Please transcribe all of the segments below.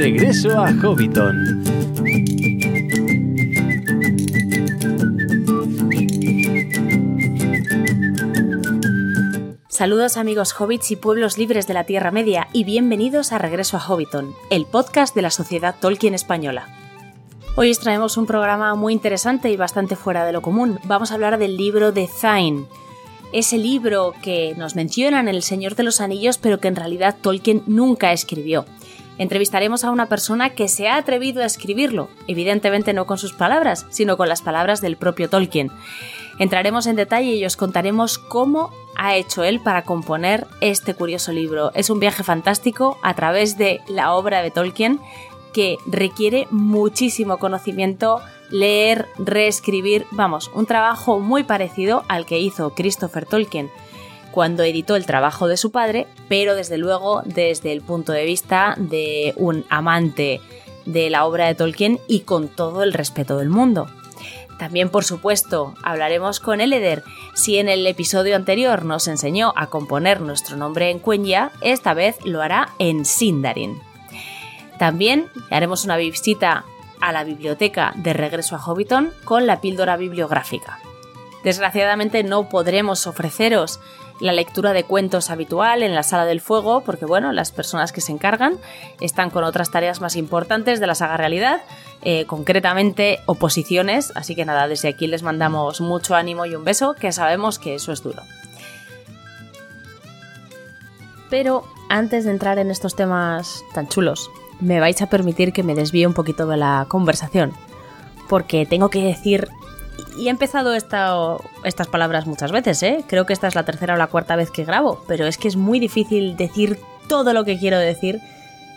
Regreso a Hobbiton. Saludos amigos hobbits y pueblos libres de la Tierra Media y bienvenidos a Regreso a Hobbiton, el podcast de la Sociedad Tolkien Española. Hoy os traemos un programa muy interesante y bastante fuera de lo común. Vamos a hablar del libro de Thain, ese libro que nos mencionan en El Señor de los Anillos pero que en realidad Tolkien nunca escribió. Entrevistaremos a una persona que se ha atrevido a escribirlo, evidentemente no con sus palabras, sino con las palabras del propio Tolkien. Entraremos en detalle y os contaremos cómo ha hecho él para componer este curioso libro. Es un viaje fantástico a través de la obra de Tolkien que requiere muchísimo conocimiento, leer, reescribir, vamos, un trabajo muy parecido al que hizo Christopher Tolkien cuando editó el trabajo de su padre, pero desde luego desde el punto de vista de un amante de la obra de Tolkien y con todo el respeto del mundo. También, por supuesto, hablaremos con Eleder. Si en el episodio anterior nos enseñó a componer nuestro nombre en Quenya, esta vez lo hará en Sindarin. También haremos una visita a la biblioteca de regreso a Hobbiton con la píldora bibliográfica. Desgraciadamente no podremos ofreceros la lectura de cuentos habitual en la sala del fuego, porque bueno, las personas que se encargan están con otras tareas más importantes de la saga realidad, eh, concretamente oposiciones, así que nada, desde aquí les mandamos mucho ánimo y un beso, que sabemos que eso es duro. Pero antes de entrar en estos temas tan chulos, me vais a permitir que me desvíe un poquito de la conversación, porque tengo que decir, y he empezado estas palabras muchas veces, ¿eh? creo que esta es la tercera o la cuarta vez que grabo, pero es que es muy difícil decir todo lo que quiero decir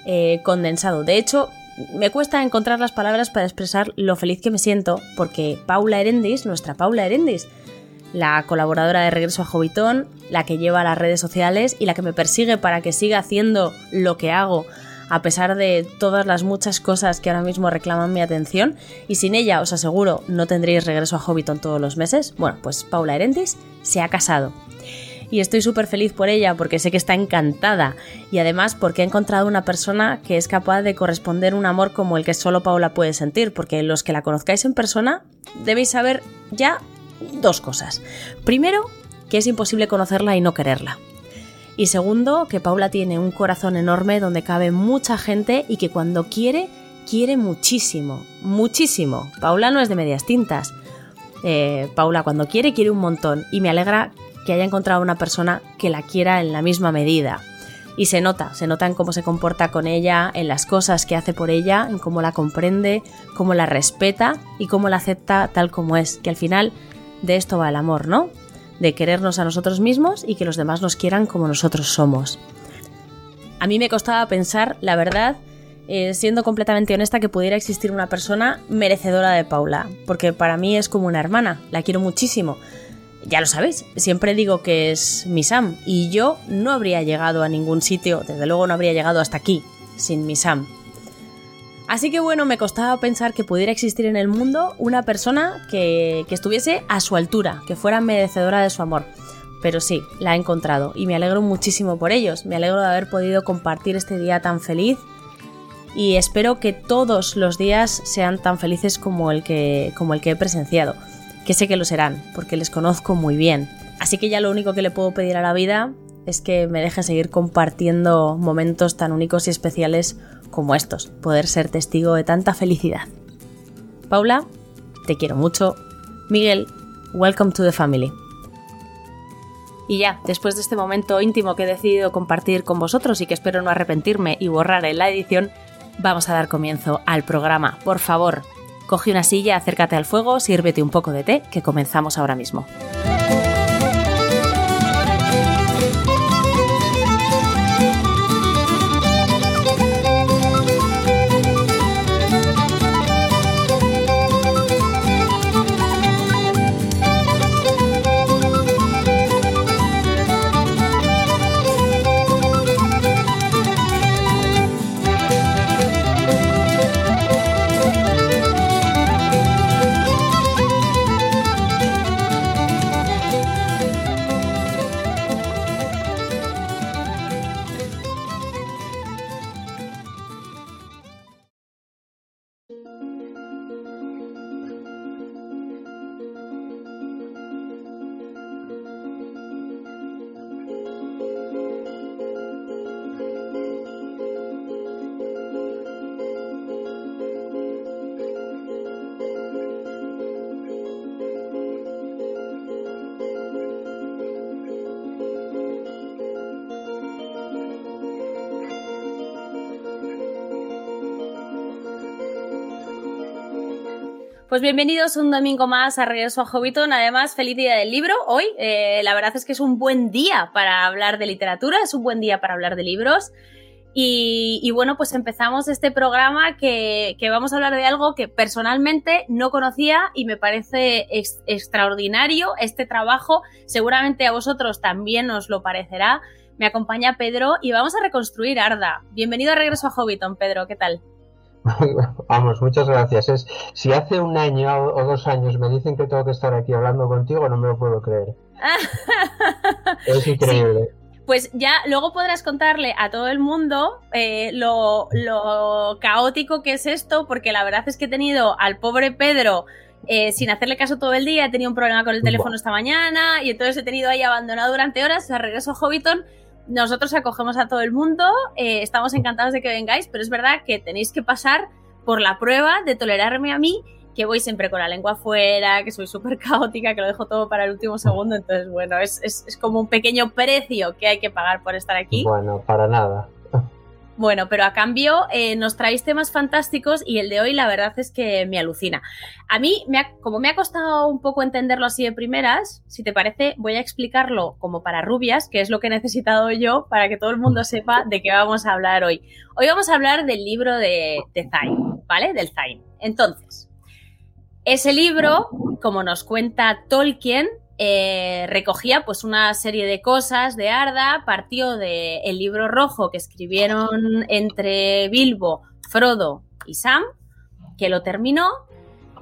eh, condensado. De hecho, me cuesta encontrar las palabras para expresar lo feliz que me siento, porque Paula Erendis, nuestra Paula Erendis, la colaboradora de Regreso a Jovitón, la que lleva las redes sociales y la que me persigue para que siga haciendo lo que hago a pesar de todas las muchas cosas que ahora mismo reclaman mi atención, y sin ella os aseguro no tendréis regreso a Hobbiton todos los meses, bueno, pues Paula Erentis se ha casado. Y estoy súper feliz por ella porque sé que está encantada y además porque ha encontrado una persona que es capaz de corresponder un amor como el que solo Paula puede sentir, porque los que la conozcáis en persona debéis saber ya dos cosas. Primero, que es imposible conocerla y no quererla. Y segundo, que Paula tiene un corazón enorme donde cabe mucha gente y que cuando quiere, quiere muchísimo, muchísimo. Paula no es de medias tintas. Eh, Paula cuando quiere, quiere un montón. Y me alegra que haya encontrado una persona que la quiera en la misma medida. Y se nota, se nota en cómo se comporta con ella, en las cosas que hace por ella, en cómo la comprende, cómo la respeta y cómo la acepta tal como es. Que al final de esto va el amor, ¿no? De querernos a nosotros mismos y que los demás nos quieran como nosotros somos. A mí me costaba pensar, la verdad, eh, siendo completamente honesta, que pudiera existir una persona merecedora de Paula, porque para mí es como una hermana, la quiero muchísimo. Ya lo sabéis, siempre digo que es mi Sam, y yo no habría llegado a ningún sitio, desde luego no habría llegado hasta aquí, sin mi Sam. Así que bueno, me costaba pensar que pudiera existir en el mundo una persona que, estuviese a su altura, que fuera merecedora de su amor. Pero sí, la he encontrado y me alegro muchísimo por ellos. Me alegro de haber podido compartir este día tan feliz y espero que todos los días sean tan felices como el que, como el que he presenciado. Que sé que lo serán, porque les conozco muy bien. Así que ya lo único que le puedo pedir a la vida es que me deje seguir compartiendo momentos tan únicos y especiales como estos, poder ser testigo de tanta felicidad. Paula, te quiero mucho. Miguel, welcome to the family. Y ya, después de este momento íntimo que he decidido compartir con vosotros y que espero no arrepentirme y borrar en la edición, vamos a dar comienzo al programa. Por favor, coge una silla, acércate al fuego, sírvete un poco de té, que comenzamos ahora mismo. Pues bienvenidos un domingo más a Regreso a Hobbiton. Además, feliz día del libro hoy. Eh, la verdad es que es un buen día para hablar de literatura, es un buen día para hablar de libros. Y, bueno, pues empezamos este programa que, vamos a hablar de algo que personalmente no conocía y me parece extraordinario este trabajo. Seguramente a vosotros también os lo parecerá. Me acompaña Pedro y vamos a reconstruir Arda. Bienvenido a Regreso a Hobbiton, Pedro, ¿qué tal? Vamos, muchas gracias. Es, si hace un año o dos años me dicen que tengo que estar aquí hablando contigo, no me lo puedo creer. es increíble. Pues ya luego podrás contarle a todo el mundo eh, lo, caótico que es esto, porque la verdad es que he tenido al pobre Pedro eh, sin hacerle caso todo el día, he tenido un problema con el teléfono esta mañana y entonces he tenido ahí abandonado durante horas, a regreso a Hobbiton nosotros acogemos a todo el mundo, eh, estamos encantados de que vengáis, pero es verdad que tenéis que pasar por la prueba de tolerarme a mí, que voy siempre con la lengua afuera, que soy súper caótica, que lo dejo todo para el último segundo. Entonces, bueno, es, es como un pequeño precio que hay que pagar por estar aquí. Bueno, para nada. Bueno, pero a cambio eh, nos traéis temas fantásticos y el de hoy la verdad es que me alucina. A mí, me como me ha costado un poco entenderlo así de primeras, si te parece, voy a explicarlo como para rubias, que es lo que he necesitado yo para que todo el mundo sepa de qué vamos a hablar hoy. Hoy vamos a hablar del libro de, de Zayn, ¿vale? Del Zayn. Entonces, ese libro, como nos cuenta Tolkien, eh, recogía pues una serie de cosas de Arda, partió del libro rojo que escribieron entre Bilbo, Frodo y Sam, que lo terminó.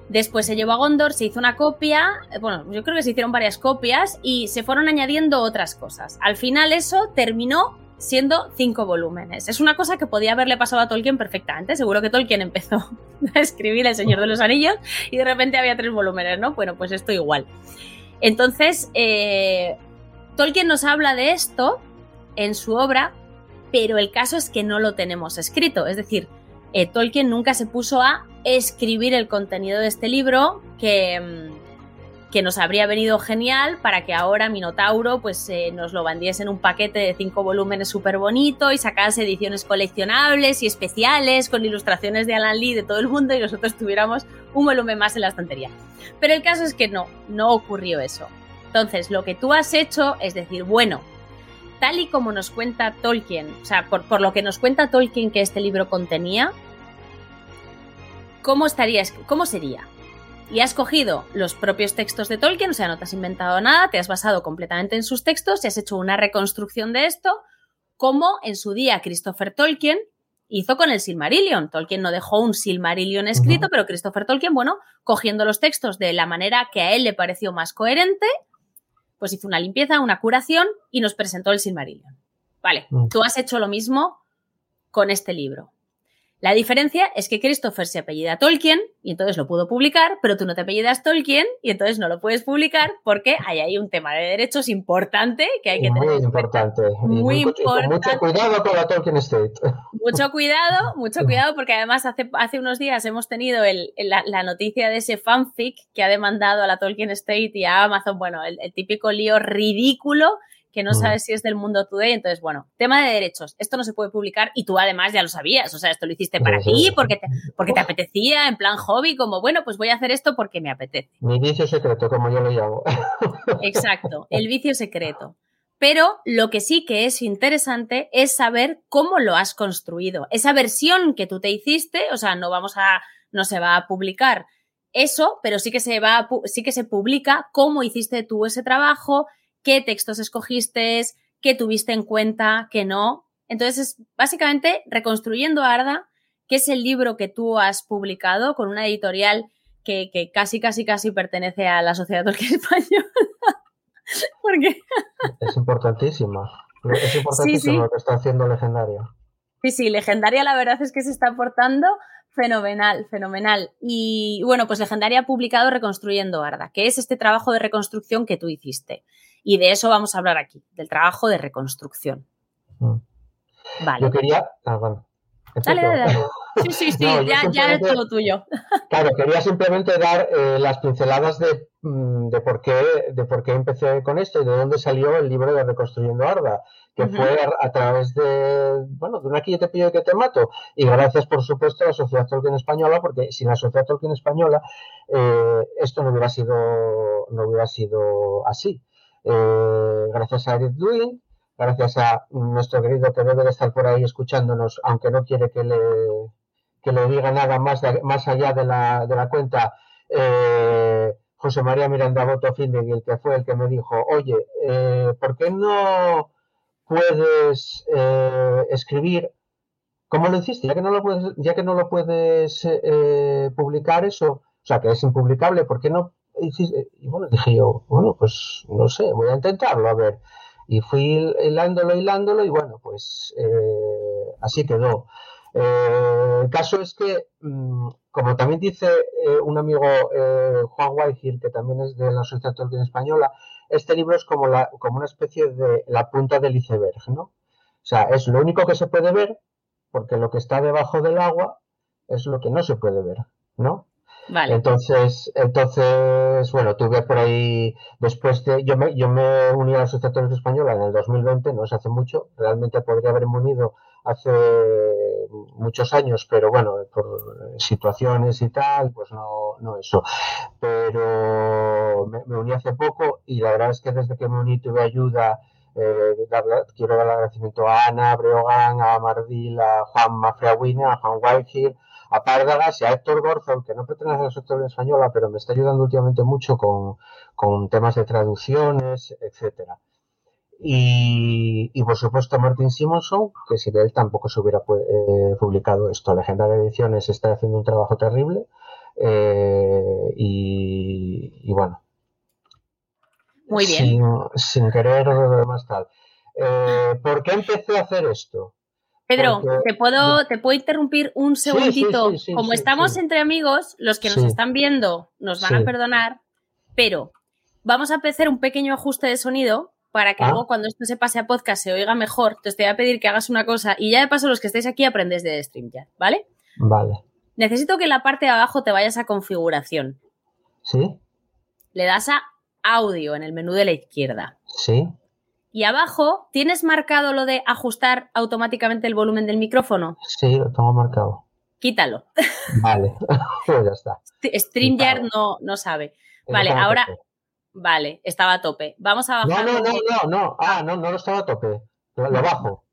Después se llevó a Gondor, se hizo una copia, bueno, yo creo que se hicieron varias copias y se fueron añadiendo otras cosas. Al final eso terminó siendo cinco volúmenes. Es una cosa que podía haberle pasado a Tolkien perfectamente. Seguro que Tolkien empezó a escribir El Señor de los Anillos y de repente había tres volúmenes, ¿no? Bueno, pues esto igual. Entonces, eh, Tolkien nos habla de esto en su obra, pero el caso es que no lo tenemos escrito. Es decir, eh, Tolkien nunca se puso a escribir el contenido de este libro que, mm, que nos habría venido genial para que ahora Minotauro pues, eh, nos lo vendiese en un paquete de cinco volúmenes súper bonito y sacase ediciones coleccionables y especiales con ilustraciones de Alan Lee de todo el mundo y nosotros tuviéramos un volumen más en la estantería. Pero el caso es que no, no ocurrió eso. Entonces, lo que tú has hecho es decir, bueno, tal y como nos cuenta Tolkien, o sea, por, lo que nos cuenta Tolkien que este libro contenía, ¿cómo, estarías, ¿cómo sería? Y has cogido los propios textos de Tolkien, o sea, no te has inventado nada, te has basado completamente en sus textos y has hecho una reconstrucción de esto, como en su día Christopher Tolkien hizo con el Silmarillion. Tolkien no dejó un Silmarillion escrito, pero Christopher Tolkien, bueno, cogiendo los textos de la manera que a él le pareció más coherente, pues hizo una limpieza, una curación y nos presentó el Silmarillion. Vale, tú has hecho lo mismo con este libro. La diferencia es que Christopher se apellida Tolkien y entonces lo pudo publicar, pero tú no te apellidas Tolkien y entonces no lo puedes publicar porque hay ahí un tema de derechos importante que hay que tener. Muy importante. Muy, importante. mucho cuidado con la Tolkien Estate. Mucho cuidado, mucho cuidado porque además hace, hace unos días hemos tenido la, noticia de ese fanfic que ha demandado a la Tolkien Estate y a Amazon, bueno, el típico lío ridículo que no sabes si es del mundo today. Entonces, bueno, tema de derechos, esto no se puede publicar y tú además ya lo sabías. O sea, esto lo hiciste para ti, porque te, porque te apetecía, en plan hobby, como, bueno, pues voy a hacer esto porque me apetece. Mi vicio secreto, como yo lo llamo. Exacto, el vicio secreto. Pero lo que sí que es interesante es saber cómo lo has construido. Esa versión que tú te hiciste, o sea, no vamos a, no se va a publicar eso, pero sí que se va, sí que se publica cómo hiciste tú ese trabajo, qué textos escogiste, qué tuviste en cuenta, qué no. Entonces, es básicamente reconstruyendo Arda, que es el libro que tú has publicado con una editorial que, casi, casi, casi pertenece a la Sociedad Tolkien Española. Porque... es importantísimo. Es importantísimo lo que está haciendo Legendaria. Sí, sí, Legendaria la verdad es que se está aportando fenomenal, fenomenal. Y bueno, pues Legendaria ha publicado Reconstruyendo Arda, que es este trabajo de reconstrucción que tú hiciste. Y de eso vamos a hablar aquí, del trabajo de reconstrucción. Mm. Vale. Yo quería. Ah, Dale, dale, dale. Sí, sí, sí, ya, ya, es todo tuyo. Claro, quería simplemente dar eh, las pinceladas de, mm, de, por qué, de por qué empecé con esto y de dónde salió el libro de Reconstruyendo Arda, que fue a, través de, bueno, de una aquí te pillo que te mato. Y gracias, por supuesto, a la Sociedad Tolkien Española, porque sin la Sociedad Tolkien Española eh, esto no hubiera sido, no hubiera sido así. Eh, gracias a Eric Duin, gracias a nuestro querido que debe de estar por ahí escuchándonos, aunque no quiere que le, que le diga nada más, más allá de la, de la cuenta, eh, José María Miranda Boto el que fue el que me dijo, oye, eh, ¿por qué no puedes eh, escribir ¿Cómo lo hiciste? Ya que no lo puedes, ya que no lo puedes publicar eso, o sea, que es impublicable, ¿por qué no? Y bueno, dije yo, bueno, pues no sé, voy a intentarlo, a ver. Y fui hilándolo, hilándolo y bueno, pues eh, así quedó. Eh, el caso es que, mm, como también dice eh, un amigo Juan Whitehill, que también es de la Sociedad Tolkien Española, este libro es como, la, como una especie de la punta del iceberg, ¿no? O sea, es lo único que se puede ver, porque lo que está debajo del agua es lo que no se puede ver, ¿no? Entonces, entonces, bueno, tuve por ahí, después de, yo me, yo me uní a la Asociación Española en el 2020, no es hace mucho, realmente podría haberme unido hace muchos años, pero bueno, por situaciones y tal, pues no, no eso. Pero me, uní hace poco y la verdad es que desde que me uní tuve ayuda eh, quiero dar agradecimiento a Ana Breogán, a Mardil, a Juan Mafreawina, a Juan Whitehill, a Párdagas y a Héctor Gorzon, que no pertenece a la sector española, pero me está ayudando últimamente mucho con, temas de traducciones, etcétera. Y, por supuesto a Martin Simonson, que si de él tampoco se hubiera eh, publicado esto. Legendaria Ediciones está haciendo un trabajo terrible eh, y, bueno. Muy bien. Sin, querer más tal. Eh, ¿Por qué empecé a hacer esto? Pedro, ¿te puedo, ¿te puedo interrumpir un segundito? Como estamos entre amigos, los que nos están viendo nos van a perdonar, pero vamos a hacer un pequeño ajuste de sonido para que ah. luego cuando esto se pase a podcast se oiga mejor. Entonces te voy a pedir que hagas una cosa y ya de paso los que estáis aquí aprendes de StreamYard, ¿vale? Vale. Necesito que en la parte de abajo te vayas a configuración. ¿Sí? Le das a audio en el menú de la izquierda. Sí. Y abajo, ¿tienes marcado lo de ajustar automáticamente el volumen del micrófono? Sí, lo tengo marcado. Quítalo. Vale, pues ya está. StreamYard no, no sabe. Vale, ahora. Vale, estaba a tope. Vamos a bajar. No, no, no, no, no. Ah, no, no lo estaba a tope. Lo, bajo.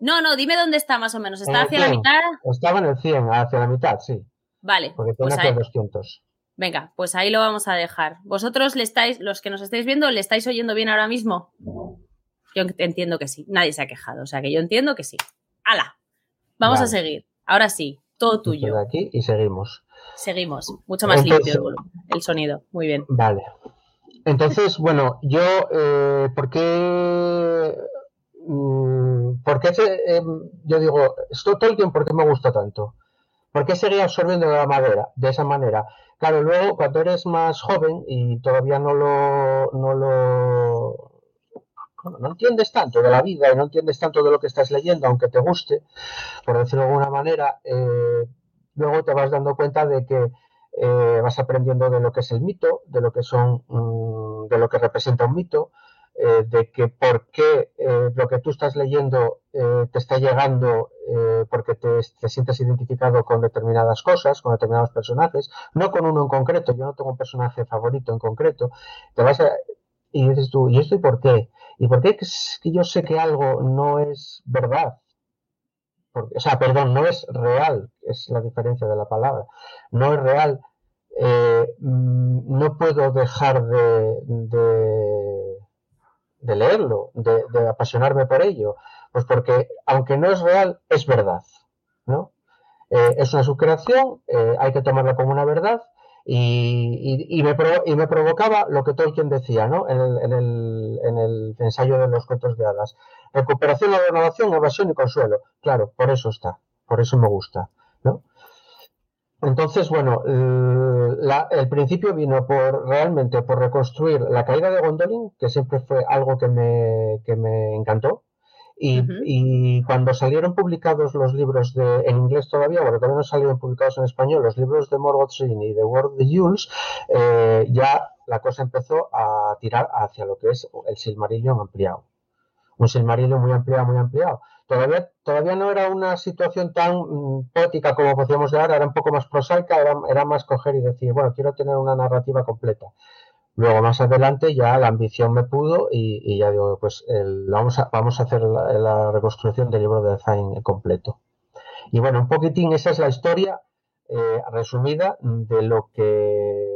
No, no, dime dónde está más o menos. ¿Está hacia la mitad? Estaba en el 100, hacia la mitad, sí. Vale. Porque tengo pues aquí 200. Venga, pues ahí lo vamos a dejar. ¿Vosotros le estáis, los que nos estáis viendo, le estáis oyendo bien ahora mismo? Yo entiendo que sí. Nadie se ha quejado. O sea que yo entiendo que sí. ¡Hala! Vamos a seguir. Ahora sí, todo tuyo. aquí y seguimos. Seguimos. Mucho más limpio el, sonido. Muy bien. Vale. Entonces, bueno, yo, eh, ¿por qué? Mm, ¿Por qué eh, yo digo, esto Tolkien, ¿por qué me gusta tanto? ¿Por qué seguía absorbiendo la madera de esa manera? Claro, luego cuando eres más joven y todavía no lo, no lo no entiendes tanto de la vida y no entiendes tanto de lo que estás leyendo, aunque te guste, por decirlo de alguna manera, eh, luego te vas dando cuenta de que eh, vas aprendiendo de lo que es el mito, de lo que son, mm, de lo que representa un mito, eh, de que por qué lo que tú estás leyendo te está llegando porque te, te, sientes identificado con determinadas cosas, con determinados personajes, no con uno en concreto, yo no tengo un personaje favorito en concreto, te vas a, y dices tú, ¿y esto y por qué? ¿Y por qué es que yo sé que algo no es verdad? o sea, perdón, no es real, es la diferencia de la palabra. No es real. Eh, mm, no puedo dejar de, de, leerlo, de, apasionarme por ello. Pues porque, aunque no es real, es verdad. ¿no? Eh, es una subcreación, eh, hay que tomarla como una verdad y, y, me y, me provocaba lo que Tolkien decía ¿no? en, el, en, el, en el ensayo de los cuentos de hadas. Recuperación, renovación, evasión y consuelo. Claro, por eso está, por eso me gusta. ¿no? Entonces, bueno, la, el principio vino por realmente por reconstruir la caída de Gondolin, que siempre fue algo que me, que me encantó, Y, cuando salieron publicados los libros de, en inglés todavía, porque todavía no salieron publicados en español, los libros de Morgoth y de Word de Jules, eh, ya la cosa empezó a tirar hacia lo que es el Silmarillion ampliado. Un Silmarillion muy ampliado, muy ampliado. Todavía, todavía no era una situación tan mm, poética como podíamos dar, era un poco más prosaica, era, era más coger y decir, bueno, quiero tener una narrativa completa. Luego más adelante ya la ambición me pudo y, ya digo, pues vamos, a, vamos a hacer la, reconstrucción del libro de Zain completo. Y bueno, un poquitín esa es la historia eh, resumida de lo que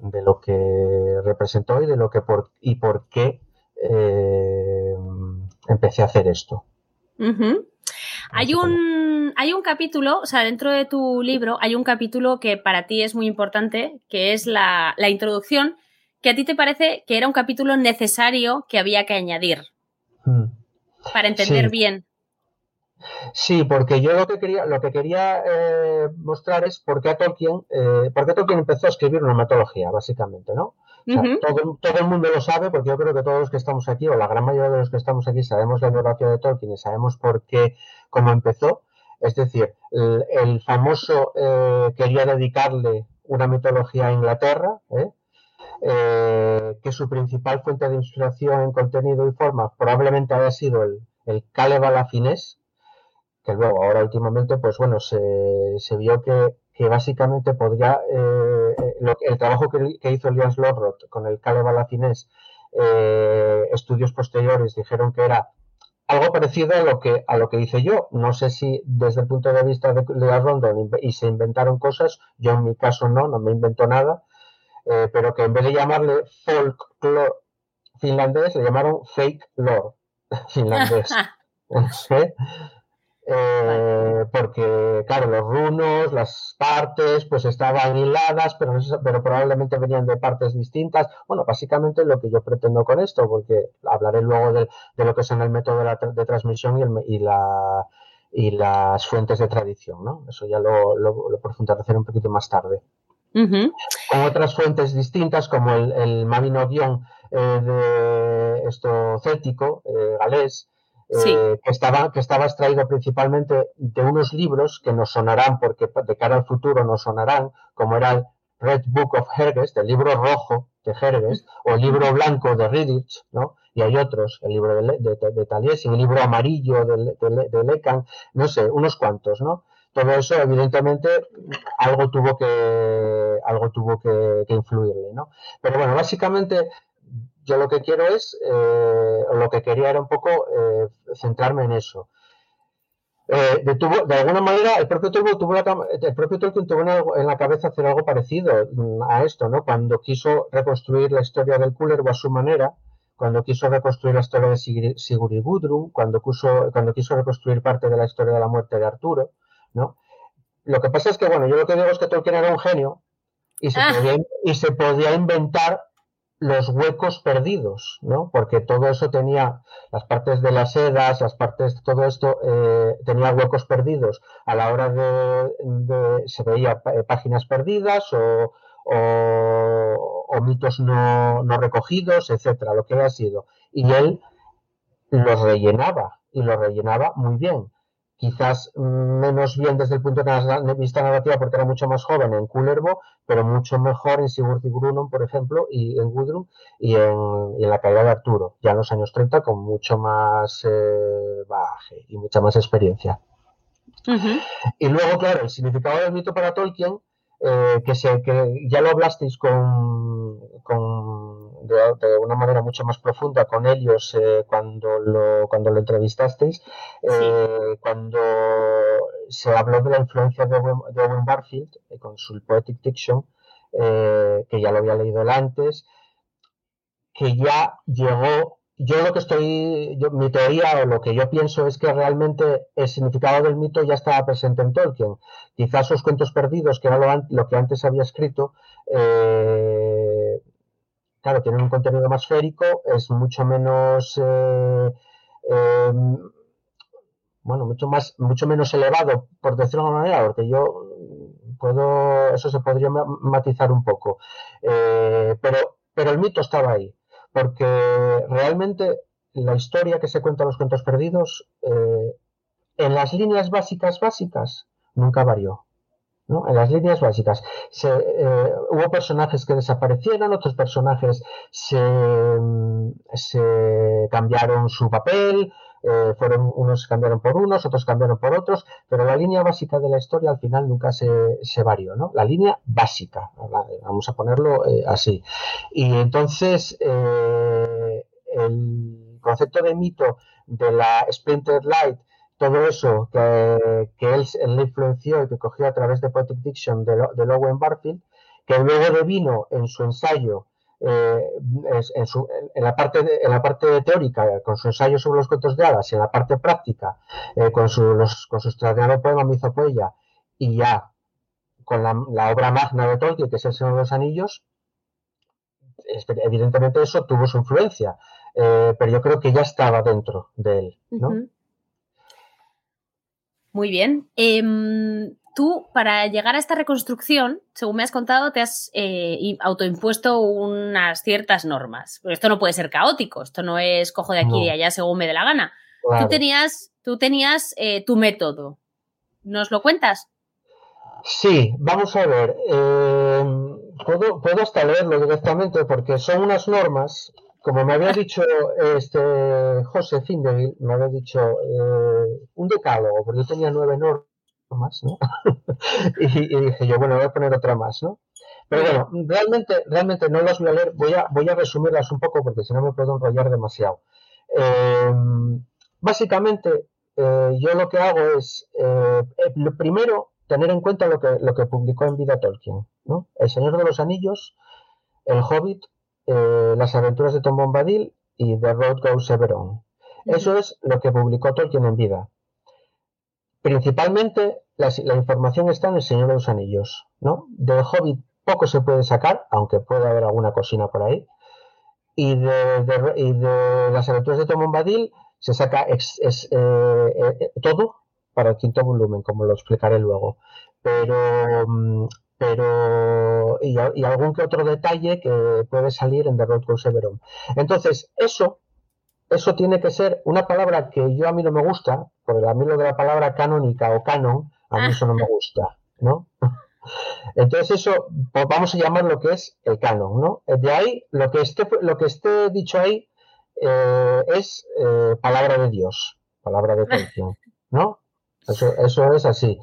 de lo que representó y de lo que por y por qué eh, empecé a hacer esto. Hay un, hay un capítulo, o sea, dentro de tu libro hay un capítulo que para ti es muy importante, que es la, la introducción que a ti te parece que era un capítulo necesario que había que añadir hmm. para entender bien. Sí, porque yo lo que quería, lo que quería eh, mostrar es por qué Tolkien, eh, por qué Tolkien empezó a escribir una metodología, básicamente, ¿no? todo, todo, el mundo lo sabe, porque yo creo que todos los que estamos aquí, o la gran mayoría de los que estamos aquí, sabemos la biografía de Tolkien y sabemos por qué, cómo empezó. Es decir, el, famoso eh, quería dedicarle una mitología a Inglaterra, ¿eh? Eh, que su principal fuente de inspiración en contenido y forma probablemente haya sido el, el Caleb que luego, ahora últimamente, pues bueno, se, vio que, básicamente podría, eh, el trabajo que, hizo Elias Lorroth con el Caleb Alafinés, eh, estudios posteriores dijeron que era algo parecido a lo que a lo que hice yo. No sé si desde el punto de vista de Lea Rondon y se inventaron cosas, yo en mi caso no, no me invento nada, eh, pero que en vez de llamarle folklore finlandés, le llamaron fake lore finlandés. Eh, porque, claro, los runos, las partes, pues estaban hiladas, pero, pero probablemente venían de partes distintas. Bueno, básicamente lo que yo pretendo con esto, porque hablaré luego de, lo que son el método de, transmisión y, el, y, la, y las fuentes de tradición, ¿no? Eso ya lo, lo, lo profundizaré un poquito más tarde con otras fuentes distintas como el, el Mabinogion eh, de esto céltico, eh, galés, eh, que, estaba, que estaba extraído principalmente de unos libros que nos sonarán, porque de cara al futuro nos sonarán, como era el Red Book of Hergest, el libro rojo de Hergest, o el libro blanco de Riddich, ¿no? Y hay otros, el libro de, de, de, el libro amarillo de, de, Lecan, no sé, unos cuantos, ¿no? Todo eso evidentemente algo tuvo que algo tuvo que, influirle no pero bueno básicamente yo lo que quiero es eh, lo que quería era un poco eh, centrarme en eso. Eh, de, alguna manera el propio Tolkien tuvo, el propio Tolkien tuvo en, la cabeza hacer algo parecido mm, a esto no cuando quiso reconstruir la historia del o a su manera cuando quiso reconstruir la historia de Sigurd y Gudrun, cuando cuando quiso reconstruir parte de la historia de la muerte de Arturo, ¿no? Lo que pasa es que, bueno, yo lo que digo es que Tolkien era un genio y se, ah. podía, y se podía inventar los huecos perdidos, ¿no? Porque todo eso tenía, las partes de las sedas, las partes, todo esto eh, tenía huecos perdidos a la hora de, se veía eh, páginas perdidas o, o, mitos no, no, recogidos, etcétera, lo que haya sido. Y él los rellenaba y los rellenaba muy bien quizás menos bien desde el punto de vista narrativa porque era mucho más joven en Kullervo, pero mucho mejor en Sigurd y Grunon, por ejemplo, y en Gudrun y en, la caída de Arturo, ya en los años 30 con mucho más eh, baje y mucha más experiencia. Y luego, claro, el significado del mito para Tolkien, eh, que, se, que ya lo hablasteis con, con de, una manera mucho más profunda con ellos eh, cuando, lo, cuando lo entrevistasteis, eh, cuando se habló de la influencia de Owen, Barfield eh, con su Poetic Fiction, que ya lo había leído él antes, que ya llegó yo lo que estoy, yo, mi teoría o lo que yo pienso es que realmente el significado del mito ya estaba presente en Tolkien. Quizás sus cuentos perdidos, que era lo, que antes había escrito, eh, claro, tienen un contenido más férico, es mucho menos, eh, em, bueno, mucho más, mucho menos elevado, por decirlo de alguna manera, porque yo puedo, eso se podría matizar un poco, eh, pero, pero el mito estaba ahí, porque realmente la historia que se cuenta en los cuentos perdidos, eh, en las líneas básicas básicas, nunca varió. ¿no? En las líneas básicas. Se, eh, hubo personajes que desaparecieron, otros personajes se, se cambiaron su papel, eh, fueron unos cambiaron por unos, otros cambiaron por otros, pero la línea básica de la historia al final nunca se, se varió, ¿no? La línea básica, vamos a ponerlo eh, así. Y entonces el concepto de mito de la Splinter Light todo eso que, él, le influenció y que cogió a través de Poetic Diction de, de Owen Barfield, que luego devino en su ensayo, eh, en, la parte en la parte teórica, con su ensayo sobre los cuentos de hadas, y en la parte práctica, eh, con, su, los, con su extraordinario poema Mizopoella, y ya con la, obra magna de Tolkien, que es El Señor de los Anillos, evidentemente eso tuvo su influencia, eh, pero yo creo que ya estaba dentro de él, ¿no? Muy bien. Em, tú, para llegar a esta reconstrucción, según me has contado, te has eh, autoimpuesto unas ciertas normas. esto no puede ser caótico, esto no es cojo de aquí y de allá según me dé la gana. Tú tenías, tú tenías eh, tu método. ¿Nos lo cuentas? Sí, vamos a ver. Em, puedo, puedo hasta leerlo directamente porque son unas normas como me había dicho este José Findeville, me había dicho eh, un decálogo, porque yo tenía nueve normas, ¿no? y, dije yo, bueno, voy a poner otra más, ¿no? Pero bueno, realmente, realmente no las voy a leer, voy a, voy a resumirlas un poco porque si no me puedo enrollar demasiado. Eh, básicamente, eh, yo lo que hago es, lo primero, tener en cuenta lo que, lo que publicó en vida Tolkien, ¿no? El Señor de los Anillos, El Hobbit, eh, las aventuras de Tom Bombadil y The Road Goes Ever On. Eso es lo que publicó Tolkien en vida. Principalmente la, información está en El Señor de los Anillos, ¿no? Del Hobbit poco se puede sacar, aunque puede haber alguna cocina por ahí. Y de, las aventuras de Tom Bombadil se saca eh, eh, todo para el quinto volumen, como lo explicaré luego. Pero mm, pero y, algún que otro detalle que puede salir en The Road to Severon. Entonces, eso, eso tiene que ser una palabra que yo a mí no me gusta, porque a mí lo de la palabra canónica o canon, a mí eso no me gusta, ¿no? Entonces eso, pues vamos a llamar lo que es el canon, ¿no? De ahí, lo que esté, lo que esté dicho ahí eh, es eh, palabra de Dios, palabra de Tolkien, ¿no? Eso, eso es así.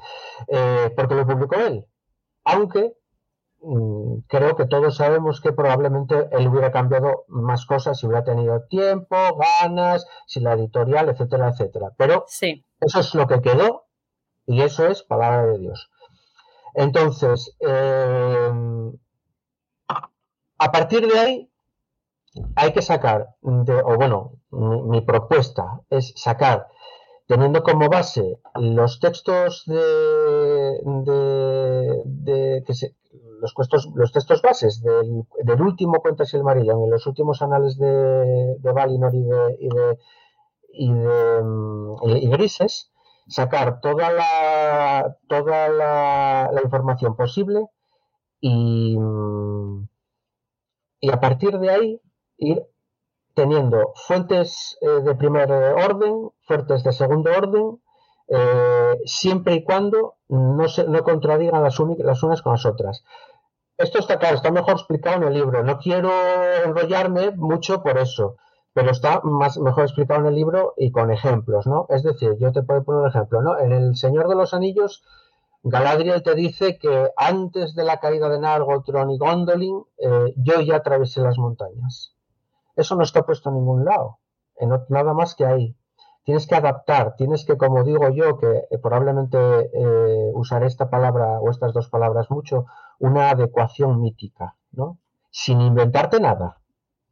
Eh, porque lo publicó él, aunque creo que todos sabemos que probablemente él hubiera cambiado más cosas si hubiera tenido tiempo, ganas, si la editorial, etcétera, etcétera. Pero eso es lo que quedó y eso es palabra de Dios. Entonces, em, a partir de ahí hay que sacar, o bueno, mi propuesta es sacar teniendo como base los textos de, de, que los, los textos bases del, del último Cuentas y el y los últimos anales de, Valinor y de, y de, y de y Grises, sacar toda la toda la, la información posible y, y a partir de ahí ir teniendo fuentes eh, de primer orden, fuentes de segundo orden, eh, siempre y cuando no, se, contradigan las, las unas con las otras. Esto está claro, está mejor explicado en el libro. No quiero enrollarme mucho por eso, pero está más, mejor explicado en el libro y con ejemplos, ¿no? Es decir, yo te puedo poner un ejemplo, ¿no? En El Señor de los Anillos, Galadriel te dice que antes de la caída de Nargothrond y Gondolin, eh, yo ya atravesé las montañas. Eso no está puesto en ningún lado, en, nada más que ahí. Tienes que adaptar, tienes que, como digo yo, que eh, probablemente eh, usaré esta palabra o estas dos palabras mucho, una adecuación mítica, ¿no? Sin inventarte nada,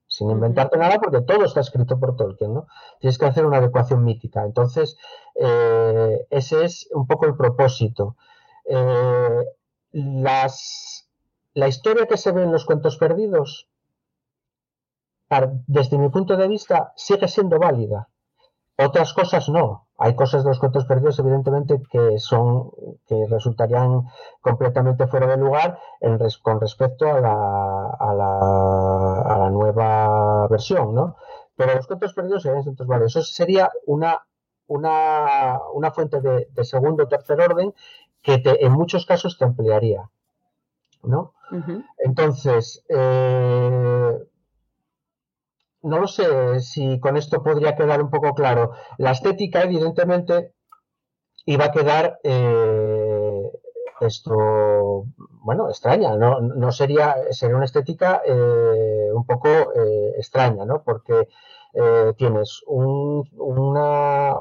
sin inventarte nada porque todo está escrito por Tolkien, ¿no? Tienes que hacer una adecuación mítica. Entonces, eh, ese es un poco el propósito. las, la historia que se ve en los cuentos perdidos desde mi punto de vista, sigue siendo válida. Otras cosas no. Hay cosas de los cuentos perdidos, evidentemente, que son, que resultarían completamente fuera de lugar con respecto a la, a la, nueva versión, ¿no? pero los cuentos perdidos serían centros varios. Eso sería una, una, una fuente de, segundo o tercer orden que te, en muchos casos te ampliaría. ¿no? Entonces, eh, no lo sé si con esto podría quedar un poco claro. La estética, evidentemente, iba a quedar eh, esto, bueno, extraña, ¿no? No sería, sería una estética eh, un poco eh, extraña, ¿no? Porque tienes una,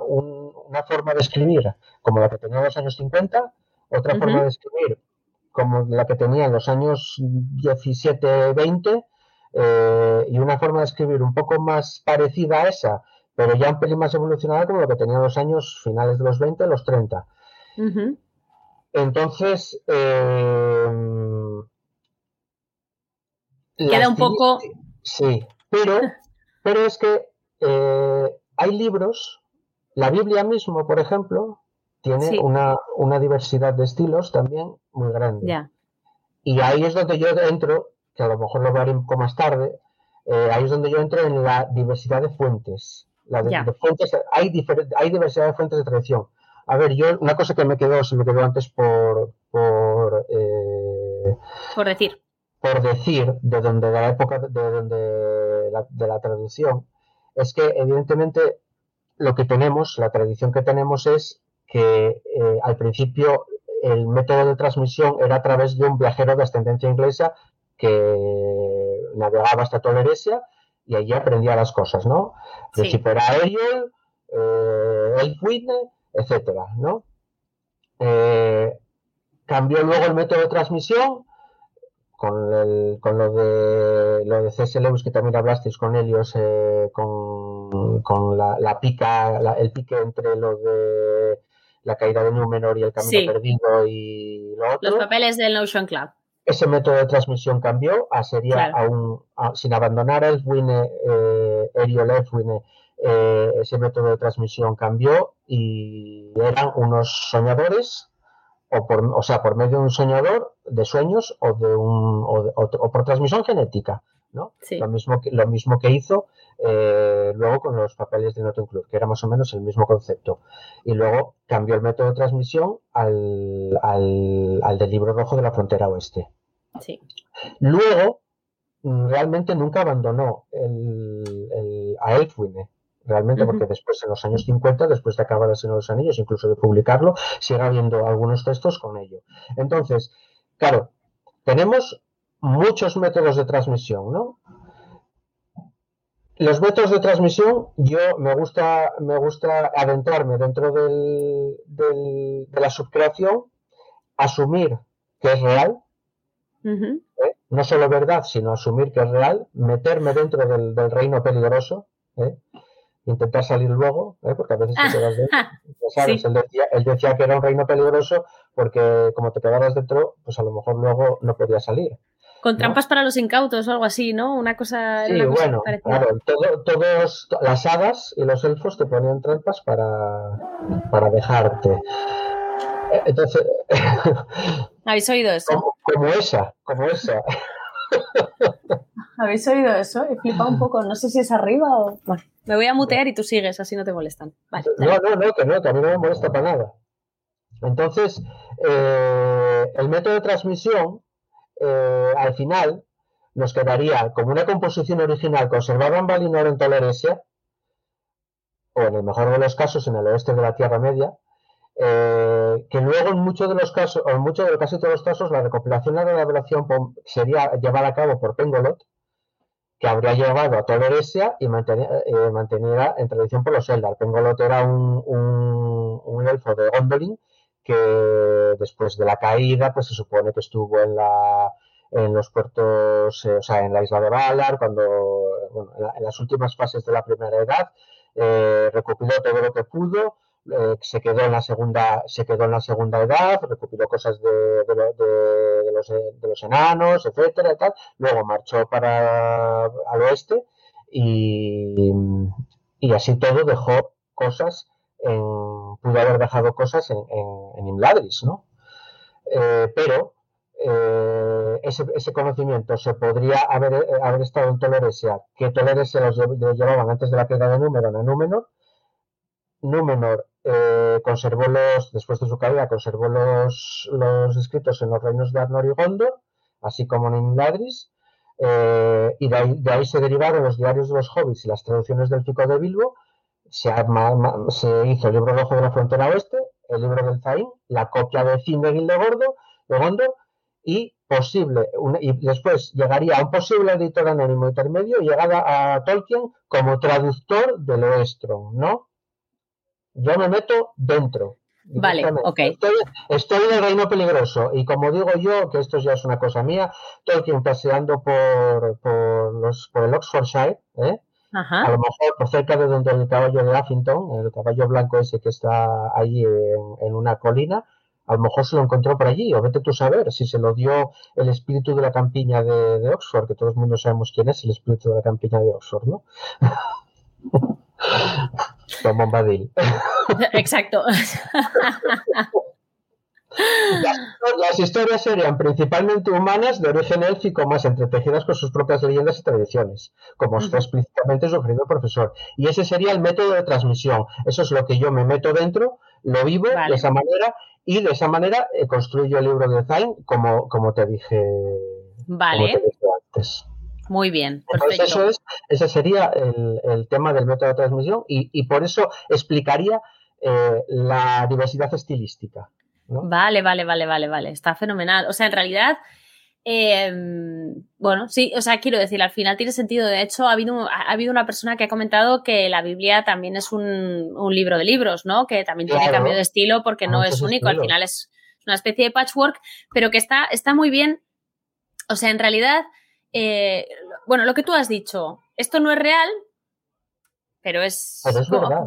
una, forma de escribir como la que tenía en los años 50, otra forma de escribir como la que tenía en los años 17-20 y una forma de escribir un poco más parecida a esa, pero ya un pelín más evolucionada como lo que tenía en los años finales de los 20, los 30. Entonces, eh, queda un poco. Sí, pero, pero es que eh, hay libros, la Biblia mismo, por ejemplo, tiene una, una, diversidad de estilos también muy grande. Y ahí es donde yo entro, que a lo mejor lo veré un poco más tarde, eh, ahí es donde yo entro en la diversidad de fuentes hay, hay diversidad de fuentes de tradición. A ver, yo una cosa que me quedó, se me quedó antes por por, eh, por decir. Por decir de donde de la época de donde la, de la traducción es que evidentemente lo que tenemos, la tradición que tenemos es que eh, al principio el método de transmisión era a través de un viajero de ascendencia inglesa que navegaba hasta Toleresia y allí aprendía las cosas, ¿no? Si fuera Ariel, eh, Elfwin, etcétera, ¿no? Eh, cambió luego el método de transmisión con, el, con lo de lo de C.S. Lewis que también hablasteis con Helios eh, con, con la, pica el pique entre lo de la caída de Númenor y el camino perdido y lo otro. Los papeles del Notion Club ese método de transmisión cambió a sería aún sin abandonar el Wine, eh, eh, ese método de transmisión cambió y eran unos soñadores o por, o sea, por medio de un soñador de sueños o de un o, por transmisión genética, ¿no? Lo mismo que lo mismo que hizo eh, luego con los papeles de Notting Club, que era más o menos el mismo concepto. Y luego cambió el método de transmisión al, al, del libro rojo de la frontera oeste. Luego, mm, realmente nunca abandonó el, a Elfwine. Realmente, porque después, en los años 50, después de acabar El Señor de los Anillos, incluso de publicarlo, sigue habiendo algunos textos con ello. Entonces, claro, tenemos muchos métodos de transmisión, ¿no? Los métodos de transmisión, yo me gusta, me gusta adentrarme dentro del, de la subcreación, asumir que es real, ¿eh? no solo verdad, sino asumir que es real, meterme dentro del, reino peligroso, ¿eh? intentar salir luego, ¿eh? porque a veces te quedas dentro. ¿sabes? Él, decía, él, decía, que era un reino peligroso porque como te quedabas dentro, pues a lo mejor luego no podías salir. Con trampas para los incautos o algo así, ¿no? Una cosa. Sí, bueno, claro, todos las hadas y los elfos te ponían trampas para, para dejarte. Eh, entonces. ¿Habéis oído eso? Como, esa, como esa. ¿Habéis oído eso? He flipado un poco, no sé si es arriba o. Bueno, me voy a mutear y tú sigues, así no te molestan. Vale, no, no, no, que no, que a mí no me molesta para nada. Entonces, eh, el método de transmisión eh, al final nos quedaría como una composición original conservada en Valinor en Toleresia, o en el mejor de los casos en el oeste de la Tierra Media, eh, que luego en muchos de los casos, o en muchos de casi todos los casos, la recopilación y la revelación sería llevada a cabo por Pengolot, que habría llegado a Toleresia y eh, manteniera en tradición por los Eldar. Pengolot era un, un elfo de Gondolin que después de la caída, pues se supone que estuvo en la en los puertos, eh, o sea, en la isla de Valar, cuando, bueno, en, las últimas fases de la primera edad, eh, recopiló todo lo que pudo, eh, se quedó en la segunda, se quedó en la segunda edad, recopiló cosas de, de, de, los, de los enanos, etcétera, y tal, luego marchó para al oeste y, y así todo dejó cosas pudo haber dejado cosas en, en, Imladris, ¿no? Eh, pero eh, ese, conocimiento se podría haber, eh, haber estado en Toleresia, que Toleresia los, llevaban antes de la caída de Númenor a Númenor. Númenor conservó los, después de su caída, conservó los, los escritos en los reinos de Arnor y Gondor, así como en Inladris, eh, y de ahí, se derivaron los diarios de los hobbits y las traducciones del Pico de Bilbo. Se, se hizo el libro rojo de la frontera oeste, el libro del Zain, la copia de Cindegil de Gordo, de Gondor, y posible, y después llegaría a un posible editor anónimo intermedio y llegada a Tolkien como traductor del Oestro, ¿no? Yo me meto dentro. Vale, ok. Estoy, en el reino peligroso y como digo yo, que esto ya es una cosa mía, Tolkien paseando por, por, los, por el Oxfordshire, ¿eh? A lo mejor por cerca de donde el caballo de Huffington, el caballo blanco ese que está allí en, una colina, a lo mejor se lo encontró por allí, o vete tú a saber si se lo dio el espíritu de la campiña de, de Oxford, que todo el mundo sabemos quién es el espíritu de la campiña de Oxford, ¿no? Tom Bombadil. Exacto. Las, historias serían principalmente humanas de origen élfico, más entretejidas con sus propias leyendas y tradiciones, como está explícitamente sugerido el profesor. Y ese sería el método de transmisión. Eso es lo que yo me meto dentro, lo vivo de esa manera y de esa manera eh, construyo el libro de Zain como, como te dije, vale. antes. Muy bien, perfecto. eso es, ese sería el, tema del método de transmisión y, por eso explicaría eh, la diversidad estilística. Vale, vale, vale, vale, vale. Está fenomenal. O sea, en realidad, em, bueno, sí, o sea, quiero decir, al final tiene sentido. De hecho, ha habido, ha habido una persona que ha comentado que la Biblia también es un, libro de libros, ¿no? Que también tiene cambio de estilo porque no es único. Al final es una especie de patchwork, pero que está, está muy bien. O sea, en realidad eh, bueno, lo que tú has dicho, esto no es real, pero es... Pero es verdad.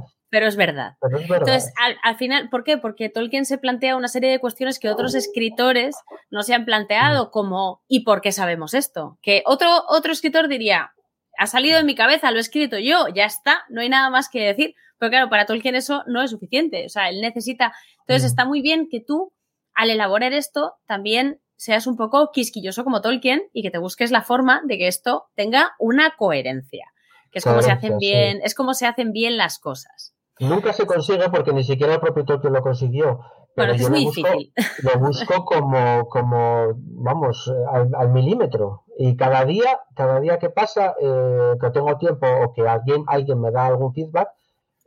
Pero es verdad. Entonces, al, final, ¿por qué? Porque Tolkien se plantea una serie de cuestiones que otros escritores no se han planteado, mm. como ¿y por qué sabemos esto? Que otro, otro escritor diría, ha salido de mi cabeza, lo he escrito yo, ya está, no hay nada más que decir. Pero claro, para Tolkien eso no es suficiente. O sea, él necesita. Entonces, mm. está muy bien que tú, al elaborar esto, también seas un poco quisquilloso como Tolkien y que te busques la forma de que esto tenga una coherencia, que es como se hacen bien, es como se hacen bien las cosas. Nunca se consigue porque ni siquiera el propio Tolkien lo consiguió. Pero bueno, es muy difícil. Lo busco como, como vamos, al, milímetro. Y cada día, cada día que pasa, eh, que tengo tiempo o que alguien, alguien me da algún feedback,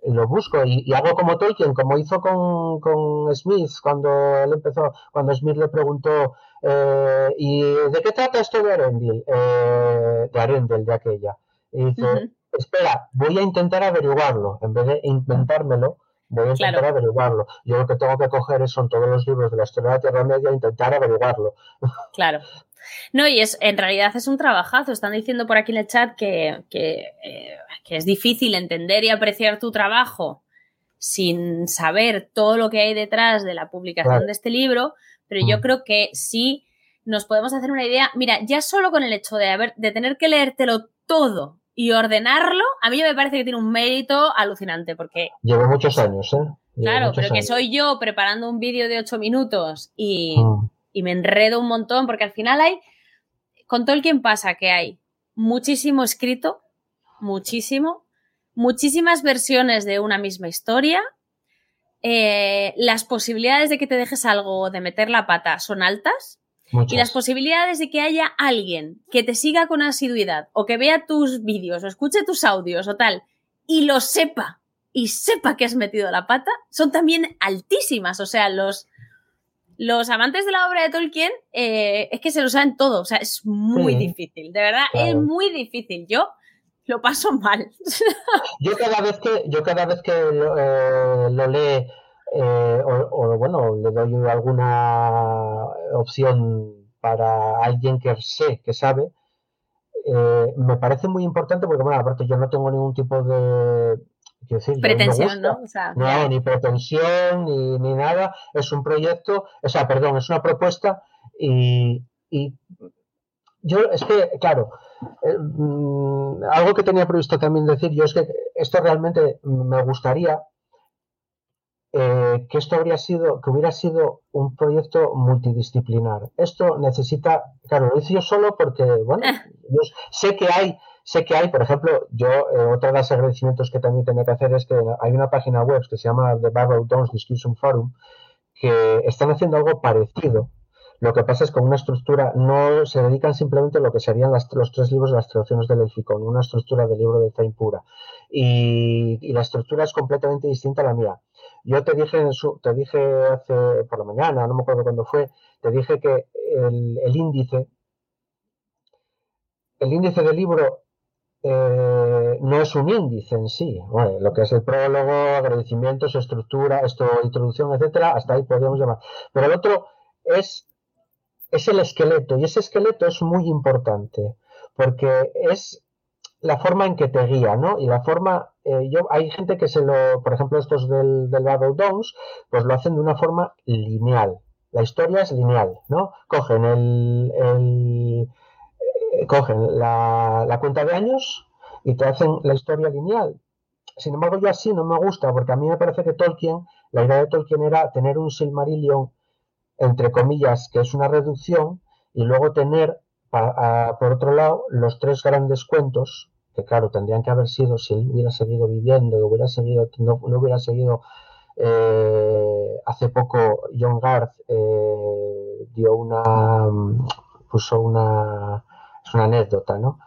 lo busco y, hago como Tolkien, como hizo con, con, Smith cuando él empezó, cuando Smith le preguntó eh, ¿y de qué trata esto de Arendil? Eh, de Arendel, de aquella. Y dice, espera, voy a intentar averiguarlo, en vez de inventármelo, voy a intentar averiguarlo. Yo lo que tengo que coger son todos los libros de la historia de la Tierra Media e intentar averiguarlo. Claro. No, y es, en realidad es un trabajazo. Están diciendo por aquí en el chat que, que, eh, es difícil entender y apreciar tu trabajo sin saber todo lo que hay detrás de la publicación de este libro, pero yo mm. creo que sí nos podemos hacer una idea. Mira, ya solo con el hecho de, haber, de tener que leértelo todo y ordenarlo, a mí me parece que tiene un mérito alucinante, porque... Llevo muchos años, ¿eh? claro, pero que soy yo preparando un vídeo de ocho minutos y, mm. y me enredo un montón, porque al final hay... Con Tolkien pasa que hay muchísimo escrito, muchísimo, muchísimas versiones de una misma historia, eh, las posibilidades de que te dejes algo de meter la pata son altas. Y las posibilidades de que haya alguien que te siga con asiduidad o que vea tus vídeos o escuche tus audios o tal y lo sepa y sepa que has metido la pata son también altísimas. O sea, los, los amantes de la obra de Tolkien eh, es que se lo saben todo. O sea, es muy difícil. De verdad, es muy difícil. Yo lo paso mal. Yo cada vez que, yo cada vez que lo, eh, lee, eh, o, bueno, le doy alguna opción para alguien que sé, que sabe, eh, me parece muy importante porque, bueno, aparte yo no tengo ningún tipo de... Decir, pretensión, ¿no? no, ni pretensión, ni, ni, nada. Es un proyecto, o sea, perdón, es una propuesta y, y yo es que, claro, eh, mm, algo que tenía previsto también decir yo es que esto realmente me gustaría eh, que esto habría sido, que hubiera sido un proyecto multidisciplinar. Esto necesita, claro, lo hice yo solo porque, bueno, yo sé que hay, sé que hay, por ejemplo, yo, eh, otra de los agradecimientos que también tenía que hacer es que hay una página web que se llama The Barrow Downs Discussion Forum, que están haciendo algo parecido. Lo que pasa es que con una estructura no se dedican simplemente a lo que serían los tres libros de las traducciones del Elficón, una estructura del libro de Zain pura. Y, la estructura es completamente distinta a la mía. Yo te dije, en su, te dije hace por la mañana, no me acuerdo cuándo fue, te dije que el, índice, el índice del libro eh, no es un índice en sí. lo que es el prólogo, agradecimientos, estructura, esto, introducción, etcétera, hasta ahí podríamos llamar. Pero el otro es, es el esqueleto, y ese esqueleto es muy importante, porque es la forma en que te guía, ¿no? Y la forma, eh, yo, hay gente que se lo, por ejemplo, estos del, del Battle Downs, pues lo hacen de una forma lineal. La historia es lineal, ¿no? Cogen el, eh, cogen la, la, cuenta de años y te hacen la historia lineal. Sin embargo, yo así no me gusta, porque a mí me parece que Tolkien, la idea de Tolkien era tener un Silmarillion, entre comillas, que es una reducción, y luego tener por otro lado, los tres grandes cuentos, que claro, tendrían que haber sido, si él hubiera seguido viviendo y hubiera seguido, no, hubiera seguido, eh, hace poco John Garth eh, dio una, puso una, es una anécdota, ¿no?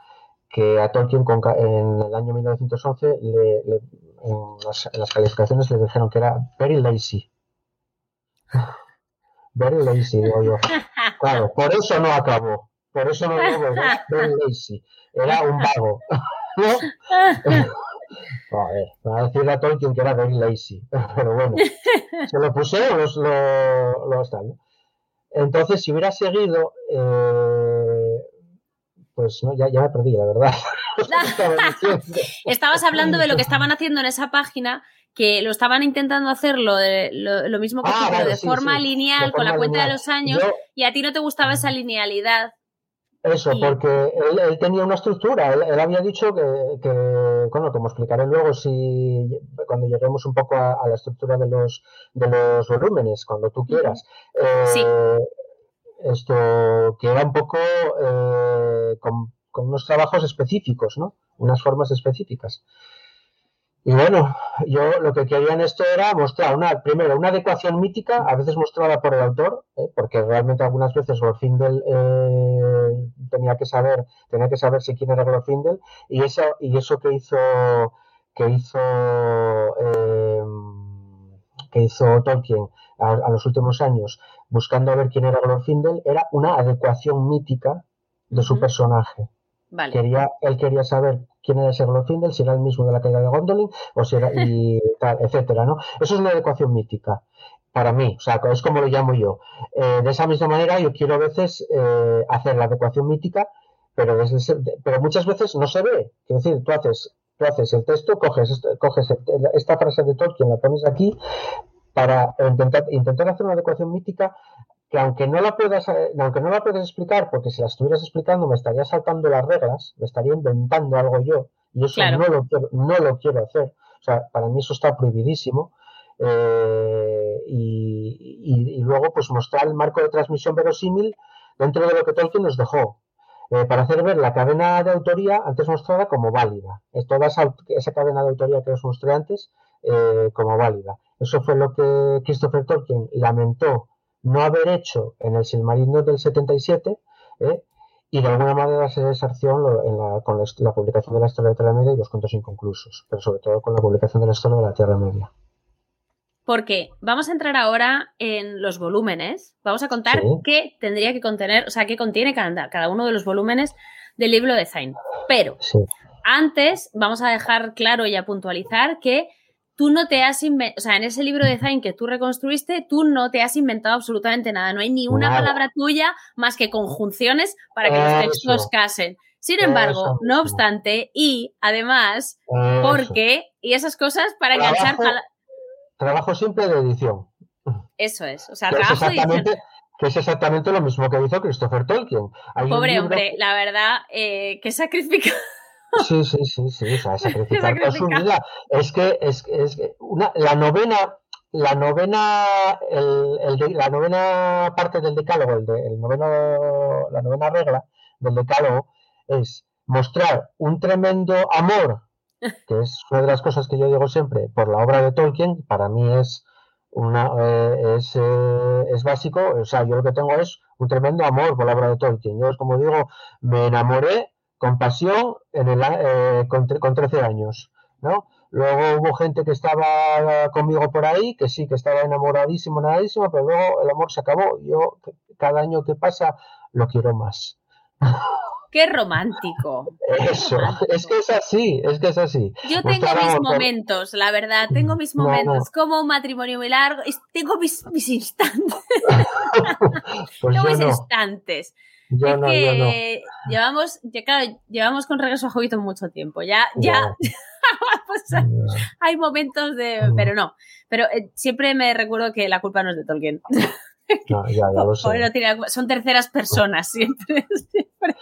Que a Tolkien en el año 1911 en, las, calificaciones le dijeron que era very lazy. Very lazy, digo yo. Claro, por eso no acabó. Por eso no digo Ben Lazy. Era un vago. ¿No? Joder, va a decirle a Tolkien que era Ben Lazy. Pero bueno, se lo puse, lo, lo, está, ¿no? Entonces, si hubiera seguido, eh, pues no, ya, ya me perdí, la verdad. Estabas hablando de lo que estaban haciendo en esa página que lo estaban intentando hacer lo, lo, mismo que ah, tú, pero de, forma lineal, con la cuenta de los años, y a ti no te gustaba esa linealidad. Eso, porque él, tenía una estructura. Él, había dicho que, bueno, como explicaré luego si cuando lleguemos un poco a, la estructura de los, de los volúmenes, cuando tú quieras. Eh, esto, que era un poco eh, con, con, unos trabajos específicos, ¿no? Unas formas específicas. Y bueno, yo lo que quería en esto era mostrar una, primero, una adecuación mítica, a veces mostrada por el autor, ¿eh? porque realmente algunas veces Glorfindel eh, tenía que saber, tenía que saber si quién era Glorfindel, y eso, y eso que hizo, que hizo, eh, que hizo Tolkien a, los últimos años, buscando a ver quién era Glorfindel, era una adecuación mítica de su personaje. Quería, él quería saber quién era ese Glorfindel, si era el mismo de la caída de Gondolin, o si era, y tal, etcétera, ¿no? Eso es una adecuación mítica para mí, o sea, es como lo llamo yo. Eh, de esa misma manera, yo quiero a veces eh, hacer la adecuación mítica, pero, pero muchas veces no se ve. Es decir, tú haces, tú haces el texto, coges, coges esta frase de Tolkien, la pones aquí, para intentar, intentar hacer una adecuación mítica que aunque no la puedas, eh, aunque no la puedes explicar, porque si la estuvieras explicando me estaría saltando las reglas, me estaría inventando algo yo, y eso no, lo quiero, no lo quiero hacer. O sea, para mí eso está prohibidísimo. Eh, y, luego, pues mostrar el marco de transmisión verosímil dentro de lo que Tolkien nos dejó. Eh, para hacer ver la cadena de autoría antes mostrada como válida. Toda esa, esa cadena de autoría que os mostré antes como válida. Eso fue lo que Christopher Tolkien lamentó no haber hecho en el Silmarillion del 77 ¿eh? y de alguna manera se desarció con la, publicación de la historia de la Tierra Media y los cuentos inconclusos, pero sobre todo con la publicación de la historia de la Tierra Media. Porque vamos a entrar ahora en los volúmenes, vamos a contar qué tendría que contener, o sea, qué contiene cada, cada uno de los volúmenes del libro de Zain. Pero antes vamos a dejar claro y a puntualizar que tú no te has inventado, o sea, en ese libro de Zain que tú reconstruiste, tú no te has inventado absolutamente nada. No hay ni una palabra tuya más que conjunciones para que los textos casen. Sin embargo, no obstante, y además, porque, y esas cosas para enganchar. Trabajo simple de edición. Eso es, o sea, trabajo de edición que es exactamente lo mismo que hizo Christopher Tolkien. Pobre hombre, la verdad, eh, que sacrifica. Sí, sí, sí, sí, o sea, sacrificar toda su vida. Es que, es, es una, la novena, la novena, el, la novena parte del decálogo, el, de, el noveno, la novena regla del decálogo es mostrar un tremendo amor, que es una de las cosas que yo digo siempre, por la obra de Tolkien, para mí es una eh, es, eh, es, básico, o sea, yo lo que tengo es un tremendo amor por la obra de Tolkien. Yo, como digo, me enamoré con pasión en el, eh, con, con 13 años, ¿no? Luego hubo gente que estaba conmigo por ahí, que sí, que estaba enamoradísimo, enamoradísimo, pero luego el amor se acabó. Yo cada año que pasa lo quiero más. Qué romántico. Eso, es que es así, es que es así. Yo tengo mis momentos, la verdad, tengo mis momentos, como un matrimonio muy largo, tengo mis, instantes. pues tengo mis instantes. es que llevamos, claro, llevamos con regreso a Hobbiton mucho tiempo, ya, ya, pues, hay momentos de, mm. pero no, pero eh, siempre me recuerdo que la culpa no es de Tolkien. ya, ya lo sé. son terceras personas siempre. siempre.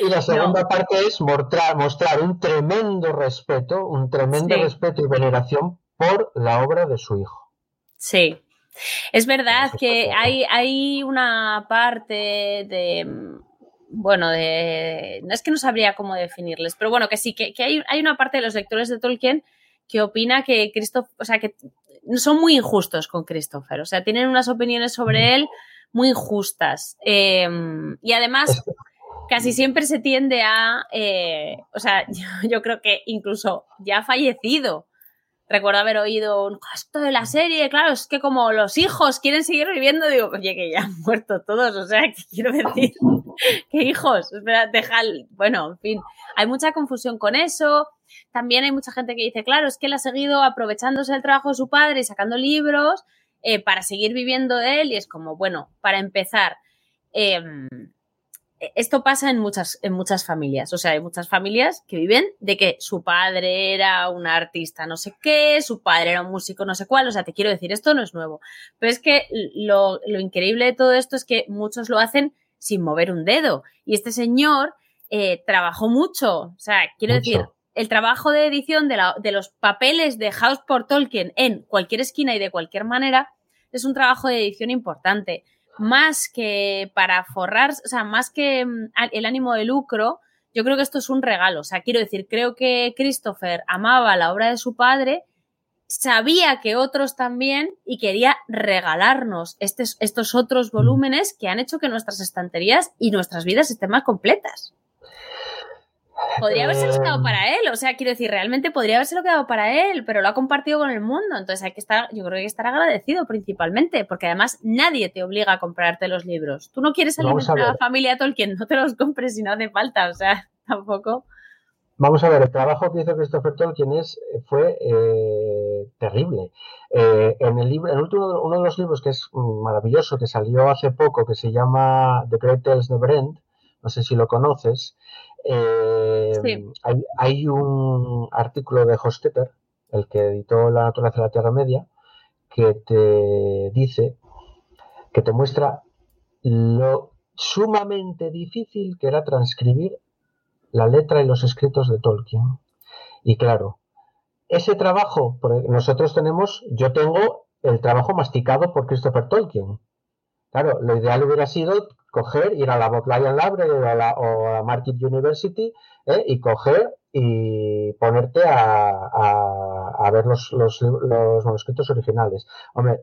Y la segunda parte es mostrar, mostrar un tremendo respeto, un tremendo respeto y veneración por la obra de su hijo. Sí. Es verdad que hay, hay una parte de bueno, de. No es que no sabría cómo definirles, pero bueno, que sí, que, hay, hay, una parte de los lectores de Tolkien que opina que Christopher, o sea, que son muy injustos con Christopher, o sea, tienen unas opiniones sobre él muy injustas. Em, y además, casi siempre se tiende a, eh, o sea, yo, creo que incluso ya ha fallecido. Recuerdo haber oído un esto de la serie, claro, es que como los hijos quieren seguir viviendo, digo, oye, que ya han muerto todos, o sea, que quiero decir, ¿qué hijos? Espera, deja, bueno, en fin, hay mucha confusión con eso. También hay mucha gente que dice, claro, es que él ha seguido aprovechándose del trabajo de su padre y sacando libros eh, para seguir viviendo de él, y es como, bueno, para empezar, eh, esto pasa en muchas, en muchas familias. O sea, hay muchas familias que viven de que su padre era un artista no sé qué, su padre era un músico no sé cuál. O sea, te quiero decir, esto no es nuevo. Pero es que lo, increíble de todo esto es que muchos lo hacen sin mover un dedo. Y este señor eh, trabajó mucho. O sea, quiero decir, el trabajo de edición de, de los papeles de House por Tolkien en cualquier esquina y de cualquier manera es un trabajo de edición importante más que para forrar, o sea, más que mm, el ánimo de lucro, yo creo que esto es un regalo. O sea, quiero decir, creo que Christopher amaba la obra de su padre, sabía que otros también y quería regalarnos estos otros mm. volúmenes que han hecho que nuestras estanterías y nuestras vidas estén más completas. Podría haberse quedado para él, o sea, quiero decir, realmente podría haberse quedado para él, pero lo ha compartido con el mundo, entonces hay que estar, yo creo que hay que estar agradecido principalmente, porque además nadie te obliga a comprarte los libros. Tú no quieres alimentar a, la familia Tolkien, no te los compres si no hace falta, o sea, tampoco. Vamos a ver, el trabajo que hizo Christopher Tolkien es, fue eh, terrible. Eh, en el libro, en último, uno de los libros que es maravilloso, que salió hace poco, que se llama The Great Tales de Brent, no sé si lo conoces, eh, hay, un artículo de Hostetter, el que editó La naturaleza de la Tierra Media, que te dice, que te muestra lo sumamente difícil que era transcribir la letra y los escritos de Tolkien. Y claro, ese trabajo, nosotros tenemos, yo tengo el trabajo masticado por Christopher Tolkien. Claro, lo ideal hubiera sido coger, ir a la Bodleian Library o a la, Market University ¿eh? y coger y ponerte a, ver los, los, manuscritos originales. Hombre,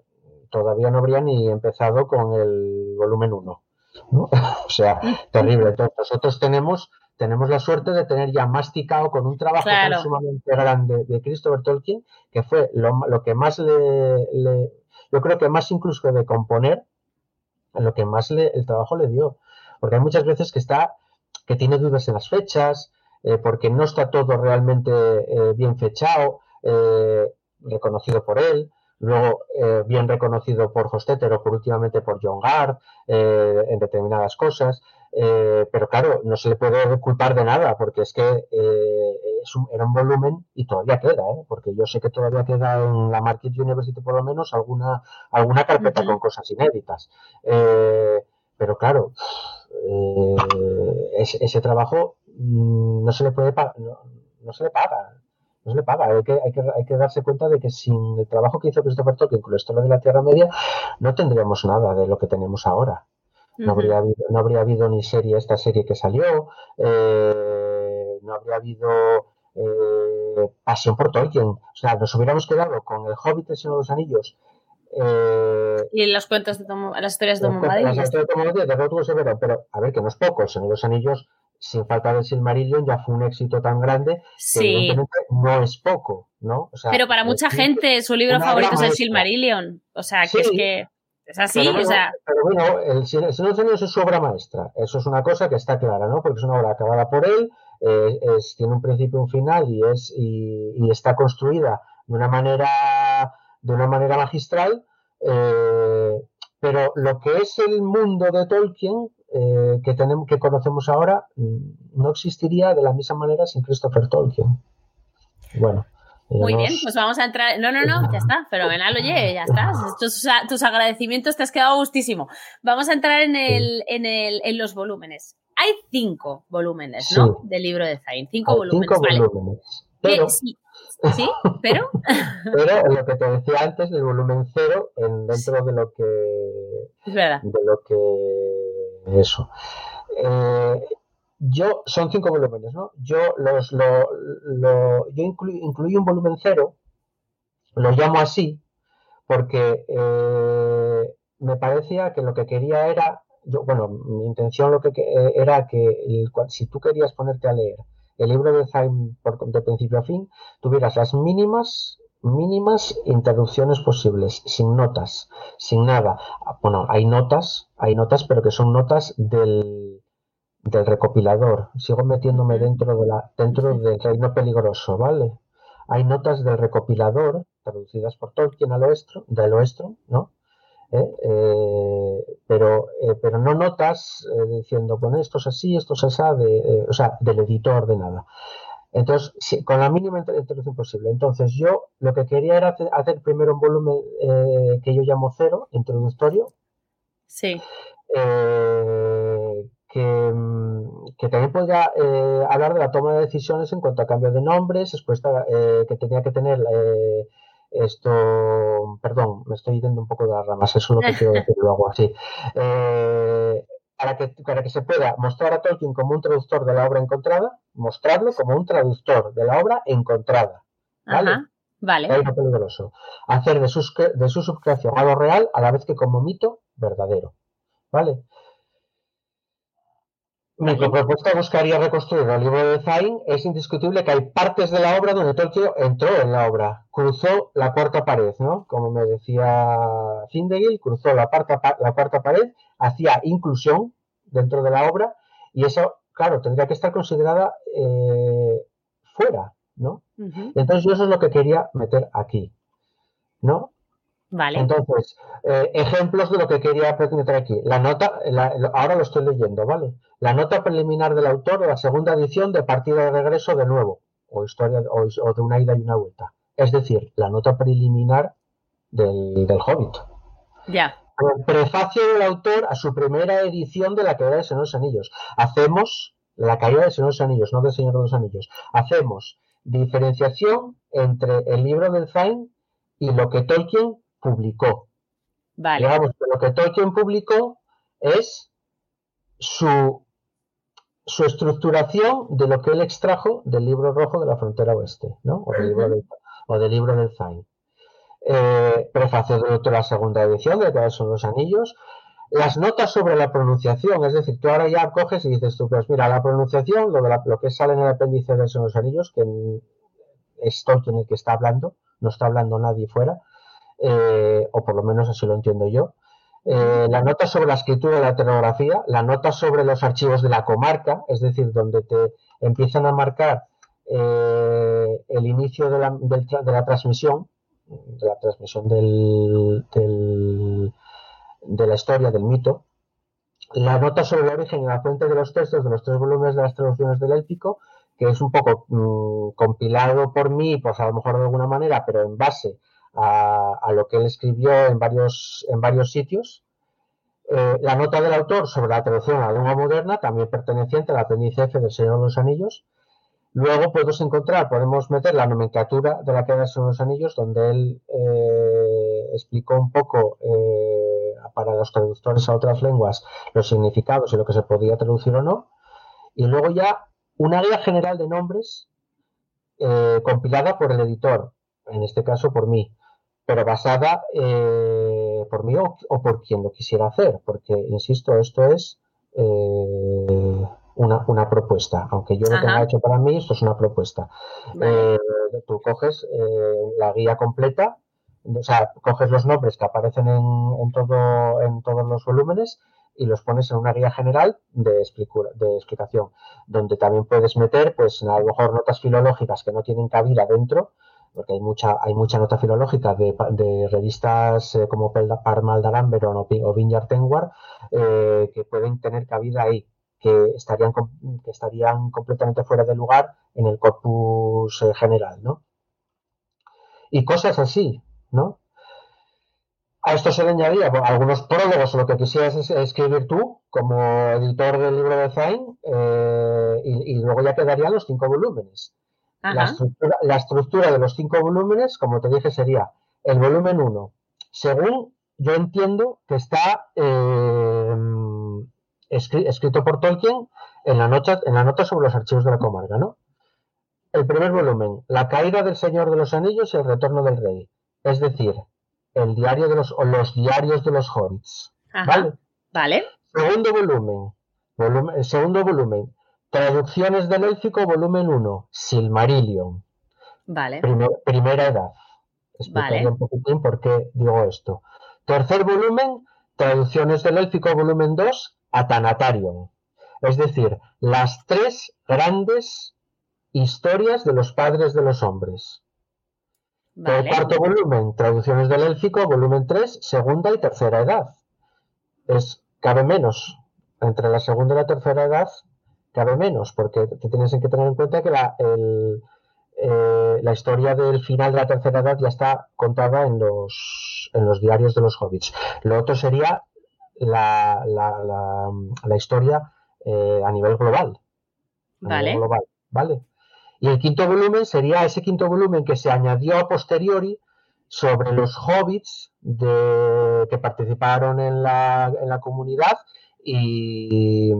todavía no habría ni empezado con el volumen 1. o sea, terrible. Entonces, nosotros tenemos, tenemos la suerte de tener ya masticado con un trabajo sumamente grande de Christopher Tolkien, que fue lo, que más le, le, yo creo que más incluso de componer, lo que más le, el trabajo le dio. Porque hay muchas veces que está, que tiene dudas en las fechas, eh, porque no está todo realmente eh, bien fechado, eh, reconocido por él, luego bien reconocido por Hostetter o por últimamente por John Gard en determinadas cosas. pero claro, no se le puede culpar de nada, porque es que era un volumen y todavía queda, porque yo sé que todavía queda en la Market University por lo menos alguna, alguna carpeta con cosas inéditas. pero claro, ese, trabajo mm, no se le puede no, no, se le paga. no se le paga. Hay que, hay que, hay que darse cuenta de que sin el trabajo que hizo Christopher Tolkien con la historia de la Tierra Media, no tendríamos nada de lo que tenemos ahora. No, habría habido, no habría habido ni serie, esta serie que salió, eh, no habría habido eh, pasión por Tolkien. O sea, nos hubiéramos quedado con el Hobbit, el Señor de los Anillos. Eh, y los cuentos de Tomo, las historias de Tomo Las historias de Tomo Severo, pero a ver, que no es poco. El Señor de los Anillos, sin falta del Silmarillion, ya fue un éxito tan grande que evidentemente no es poco, ¿no? pero para mucha gente su libro favorito es el Silmarillion. O sea, que es que es así, pero bueno, o sea. Pero bueno, el Señor de los Anillos es su obra maestra. Eso es una cosa que está clara, ¿no? Porque es una obra acabada por él, eh, tiene un principio y un final y, es, y, está construida de una manera, de una manera magistral. Eh, pero lo que es el mundo de Tolkien eh, que tenemos que conocemos ahora mm, no existiría de la misma manera sin Christopher Tolkien. Bueno. Muy bien, pues vamos a entrar. No, no, no, ya está, fenomenal, oye, ya está. Tus, agradecimientos te has quedado gustísimo. Vamos a entrar en, el, en, el, en los volúmenes. Hay cinco volúmenes, ¿no? Del libro de Zain. Cinco volúmenes. Cinco volúmenes. Pero, sí, sí, pero. pero lo que te decía antes del volumen cero, en, dentro de lo que. Es verdad. De lo que. Eso. Eh, yo, son cinco volúmenes, ¿no? Yo los lo, lo yo incluí un volumen cero, lo llamo así, porque eh, me parecía que lo que quería era, yo, bueno, mi intención lo que eh, era que si tú querías ponerte a leer el libro de Zayn de principio a fin, tuvieras las mínimas mínimas introducciones posibles, sin notas, sin nada. Bueno, hay notas, hay notas, pero que son notas del, del recopilador. Sigo metiéndome dentro de la dentro del reino peligroso, ¿vale? Hay notas del recopilador traducidas por Tolkien al oestro, del oestro, ¿no? ¿Eh? Eh, pero, eh, pero no notas diciendo, bueno, esto es así, esto es así, de, o sea, del editor, de nada. Entonces, con la mínima introducción posible. Entonces, yo lo que quería era hacer, primero un volumen que yo llamo cero, introductorio. Sí. Mm, que, también podría eh, hablar de la toma de decisiones en cuanto a cambio de nombres, respuesta eh, que tenía que tener eh, esto, perdón, me estoy yendo un poco de las ramas, eso es lo que quiero decir luego así. para, que, para que se pueda mostrar a Tolkien como un traductor de la obra encontrada, mostrarlo como un traductor de la obra encontrada. ¿Vale? vale. peligroso. Hacer de, sus, de su subcreación algo real a la vez que como mito verdadero. ¿Vale? Mi propuesta buscaría reconstruir el libro de Zain. Es indiscutible que hay partes de la obra donde Tolkien entró en la obra, cruzó la cuarta pared, ¿no? Como me decía Zindegil, cruzó la, la cuarta pared, hacía inclusión dentro de la obra y eso, claro, tendría que estar considerada eh, fuera, ¿no? Entonces yo eso es lo que quería meter aquí, ¿no? Vale. Entonces, eh, ejemplos de lo que quería meter aquí. La nota, ahora lo estoy leyendo, ¿vale? La nota preliminar del autor de la segunda edición de Partida de Regreso de Nuevo, o historia o, de una ida y una vuelta. Es decir, la nota preliminar del, Hobbit. Ya. El prefacio del autor a su primera edición de La caída de Señor de los Anillos. Hacemos la caída de Señor de los Anillos, no del Señor de los Anillos. Hacemos diferenciación entre el libro del Zain y lo que Tolkien publicó. Vale. Digamos que lo que Tolkien publicó es su, su estructuración de lo que él extrajo del libro rojo de la frontera oeste, ¿no? O del, libro, del, o del libro del Zain. Eh, prefacio de la segunda edición, de que son los anillos. Las notas sobre la pronunciación, es decir, tú ahora ya coges y dices tú, pues mira, la pronunciación, lo, de lo que sale en el apéndice de Son los Anillos, que es Tolkien el que está hablando, no está hablando nadie fuera, eh, o por lo menos así lo entiendo yo. Eh, la nota sobre la escritura de la telegrafía, la nota sobre los archivos de la comarca, es decir, donde te empiezan a marcar eh, el inicio de la, de la, transmisión, de la transmisión del, de la historia, del mito, la nota sobre el origen y la fuente de los textos de los tres volúmenes de las traducciones del élfico, que es un poco mm, compilado por mí, pues a lo mejor de alguna manera, pero en base a, lo que él escribió en varios, en varios sitios. Eh, la nota del autor sobre la traducción a la lengua moderna, también perteneciente al apéndice F del Señor de los Anillos. Luego podemos encontrar, podemos meter la nomenclatura de la que son los anillos, donde él eh, explicó un poco eh, para los traductores a otras lenguas los significados y lo que se podía traducir o no. Y luego ya una guía general de nombres compilada por el editor, en este caso por mí, pero basada por mí o, o, por quien lo quisiera hacer, porque, insisto, esto es una, una propuesta. Aunque yo lo tenga hecho para mí, esto es una propuesta. Eh, tú coges eh, la guía completa, o sea, coges los nombres que aparecen en, en, todo, en todos los volúmenes y los pones en una guía general de, de explicación, donde también puedes meter, pues, a lo mejor notas filológicas que no tienen cabida dentro, porque hay mucha, hay mucha nota filológica de, de revistas eh, como Parmal Daramberon o, o Tenguar eh, que pueden tener cabida ahí que estarían, que estarían completamente fuera de lugar en el corpus eh, general, ¿no? Y cosas así, ¿no? A esto se le añadía algunos prólogos lo que quisieras escribir tú como editor del libro de Zain eh, y, luego ya quedarían los cinco volúmenes. La estructura, la estructura, de los cinco volúmenes, como te dije, sería el volumen 1. Según yo entiendo que está eh, escrito por Tolkien en la, nota, en la nota sobre los archivos de la comarca, ¿no? El primer volumen, La caída del Señor de los Anillos y el retorno del Rey. Es decir, el diario de los, o los diarios de los hobbits. ¿Vale? Vale. Segundo volumen, volumen, segundo volumen, Traducciones del Élfico, volumen 1, Silmarillion. Vale. primera edad. Explicaré un poquitín por qué digo esto. Tercer volumen, Traducciones del Élfico, volumen 2, Atanatarion, es decir, las tres grandes historias de los padres de los hombres. Cuarto volumen, Traducciones del Élfico, volumen 3, segunda y tercera edad. Es, cabe menos. Entre la segunda y la tercera edad, cabe menos, porque te tienes que tener en cuenta que la, eh, la historia del final de la tercera edad ya está contada en los, en los diarios de los hobbits. Lo otro sería la, la, historia eh, a nivel global. vale. ¿vale? Y el quinto volumen sería ese quinto volumen que se añadió a posteriori sobre los hobbits de, que participaron en la, en la comunidad y,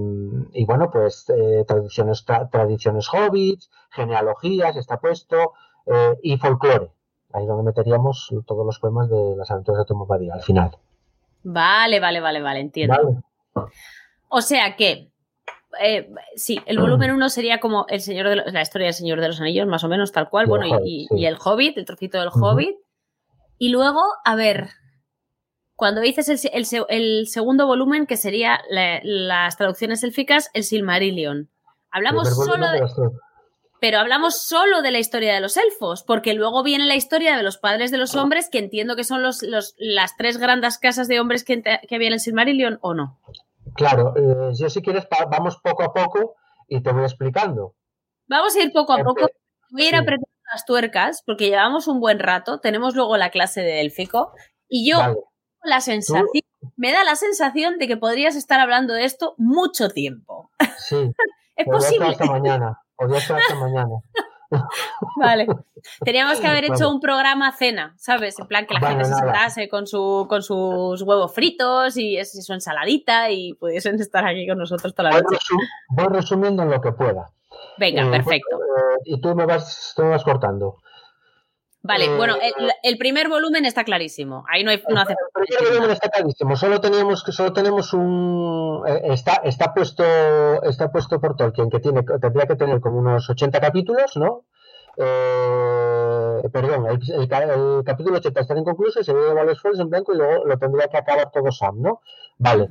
y, bueno, pues eh, tradiciones, tradiciones hobbits, genealogías, está puesto, eh, y folclore. Ahí es donde meteríamos todos los poemas de las aventuras de Tomo al final. Vale, vale, vale, vale, entiendo. O sea que, eh, sí, el volumen 1 sería como el señor de la historia del Señor de los Anillos, más o menos tal cual, bueno, y, el Hobbit, el trocito del Hobbit. Y luego, a ver, cuando dices el, segundo volumen, que sería las traducciones élficas, el Silmarillion. Hablamos solo de pero hablamos solo de la historia de los elfos, porque luego viene la historia de los padres de los hombres, que entiendo que son los, las tres grandes casas de hombres que, que había en el Silmarillion, ¿o no? Claro, eh, yo si quieres vamos poco a poco y te voy explicando. Vamos a ir poco a poco. Voy a ir apretando las tuercas, porque llevamos un buen rato, tenemos luego la clase de élfico, y yo la sensación, me da la sensación de que podrías estar hablando de esto mucho tiempo. Sí. es posible. Hasta mañana. Hasta mañana. Vale. Teníamos que haber hecho un programa cena, ¿sabes? En plan que la gente se sentase con, su, con sus huevos fritos y su ensaladita y pudiesen estar aquí con nosotros toda la noche. Voy resumiendo en lo que pueda. Venga, eh, perfecto. Eh, y tú me vas, tú me vas cortando. Vale, eh, bueno, el, primer volumen está clarísimo. Ahí no, hay, no hace. El primer volumen está clarísimo. Solo tenemos solo tenemos un eh, está está puesto está puesto por Tolkien que tiene tendría que tener como unos 80 capítulos, ¿no? Eh, perdón, el, capítulo 80 está inconcluso y se ve varios folds en blanco y luego lo tendría que acabar todo Sam, ¿no? Vale.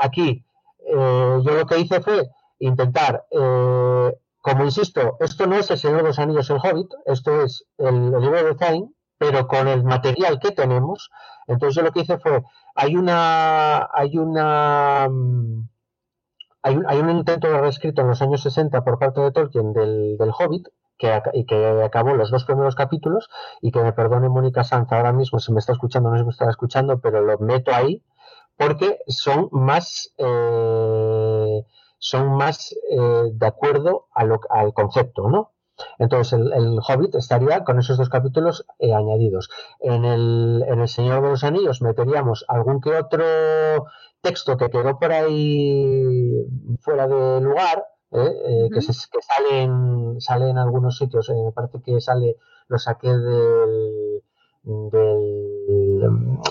aquí yo lo que hice fue intentar como insisto, esto no es el Señor de los Anillos el Hobbit, esto es el, libro de Zain, pero con el material que tenemos. Entonces yo lo que hice fue, hay una, hay una, mm, hay un, hay un intento de reescrito en los años 60 por parte de Tolkien del, del Hobbit, que, que acabó los dos primeros capítulos, y que me perdone Mónica Sanz ahora mismo si me está escuchando, no sé si me está escuchando, pero lo meto ahí, porque son más, eh, son más eh, de acuerdo al concepto, ¿no? Entonces el, Hobbit estaría con esos dos capítulos eh, añadidos. En el, en el Señor de los Anillos meteríamos algún que otro texto que quedó por ahí fuera de lugar, ¿eh? que, sale, en, algunos sitios. me parece que sale, lo saqué del, del,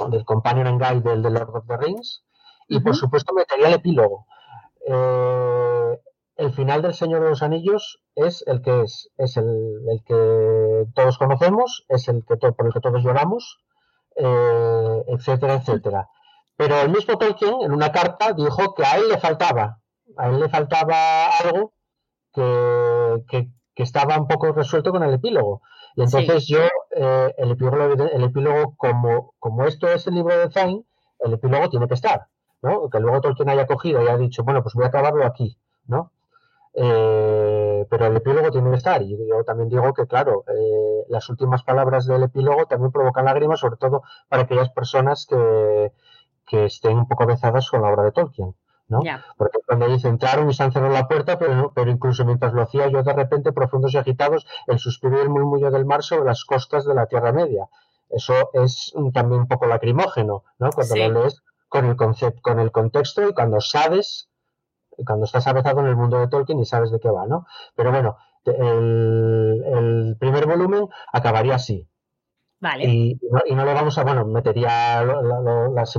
del Companion Guide del, del Lord of the Rings. Y por supuesto metería el epílogo. Eh, el final del Señor de los Anillos es el que es, es el, que todos conocemos, es el que por el que todos lloramos, eh, etcétera, etcétera. Pero el mismo Tolkien en una carta dijo que a él le faltaba, a él le faltaba algo que, estaba un poco resuelto con el epílogo. Y entonces yo, eh, el epílogo, el epílogo como, como esto es el libro de Zain, el epílogo tiene que estar. ¿No? Que luego Tolkien haya cogido y haya dicho, bueno, pues voy a acabarlo aquí, ¿no? Eh, pero el epílogo tiene que estar. Y yo también digo que, claro, eh, las últimas palabras del epílogo también provocan lágrimas, sobre todo para aquellas personas que, estén un poco avezadas con la obra de Tolkien. ¿no? Porque cuando dice entraron y se han cerrado la puerta, pero, pero incluso mientras lo hacía yo de repente, profundos y agitados, el suspiro y el murmullo del mar sobre las costas de la Tierra Media. Eso es también un poco lacrimógeno, ¿no? Cuando lo lees con el concepto, con el contexto y cuando sabes, cuando estás avezado en el mundo de Tolkien y sabes de qué va, ¿no? Pero bueno, el, primer volumen acabaría así. Vale. Y, no, le vamos a, bueno, metería las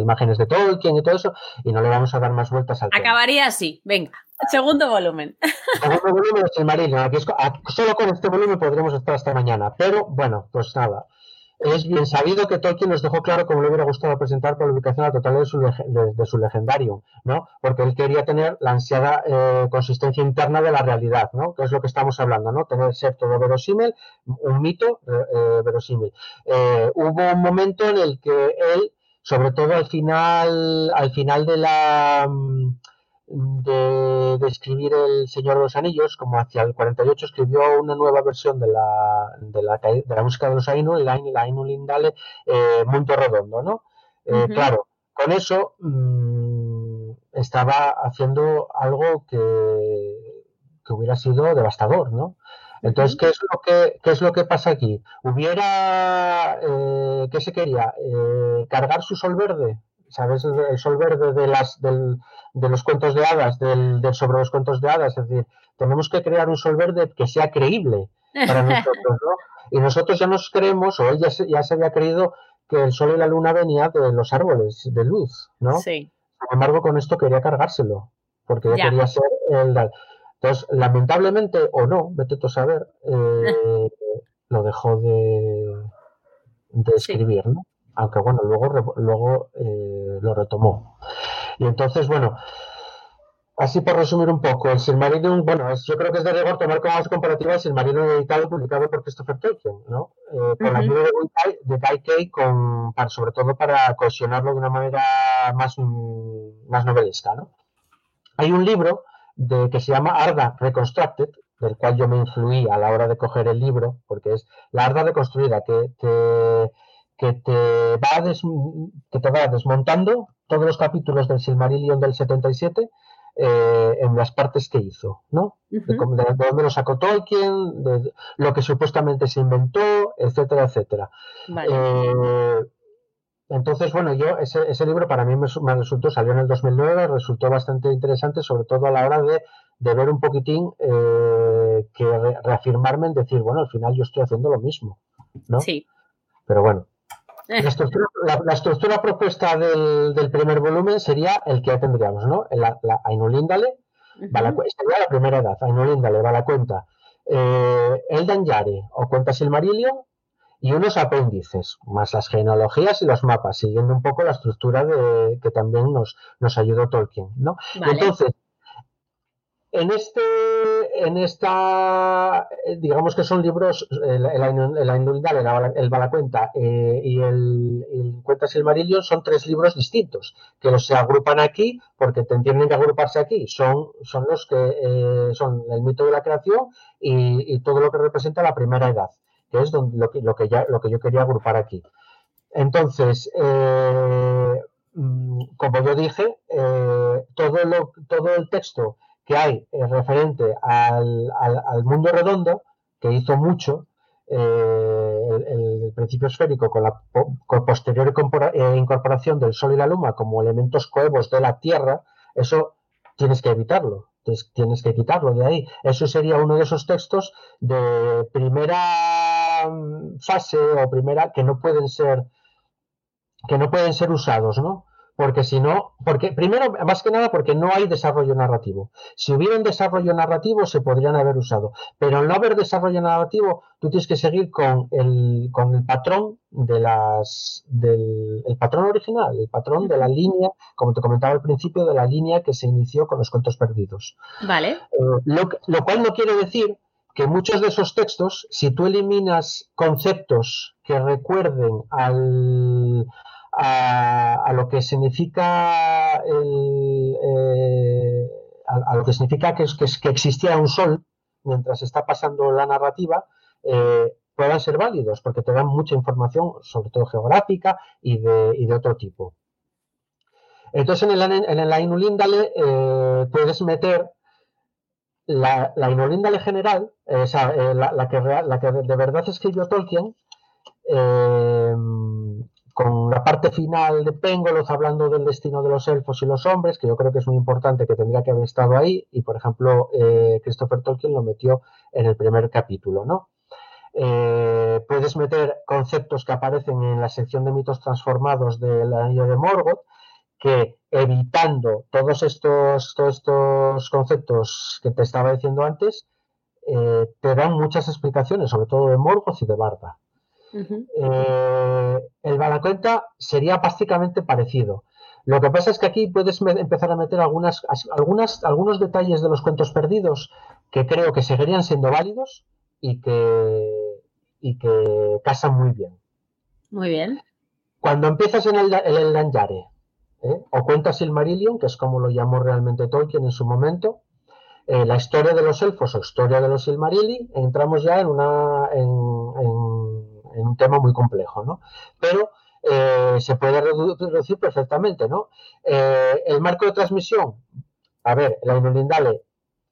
imágenes de Tolkien y todo eso, y no le vamos a dar más vueltas al Acabaría así, venga. Segundo volumen. Segundo volumen es el marino. solo con este volumen podremos estar hasta mañana. Pero bueno, pues nada. Es bien sabido que Tolkien nos dejó claro cómo le hubiera gustado presentar por la ubicación a total de su, de, su, legendario, ¿no? Porque él quería tener la ansiada eh, consistencia interna de la realidad, ¿no? Que es lo que estamos hablando, ¿no? Tener ser todo verosímil, un mito eh, eh, verosímil. hubo un momento en el que él, sobre todo al final, al final de la de, escribir El Señor de los Anillos, como hacia el 48 escribió una nueva versión de la, de la, de la música de los Ainul, la, la Ainul Lindale, eh, Punto Redondo, ¿no? Eh, claro, con eso mm, estaba haciendo algo que, que, hubiera sido devastador, ¿no? Entonces, ¿qué es lo que, qué es lo que pasa aquí? ¿Hubiera, eh, qué se quería? Eh, ¿Cargar su sol verde? ¿Sabes? El sol verde de, las, del, de los cuentos de hadas, del, sobre los cuentos de hadas. Es decir, tenemos que crear un sol verde que sea creíble para nosotros, ¿no? Y nosotros ya nos creemos, o él ya se, ya se había creído, que el sol y la luna venían de los árboles de luz, ¿no? Sí. Sin embargo, con esto quería cargárselo, porque ya, quería ser el... Entonces, lamentablemente, o no, vete tú a saber, eh, lo dejó de, de escribir, ¿no? Aunque bueno, luego, luego eh, lo retomó. Y entonces, bueno, así por resumir un poco, el Silmarillion, bueno, yo creo que es de rigor tomar como comparativa el Silmarillion editado y publicado por Christopher Tolkien, ¿no? Eh, con la ayuda de, de Guy Kay, con, para, sobre todo para cohesionarlo de una manera más, más novelesca, ¿no? Hay un libro de, que se llama Arda Reconstructed, del cual yo me influí a la hora de coger el libro, porque es la Arda reconstruida, que, que que te va, que te va desmontando todos los capítulos del Silmarillion del 77 eh, en las partes que hizo, ¿no? de, dónde lo sacó Tolkien, de lo que supuestamente se inventó, etcétera, etcétera. Eh, entonces, bueno, yo ese, ese libro para mí me, resultó, salió en el 2009, resultó bastante interesante, sobre todo a la hora de, de ver un poquitín eh, que reafirmarme en decir, bueno, al final yo estoy haciendo lo mismo, ¿no? Sí. Pero bueno, la estructura, propuesta del, primer volumen sería el que tendríamos, ¿no? La, la Ainulíndale, sería la primera edad, Ainulíndale, va la cuenta. Eh, el Yare o cuenta Silmarillion y unos apéndices, más las genealogías y los mapas, siguiendo un poco la estructura de, que también nos, nos ayudó Tolkien, ¿no? Entonces, en este, en esta, eh, digamos que son libros, el, el, el, el Balacuenta eh, y el, el Cuenta Silmarillion son tres libros distintos, que los se agrupan aquí porque te entienden que agruparse aquí. Son, son los que eh, son el mito de la creación y, todo lo que representa la primera edad, que es donde, lo, que, lo, que ya, lo que yo quería agrupar aquí. Entonces, mm, como yo dije, todo, lo, todo el texto que hay eh, referente al, mundo redondo, que hizo mucho, el, principio esférico con la posterior incorporación del Sol y la Luna como elementos coevos de la Tierra, eso tienes que evitarlo tienes que quitarlo de ahí. Eso sería uno de esos textos de primera fase o primera que no pueden ser que no pueden ser usados, ¿no? Porque si no, porque primero, más que nada, porque no hay desarrollo narrativo. Si hubiera un desarrollo narrativo, se podrían haber usado, pero al no haber desarrollo narrativo, tú tienes que seguir con el, con el patrón de las, del el patrón original, el patrón de la línea, como te comentaba al principio, de la línea que se inició con los cuentos perdidos. Vale. Eh, lo, lo cual no quiere decir que muchos de esos textos, si tú eliminas conceptos que recuerden al, a, lo que significa el, eh, a, lo que significa que, que, que, existía un sol mientras está pasando la narrativa eh, puedan ser válidos porque te dan mucha información sobre todo geográfica y de, y de otro tipo. Entonces en el, en el Ainulindale eh, puedes meter la, la Ainulindale general, o sea, la, la, que, la que de verdad escribió Tolkien, con la parte final de Pengoloth hablando del destino de los elfos y los hombres, que yo creo que es muy importante, que tendría que haber estado ahí, y por ejemplo, eh, Christopher Tolkien lo metió en el primer capítulo, ¿no? Eh, puedes meter conceptos que aparecen en la sección de mitos transformados del anillo de Morgoth, que evitando todos estos, todos estos conceptos que te estaba diciendo antes, eh, te dan muchas explicaciones, sobre todo de Morgoth y de Barda. Eh, el Balacuenta sería básicamente parecido. Lo que pasa es que aquí puedes empezar a meter algunas, algunas, algunos detalles de los cuentos perdidos que creo que seguirían siendo válidos y que, y que casan muy bien. Muy bien. Cuando empiezas en el, el Lanyare, ¿eh? o cuentas Silmarillion, que es como lo llamó realmente Tolkien en su momento, eh, la historia de los elfos o historia de los Silmarilli, entramos ya en una en un tema muy complejo, ¿no? Pero eh, se puede reducir perfectamente, ¿no? Eh, el marco de transmisión, a ver, la Inolindale,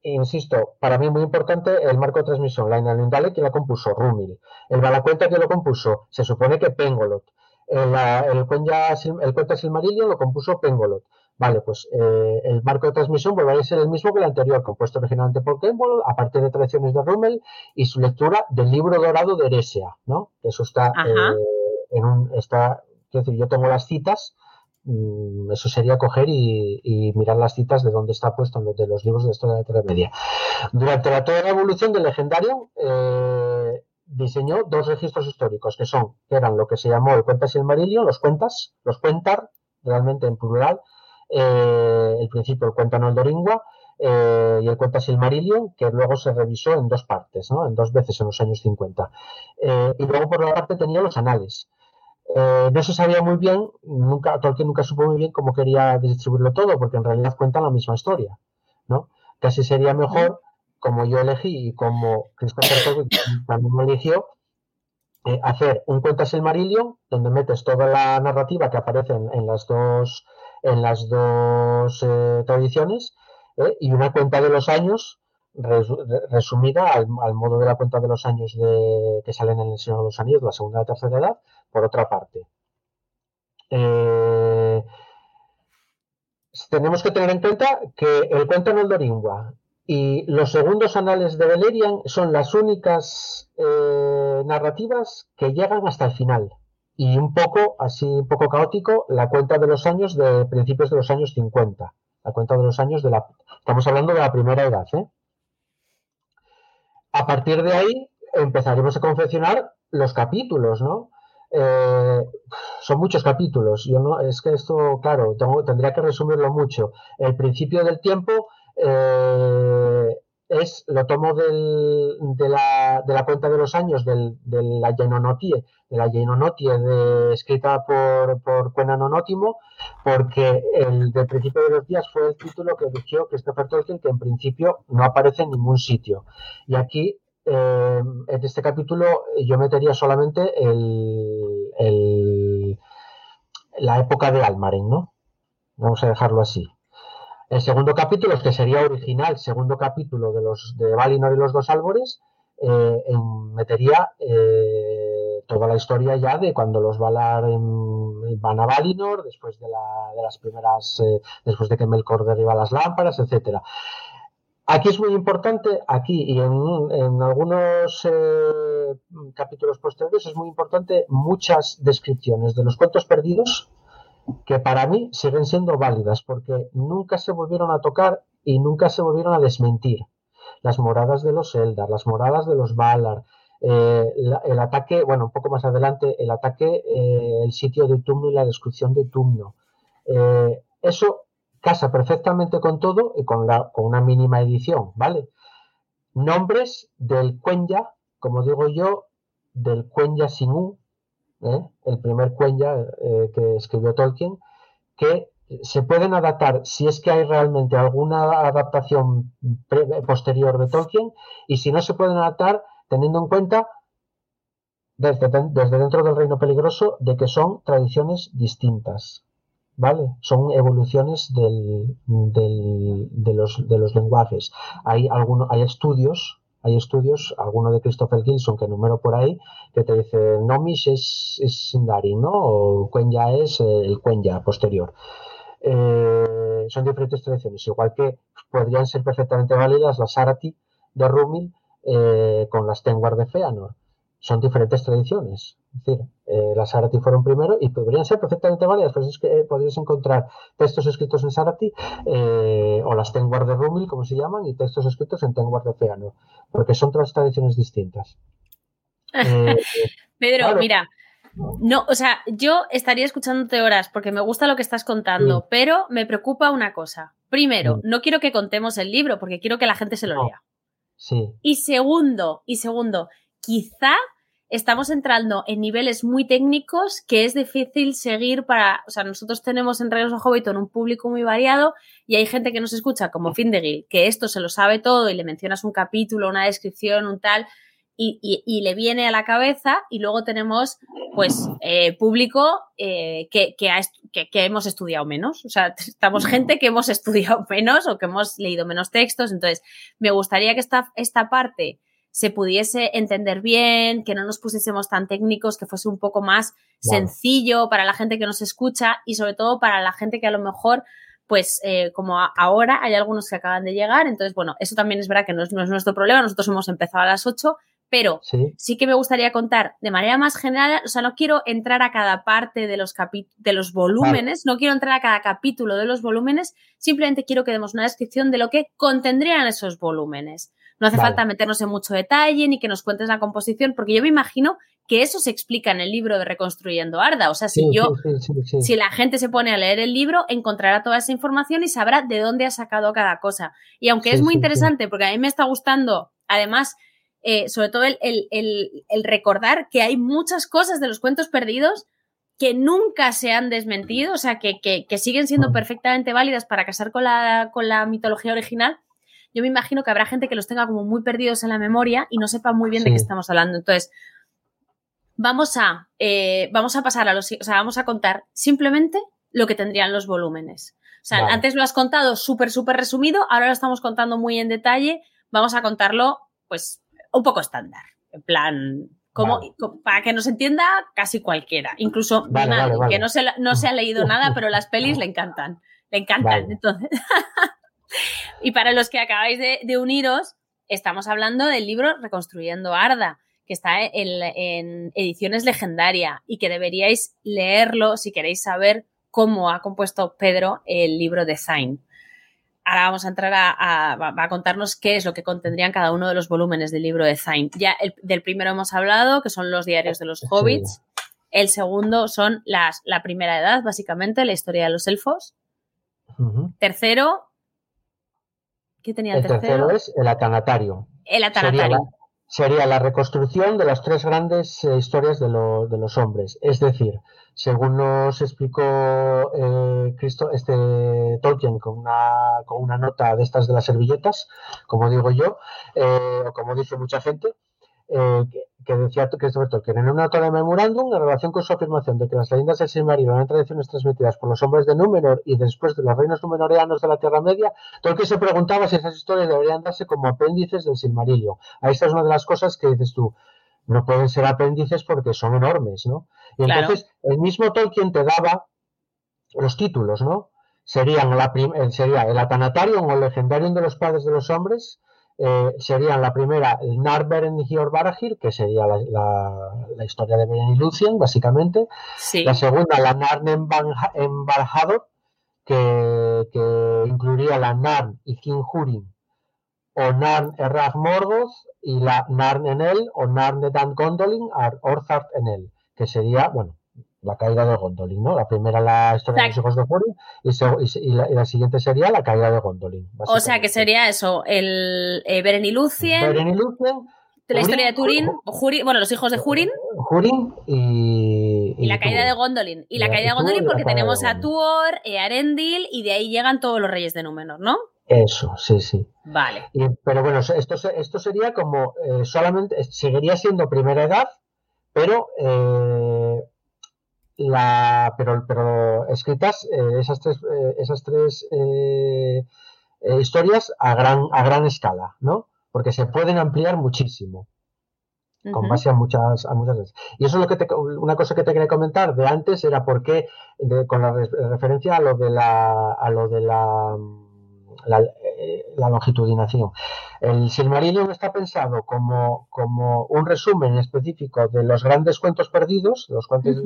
insisto, para mí muy importante el marco de transmisión, la Inolindale que la compuso Rumil, el Balacuenta que lo compuso, se supone que Pengolot, el, el, el cuento Silmarillion lo compuso Pengolot, Vale, pues eh, el marco de transmisión vuelve a ser el mismo que el anterior, compuesto originalmente por Campbell, a partir de tradiciones de Rummel y su lectura del libro dorado de Eresia, ¿no? Eso está eh, en un. Está, quiero decir, yo tengo las citas, mm, eso sería coger y, mirar las citas de dónde está puesto de los libros de historia de la Media. Durante la, toda la evolución del legendario, eh, diseñó dos registros históricos que son, que eran lo que se llamó el Cuentas y el Marilio, los cuentas, los cuentar, realmente en plural, eh, el principio el cuento Noldoringua eh, y el cuento Silmarillion, que luego se revisó en dos partes, ¿no? en dos veces en los años 50. Eh, y luego por la parte tenía los anales. no se sabía muy bien, nunca, Tolkien nunca supo muy bien cómo quería distribuirlo todo, porque en realidad cuentan la misma historia. ¿no? Casi sería mejor, como yo elegí y como Christopher también me eligió, hacer un cuento Silmarillion, donde metes toda la narrativa que aparece en las dos en las dos eh, tradiciones ¿eh? y una cuenta de los años resumida al, modo de la cuenta de los años de, que salen en el Señor de los Anillos, la segunda y la tercera edad, por otra parte. Eh, tenemos que tener en cuenta que el cuento Noldoringua y los segundos anales de Beleriand son las únicas narrativas que llegan hasta el final y un poco, así un poco caótico, la cuenta de los años de principios de los años 50. La cuenta de los años de la... Estamos hablando de la primera edad. ¿eh? A partir de ahí empezaremos a confeccionar los capítulos, ¿no? Eh, son muchos capítulos. Yo no, es que esto, claro, tendría que resumirlo mucho. El principio del tiempo eh, es, lo tomo de, la, cuenta de los años de la Genonotie, de la escrita por, por porque el del principio de los días fue el título que eligió Christopher Tolkien, que en principio no aparece en ningún sitio. Y aquí, eh, en este capítulo, yo metería solamente la época de Almaren, ¿no? Vamos a dejarlo así. El segundo capítulo, que sería original, segundo capítulo de los de Valinor y los dos árboles, eh, metería eh, toda la historia ya de cuando los Valar van a Valinor, después de, las primeras, eh, después de que Melkor derriba las lámparas, etcétera. Aquí es muy importante, aquí y en, algunos capítulos posteriores es muy importante muchas descripciones de los cuentos perdidos que para mí siguen siendo válidas porque nunca se volvieron a tocar y nunca se volvieron a desmentir. Las moradas de los Eldar, las moradas de los Valar, eh, el ataque, bueno, un poco más adelante, el ataque, eh, el sitio de Tumno y la destrucción de Tumno. Eh, eso casa perfectamente con todo y con, la, con una mínima edición, ¿vale? Nombres del Cuenya, como digo yo, del Cuenya Sinú, ¿eh? el primer Cuenya eh, que escribió Tolkien, que se pueden adaptar si es que hay realmente alguna adaptación posterior de Tolkien y si no se pueden adaptar teniendo en cuenta desde, dentro del reino peligroso de que son tradiciones distintas. ¿Vale? Son evoluciones del, de, los, de los lenguajes. Hay, algunos, hay estudios hay estudios, alguno de Christopher Gilson que número por ahí, que te dice Nomish es, es Sindarin, ¿no? O Cuenya es el Cuenya posterior. Eh, son diferentes tradiciones, igual que podrían ser perfectamente válidas las Sarati de Rumil eh, con las Tengwar de Feanor. Son diferentes tradiciones. Es decir, eh, las Sarati fueron primero y podrían ser perfectamente válidas, pues es que eh, podrías encontrar textos escritos en Sarati eh, o las Tengwar de Rumil, como se llaman, y textos escritos en Tengwar de Feanor, porque son tres tradiciones distintas. Pedro, mira, no, o sea, yo estaría escuchándote horas porque me gusta lo que estás contando, pero me preocupa una cosa. Primero, no quiero que contemos el libro porque quiero que la gente se lo lea. Sí. Y segundo, y segundo, quizá estamos entrando en niveles muy técnicos que es difícil seguir para, o sea, nosotros tenemos en Regreso a Hobbiton un público muy variado y hay gente que nos escucha como Findegil, que esto se lo sabe todo y le mencionas un capítulo, una descripción, un tal, y, le viene a la cabeza y luego tenemos pues eh, público eh, que, que, hemos estudiado menos. O sea, estamos gente que hemos estudiado menos o que hemos leído menos textos. Entonces, me gustaría que esta, esta parte se pudiese entender bien, que no nos pusiésemos tan técnicos, que fuese un poco más sencillo para la gente que nos escucha y sobre todo para la gente que a lo mejor, pues eh, como ahora hay algunos que acaban de llegar, entonces bueno, eso también es verdad que no es, nuestro problema, nosotros hemos empezado a las 8, pero ¿Sí? que me gustaría contar de manera más general, o sea, no quiero entrar a cada parte de los, de los volúmenes, no quiero entrar a cada capítulo de los volúmenes, simplemente quiero que demos una descripción de lo que contendrían esos volúmenes. No hace falta meternos en mucho detalle ni que nos cuentes la composición, porque yo me imagino que eso se explica en el libro de Reconstruyendo Arda. O sea, si yo, si la gente se pone a leer el libro, encontrará toda esa información y sabrá de dónde ha sacado cada cosa. Y aunque es muy interesante, porque a mí me está gustando, además, eh, sobre todo el, recordar que hay muchas cosas de los cuentos perdidos que nunca se han desmentido, o sea, que, que siguen siendo perfectamente válidas para casar con la, con la mitología original yo me imagino que habrá gente que los tenga como muy perdidos en la memoria y no sepa muy bien de qué estamos hablando. Entonces, vamos a, eh, vamos a pasar a los, o sea, vamos a contar simplemente lo que tendrían los volúmenes. O sea, antes lo has contado súper, súper resumido, ahora lo estamos contando muy en detalle, vamos a contarlo, pues, un poco estándar. En plan, como, para que nos entienda casi cualquiera, incluso que no se, no se ha leído nada, pero las pelis le encantan, le encantan. Entonces, y para los que acabáis de, uniros, estamos hablando del libro Reconstruyendo Arda, que está en, ediciones legendaria y que deberíais leerlo si queréis saber cómo ha compuesto Pedro el libro de Zain. Ahora vamos a entrar a, contarnos qué es lo que contendrían cada uno de los volúmenes del libro de Zain. Ya del primero hemos hablado, que son los diarios de los hobbits. El segundo son las, la primera edad, básicamente, la historia de los elfos. Tercero, ¿Qué tenía el, tercero? es el atanatario. El atanatario. Sería la, reconstrucción de las tres grandes eh, historias de, los hombres. Es decir, según nos explicó eh, Cristo, este Tolkien con una, con una nota de estas de las servilletas, como digo yo, eh, o como dice mucha gente, eh, que, decía que es que en una nota de memorándum, en relación con su afirmación de que las leyendas del Silmarillion eran tradiciones transmitidas por los hombres de Númenor y después de los reinos numenoreanos de la Tierra Media, Tolkien se preguntaba si esas historias deberían darse como apéndices del Silmarillion. Ahí esta es una de las cosas que dices tú, no pueden ser apéndices porque son enormes, ¿no? Y entonces el mismo Tolkien te daba los títulos, ¿no? Serían la sería el Atanatarium o el Legendarium de los Padres de los Hombres, eh, serían la primera el Narberen Barahir, que sería la, historia de Beren y Lucien, básicamente. La segunda, la Narn en Barhador, que, que, incluiría la Narn y Hurin, o Narn Errag Morgoth, y la Narn Enel, o Narn de Dan Gondolin, Orthart Enel, que sería, bueno, la caída de Gondolin, ¿no? La primera la historia de los hijos de Hurin y, la, siguiente sería la caída de Gondolin. O sea que sería eso, el eh, Beren y Lucien. Beren y Lucien. La historia de Turin, bueno, los hijos de Hurin. Hurin y. Y, la caída de Gondolin. Y la caída de Gondolin porque tenemos a Tuor, a eh, Arendil y de ahí llegan todos los reyes de Númenor, ¿no? Eso, sí, sí. Vale. pero bueno, esto, esto sería como eh, solamente, seguiría siendo primera edad, pero eh, la, pero, pero escritas eh, esas tres, eh, esas tres eh, historias a gran, a gran escala, ¿no? Porque se pueden ampliar muchísimo. Con base a muchas, a muchas veces. Y eso es lo que te, una cosa que te quería comentar de antes era por qué, con la referencia a lo de la, a lo de la la, eh, longitudinación. El Silmarillion está pensado como, como, un resumen específico de los grandes cuentos perdidos, los cuentos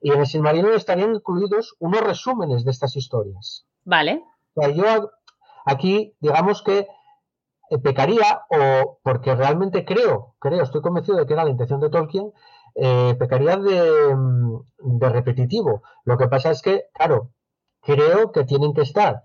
y en el Silmarillion estarían incluidos unos resúmenes de estas historias. Vale. yo aquí, digamos que eh, pecaría, o porque realmente creo, creo, estoy convencido de que era la intención de Tolkien, eh, pecaría de, mm, de, repetitivo. Lo que pasa es que, claro, creo que tienen que estar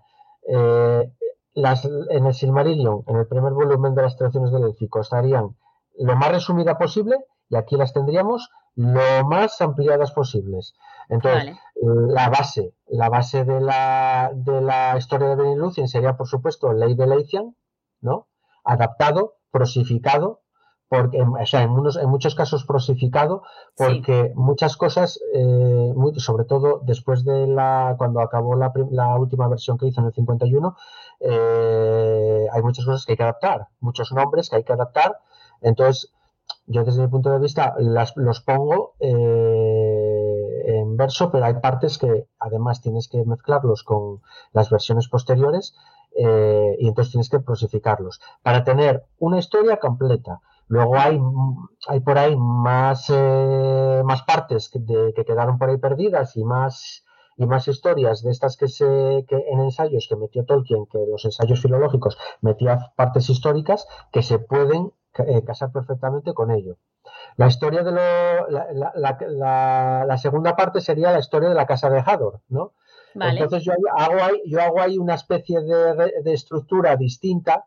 las, en el Silmarillion, en el primer volumen de las tradiciones del élfico, estarían lo más resumida posible y aquí las tendríamos lo más ampliadas posibles. Entonces, la base, la base de la, de la historia de Benilúcien sería, por supuesto, Ley de Leithian, ¿no? Adaptado, prosificado, porque, o sea, en, en muchos casos prosificado, porque muchas cosas, eh, sobre todo después de la, cuando acabó la, la, última versión que hizo en el 51, eh, hay muchas cosas que hay que adaptar, muchos nombres que hay que adaptar. Entonces, yo desde mi punto de vista las, los pongo eh, en verso, pero hay partes que además tienes que mezclarlos con las versiones posteriores eh, y entonces tienes que prosificarlos para tener una historia completa. Luego hay, hay por ahí más, más partes que, que quedaron por ahí perdidas y más y más historias de estas que se que en ensayos que metió Tolkien, que los ensayos filológicos metía partes históricas que se pueden eh, casar perfectamente con ello. La historia de lo, la, la, segunda parte sería la historia de la casa de Hador, ¿no? Entonces yo hago ahí, yo hago ahí una especie de, de estructura distinta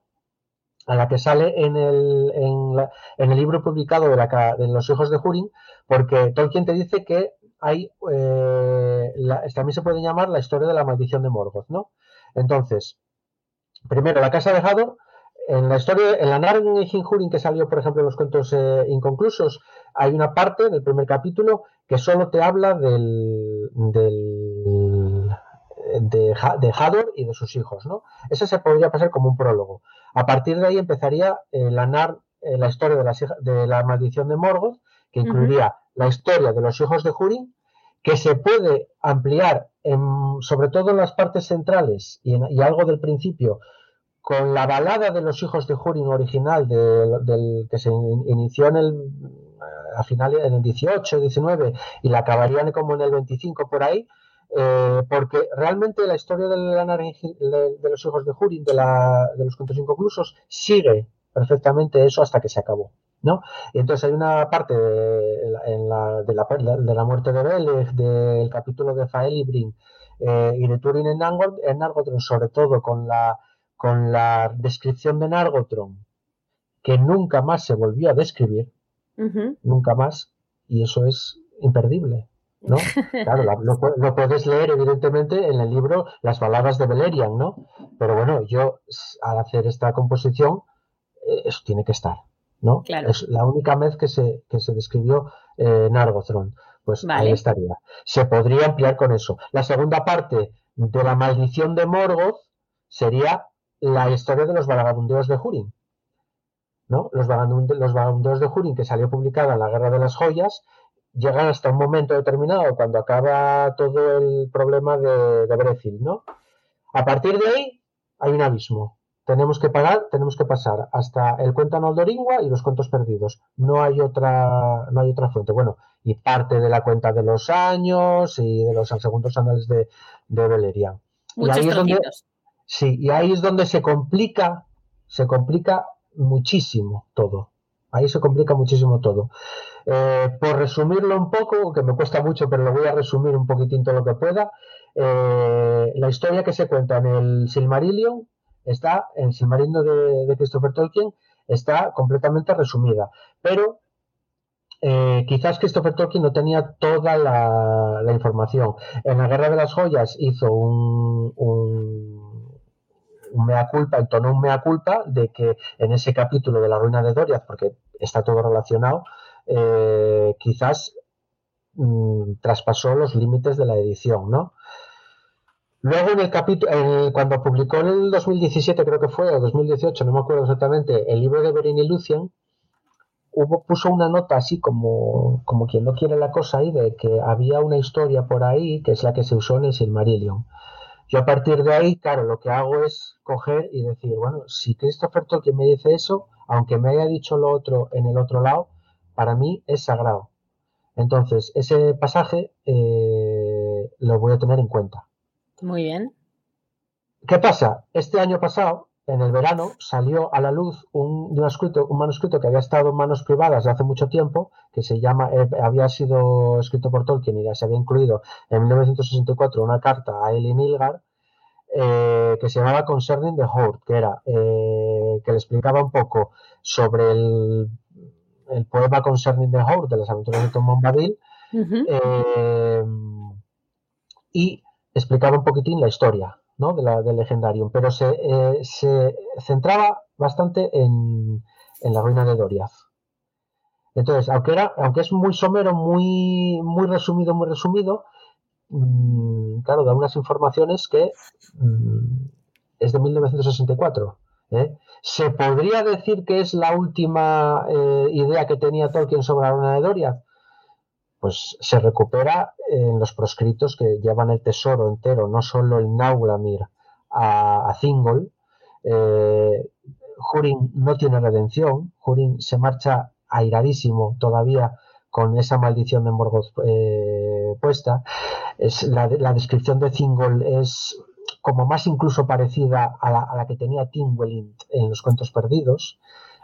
a la que sale en el, en, en el libro publicado de, la, de los hijos de Hurin, porque Tolkien te dice que hay, eh, también se puede llamar la historia de la maldición de Morgoth, ¿no? Entonces, primero, la casa de Hador, en la historia, en la Narn y Hinjurin que salió, por ejemplo, en los cuentos eh, inconclusos, hay una parte del primer capítulo que solo te habla del, del de, de, Hador y de sus hijos, ¿no? Ese se podría pasar como un prólogo. A partir de ahí empezaría eh, la, la historia de la, de la maldición de Morgoth, que incluiría la historia de los hijos de Hurin, que se puede ampliar en, sobre todo en las partes centrales y, algo del principio con la balada de los hijos de Hurin original del que se inició en el a final en el 18, 19 y la acabarían como en el 25 por ahí, eh, porque realmente la historia de, de, los hijos de Hurin, de, de los cuentos inconclusos, sigue perfectamente eso hasta que se acabó. ¿no? Y entonces hay una parte de, la, de, la, de la muerte de Belez, del capítulo de Faelibrin eh, y de Turin en, Nargotron, sobre todo con la, con la descripción de Nargotron, que nunca más se volvió a describir, nunca más, y eso es imperdible. ¿No? Claro, lo, puedes leer evidentemente en el libro Las baladas de Beleriand, ¿no? Pero bueno, yo al hacer esta composición, eh, eso tiene que estar. ¿no? Es la única vez que se, que se describió eh, Nargothrond. Pues ahí estaría. Se podría ampliar con eso. La segunda parte de la maldición de Morgoth sería la historia de los vagabundeos de Hurin. ¿no? Los, vagabundeos de Hurin, que salió publicada en la Guerra de las Joyas, llegan hasta un momento determinado, cuando acaba todo el problema de, de ¿no? A partir de ahí hay un abismo. Tenemos que pagar, tenemos que pasar hasta el cuento Oldoringua y los cuentos perdidos. No hay otra, no hay otra fuente. Bueno, y parte de la cuenta de los años y de los segundos anales de, de Beleriand. y ahí es donde, sí, y ahí es donde se complica, se complica muchísimo todo. Ahí se complica muchísimo todo. Eh, por resumirlo un poco, que me cuesta mucho, pero lo voy a resumir un poquitín todo lo que pueda. Eh, la historia que se cuenta en el Silmarillion está, en el Silmarillion de, Christopher Tolkien, está completamente resumida. Pero eh, quizás Christopher Tolkien no tenía toda la, información. En la Guerra de las Joyas hizo un, un, mea culpa, entonó un mea culpa de que en ese capítulo de la ruina de Doriath, porque está todo relacionado, eh, quizás mm, traspasó los límites de la edición, ¿no? Luego en el capítulo, cuando publicó en el 2017, creo que fue, o 2018, no me acuerdo exactamente, el libro de Beren y Lucian, hubo, puso una nota así como, como quien no quiere la cosa ahí, de que había una historia por ahí que es la que se usó en el Silmarillion. Yo a partir de ahí, claro, lo que hago es coger y decir, bueno, si Christopher Tolkien me dice eso, aunque me haya dicho lo otro en el otro lado, para mí es sagrado. Entonces, ese pasaje eh, lo voy a tener en cuenta. Muy bien. ¿Qué pasa? Este año pasado, en el verano, salió a la luz un, manuscrito, un manuscrito que había estado en manos privadas de hace mucho tiempo, que se llama, eh, había sido escrito por Tolkien y ya se había incluido en 1964 una carta a Elin Ilgar, eh, que se llamaba Concerning the Horde, que era que le explicaba un poco sobre el el poema Concerning the Horde de las aventuras de Tom Bombadil eh, y explicaba un poquitín la historia de la, del Legendarium, pero se, eh, se centraba bastante en, en, la ruina de Doriath. Entonces, aunque, era, aunque es muy somero, muy, muy resumido, muy resumido, mmm, claro, da unas informaciones que mmm, es de 1964. ¿eh? ¿Se podría decir que es la última eh, idea que tenía Tolkien sobre la luna de Doria? Pues se recupera en los proscritos que llevan el tesoro entero, no solo el Nauglamir a, a Thingol. Eh, Hurin no tiene redención, Hurin se marcha airadísimo todavía con esa maldición de Morgoth eh, puesta. Es, la, la, descripción de Thingol es como más incluso parecida a la, que tenía Tim Welling en Los Cuentos Perdidos.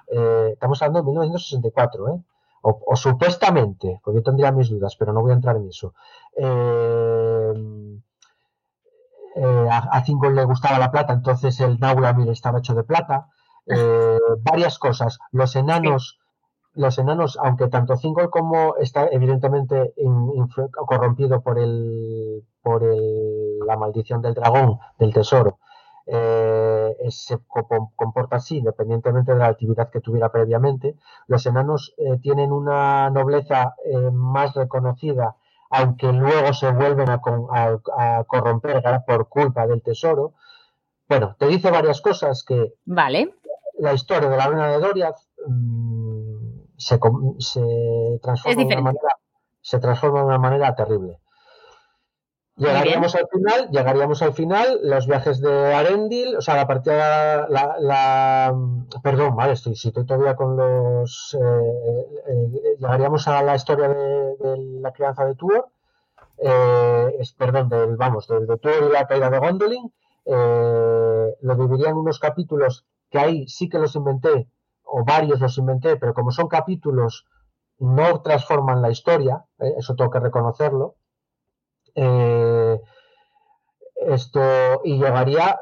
Eh, estamos hablando de 1964, ¿eh? O, supuestamente, porque yo tendría mis dudas, pero no voy a entrar en eso. Eh, a, a le gustaba la plata, entonces el Naulamir estaba hecho de plata. varias cosas. Los enanos, los enanos, aunque tanto Thingol como está evidentemente corrompido por el, por la maldición del dragón, del tesoro, eh, se comporta así, independientemente de la actividad que tuviera previamente. Los enanos eh, tienen una nobleza eh, más reconocida, aunque luego se vuelven a, corromper por culpa del tesoro. Bueno, te dice varias cosas que vale. la historia de la luna de Doriath mm, se, transforma de una manera, se transforma de una manera terrible. Llegaríamos al final, llegaríamos al final, los viajes de Arendil, o sea, la partida, la, la perdón, vale, estoy, si estoy todavía con los, eh, eh, llegaríamos a la historia de, la crianza de Tuor, eh, perdón, del, vamos, de, de Tuor y la caída de Gondolin, lo dividiría en unos capítulos que ahí sí que los inventé, o varios los inventé, pero como son capítulos, no transforman la historia, eso tengo que reconocerlo, eh, esto y llevaría,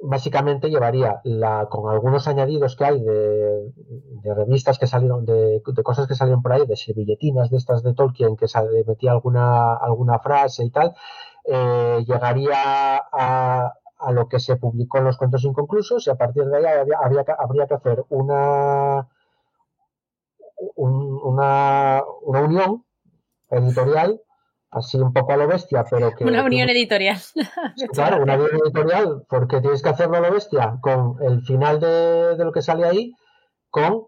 básicamente llevaría la, con algunos añadidos que hay de, revistas que salieron, de, cosas que salieron por ahí, de servilletinas de estas de Tolkien que metía alguna, alguna frase y tal, eh, llegaría a, lo que se publicó en los cuentos inconclusos y a partir de ahí habría, habría que hacer una una, una unión editorial así un poco a lo bestia, pero que... Una unión editorial. claro, una unión editorial, porque tienes que hacerlo a lo bestia con el final de, lo que sale ahí, con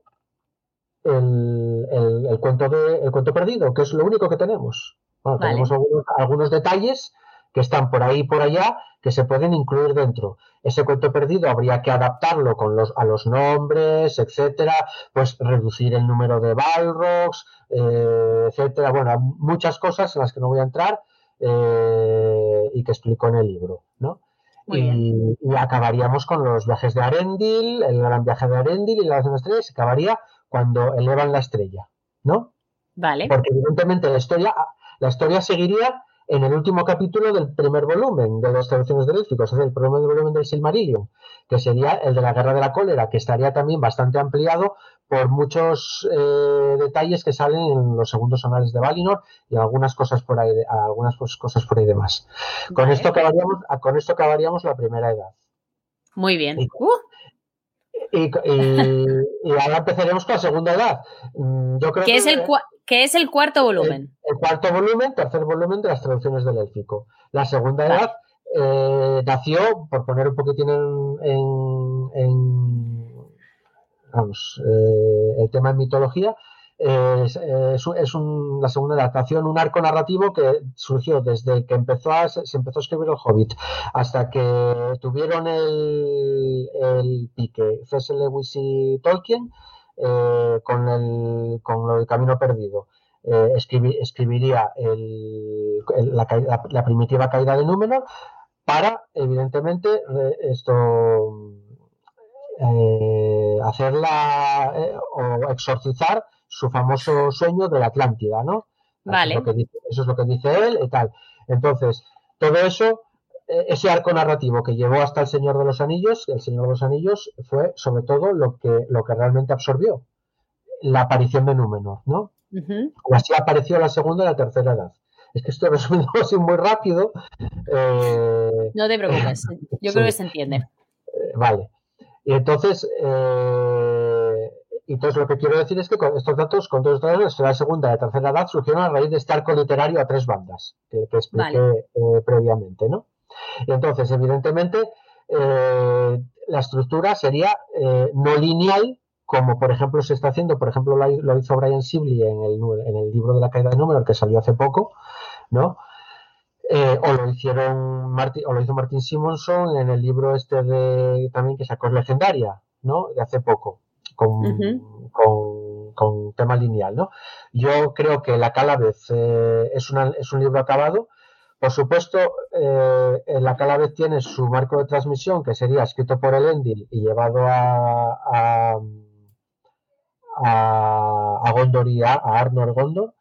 el, el, cuento de, el cuento perdido, que es lo único que tenemos. Bueno, tenemos algunos, algunos, detalles que están por ahí y por allá que se pueden incluir dentro. Ese cuento perdido habría que adaptarlo con los, a los nombres, etcétera, pues reducir el número de Balrogs, eh, etcétera. Bueno, muchas cosas en las que no voy a entrar eh, y que explico en el libro, ¿no? Y, acabaríamos con los viajes de Arendil, el gran viaje de Arendil y la de estrella, se acabaría cuando elevan la estrella, ¿no? Vale. Porque evidentemente la historia, la historia seguiría en el último capítulo del primer volumen de las traducciones de élficos, es el primer volumen del Silmarillion, que sería el de la Guerra de la Cólera, que estaría también bastante ampliado por muchos eh, detalles que salen en los segundos anales de Valinor y algunas cosas por ahí, algunas cosas por ahí demás. Con esto acabaríamos, con esto acabaríamos la primera edad. Muy bien. Uh. Y, ahora empezaremos con la segunda edad. Mm, yo creo que es el que es el cuarto volumen. El, cuarto volumen, tercer volumen de las traducciones del élfico. La segunda edad eh, nació, por poner un poquitín en, vamos, eh, el tema en mitología, es, la segunda adaptación, un arco narrativo que surgió desde que empezó se empezó a escribir el Hobbit hasta que tuvieron el, el pique C.S. Lewis y Tolkien eh, con, el, con lo del camino perdido. Eh, escribiría la, primitiva caída de Númenor para, evidentemente, esto eh, hacerla o exorcizar su famoso sueño de la Atlántida, ¿no? Vale. Eso es lo que dice, él y tal. Entonces, todo eso ese arco narrativo que llevó hasta el Señor de los Anillos, el Señor de los Anillos fue sobre todo lo que, lo que realmente absorbió, la aparición de Númenor, ¿no? O así apareció la segunda y la tercera edad. Es que estoy resumiendo así muy rápido. Eh, no te preocupes, yo creo que se entiende. Eh, vale. Y entonces, eh, entonces lo que quiero decir es que con estos datos, con todos estos datos, la segunda y la tercera edad surgieron a raíz de este arco literario a tres bandas, que, expliqué previamente, ¿no? Entonces, evidentemente, eh, la estructura sería eh, no lineal, como por ejemplo se está haciendo, por ejemplo lo hizo Brian Sibley en el, en el libro de la caída de número que salió hace poco, ¿no? Eh, o lo hicieron Martin, o lo hizo Martin Simonson en el libro este de también que sacó Legendaria, ¿no? De hace poco, con, con, tema lineal, ¿no? Yo creo que La Calavez es, una, es un libro acabado, por supuesto, eh, la Calavez tiene su marco de transmisión, que sería escrito por el Endil y llevado a, a, a, Gondor y a, Arnor Gondor.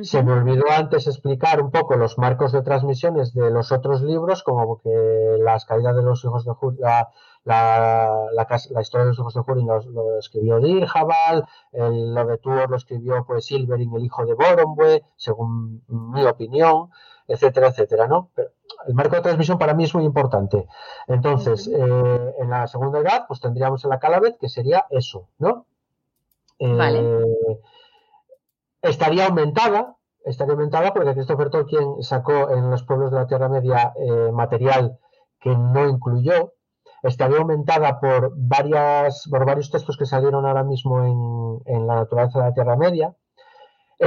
Se me olvidó antes explicar un poco los marcos de transmisiones de los otros libros, como que las caídas de los hijos de Húrin, la, la, historia de los hijos de Húrin lo, escribió Dirjabal, lo de Tuor lo escribió pues Silverin, el hijo de Boromwe, según mi opinión etcétera, etcétera, ¿no? Pero el marco de transmisión para mí es muy importante. Entonces, eh, en la segunda edad, pues tendríamos en la Calavez, que sería eso, ¿no? vale. Eh, estaría aumentada, estaría aumentada porque Christopher Tolkien sacó en los pueblos de la Tierra Media eh, material que no incluyó. Estaría aumentada por varias, por varios textos que salieron ahora mismo en, en la naturaleza de la Tierra Media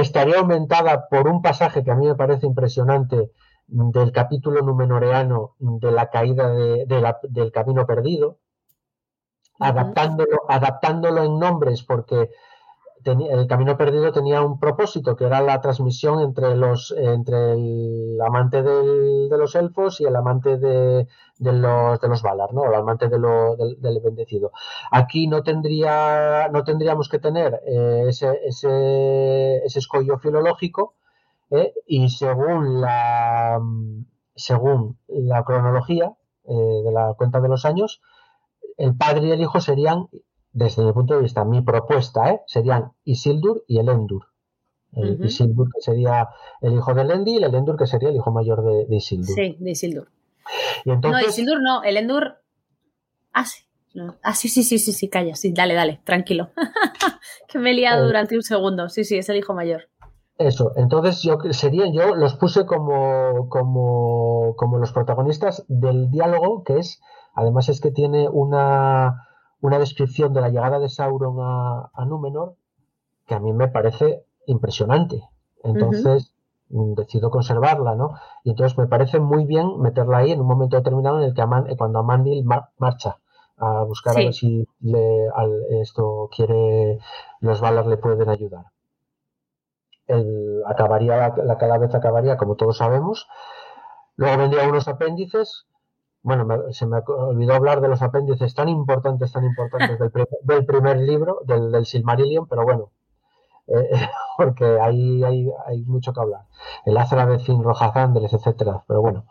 estaría aumentada por un pasaje que a mí me parece impresionante del capítulo numenoreano de la caída del camino perdido, adaptándolo, adaptándolo en nombres porque el camino perdido tenía un propósito que era la transmisión entre los entre el amante de los elfos y el amante de, los de los Valar, ¿no? El amante de lo, del, bendecido. Aquí no tendría no tendríamos que tener eh, ese, ese, ese, escollo filológico ¿eh? y según la según la cronología eh, de la cuenta de los años el padre y el hijo serían desde mi punto de vista, mi propuesta ¿eh? serían Isildur y Elendur. El Isildur que sería el hijo de Elendi y el Elendur que sería el hijo mayor de, Isildur. Sí, de Isildur. No, Isildur no, Elendur... Ah, sí. Ah, sí, sí, sí, sí, sí, calla, sí, dale, dale, tranquilo. que me he liado eh. durante un segundo. Sí, sí, es el hijo mayor. Eso, entonces yo sería, yo los puse como, como, como los protagonistas del diálogo, que es, además es que tiene una, una descripción de la llegada de Sauron a, a Númenor, que a mí me parece impresionante. Entonces, mm, decido conservarla, ¿no? Y entonces me parece muy bien meterla ahí en un momento determinado en el que eh, cuando Amandil marcha a buscar a ver si le, esto quiere, los balas le pueden ayudar. El, acabaría, la, cada vez acabaría, como todos sabemos. Luego vendrían unos apéndices. Bueno, se me olvidó hablar de los apéndices tan importantes, tan importantes del, primer libro, del, del Silmarillion, pero bueno, eh, porque ahí hay, hay, mucho que hablar. El Azra de Fin, Rojazandres, etcétera. Pero bueno.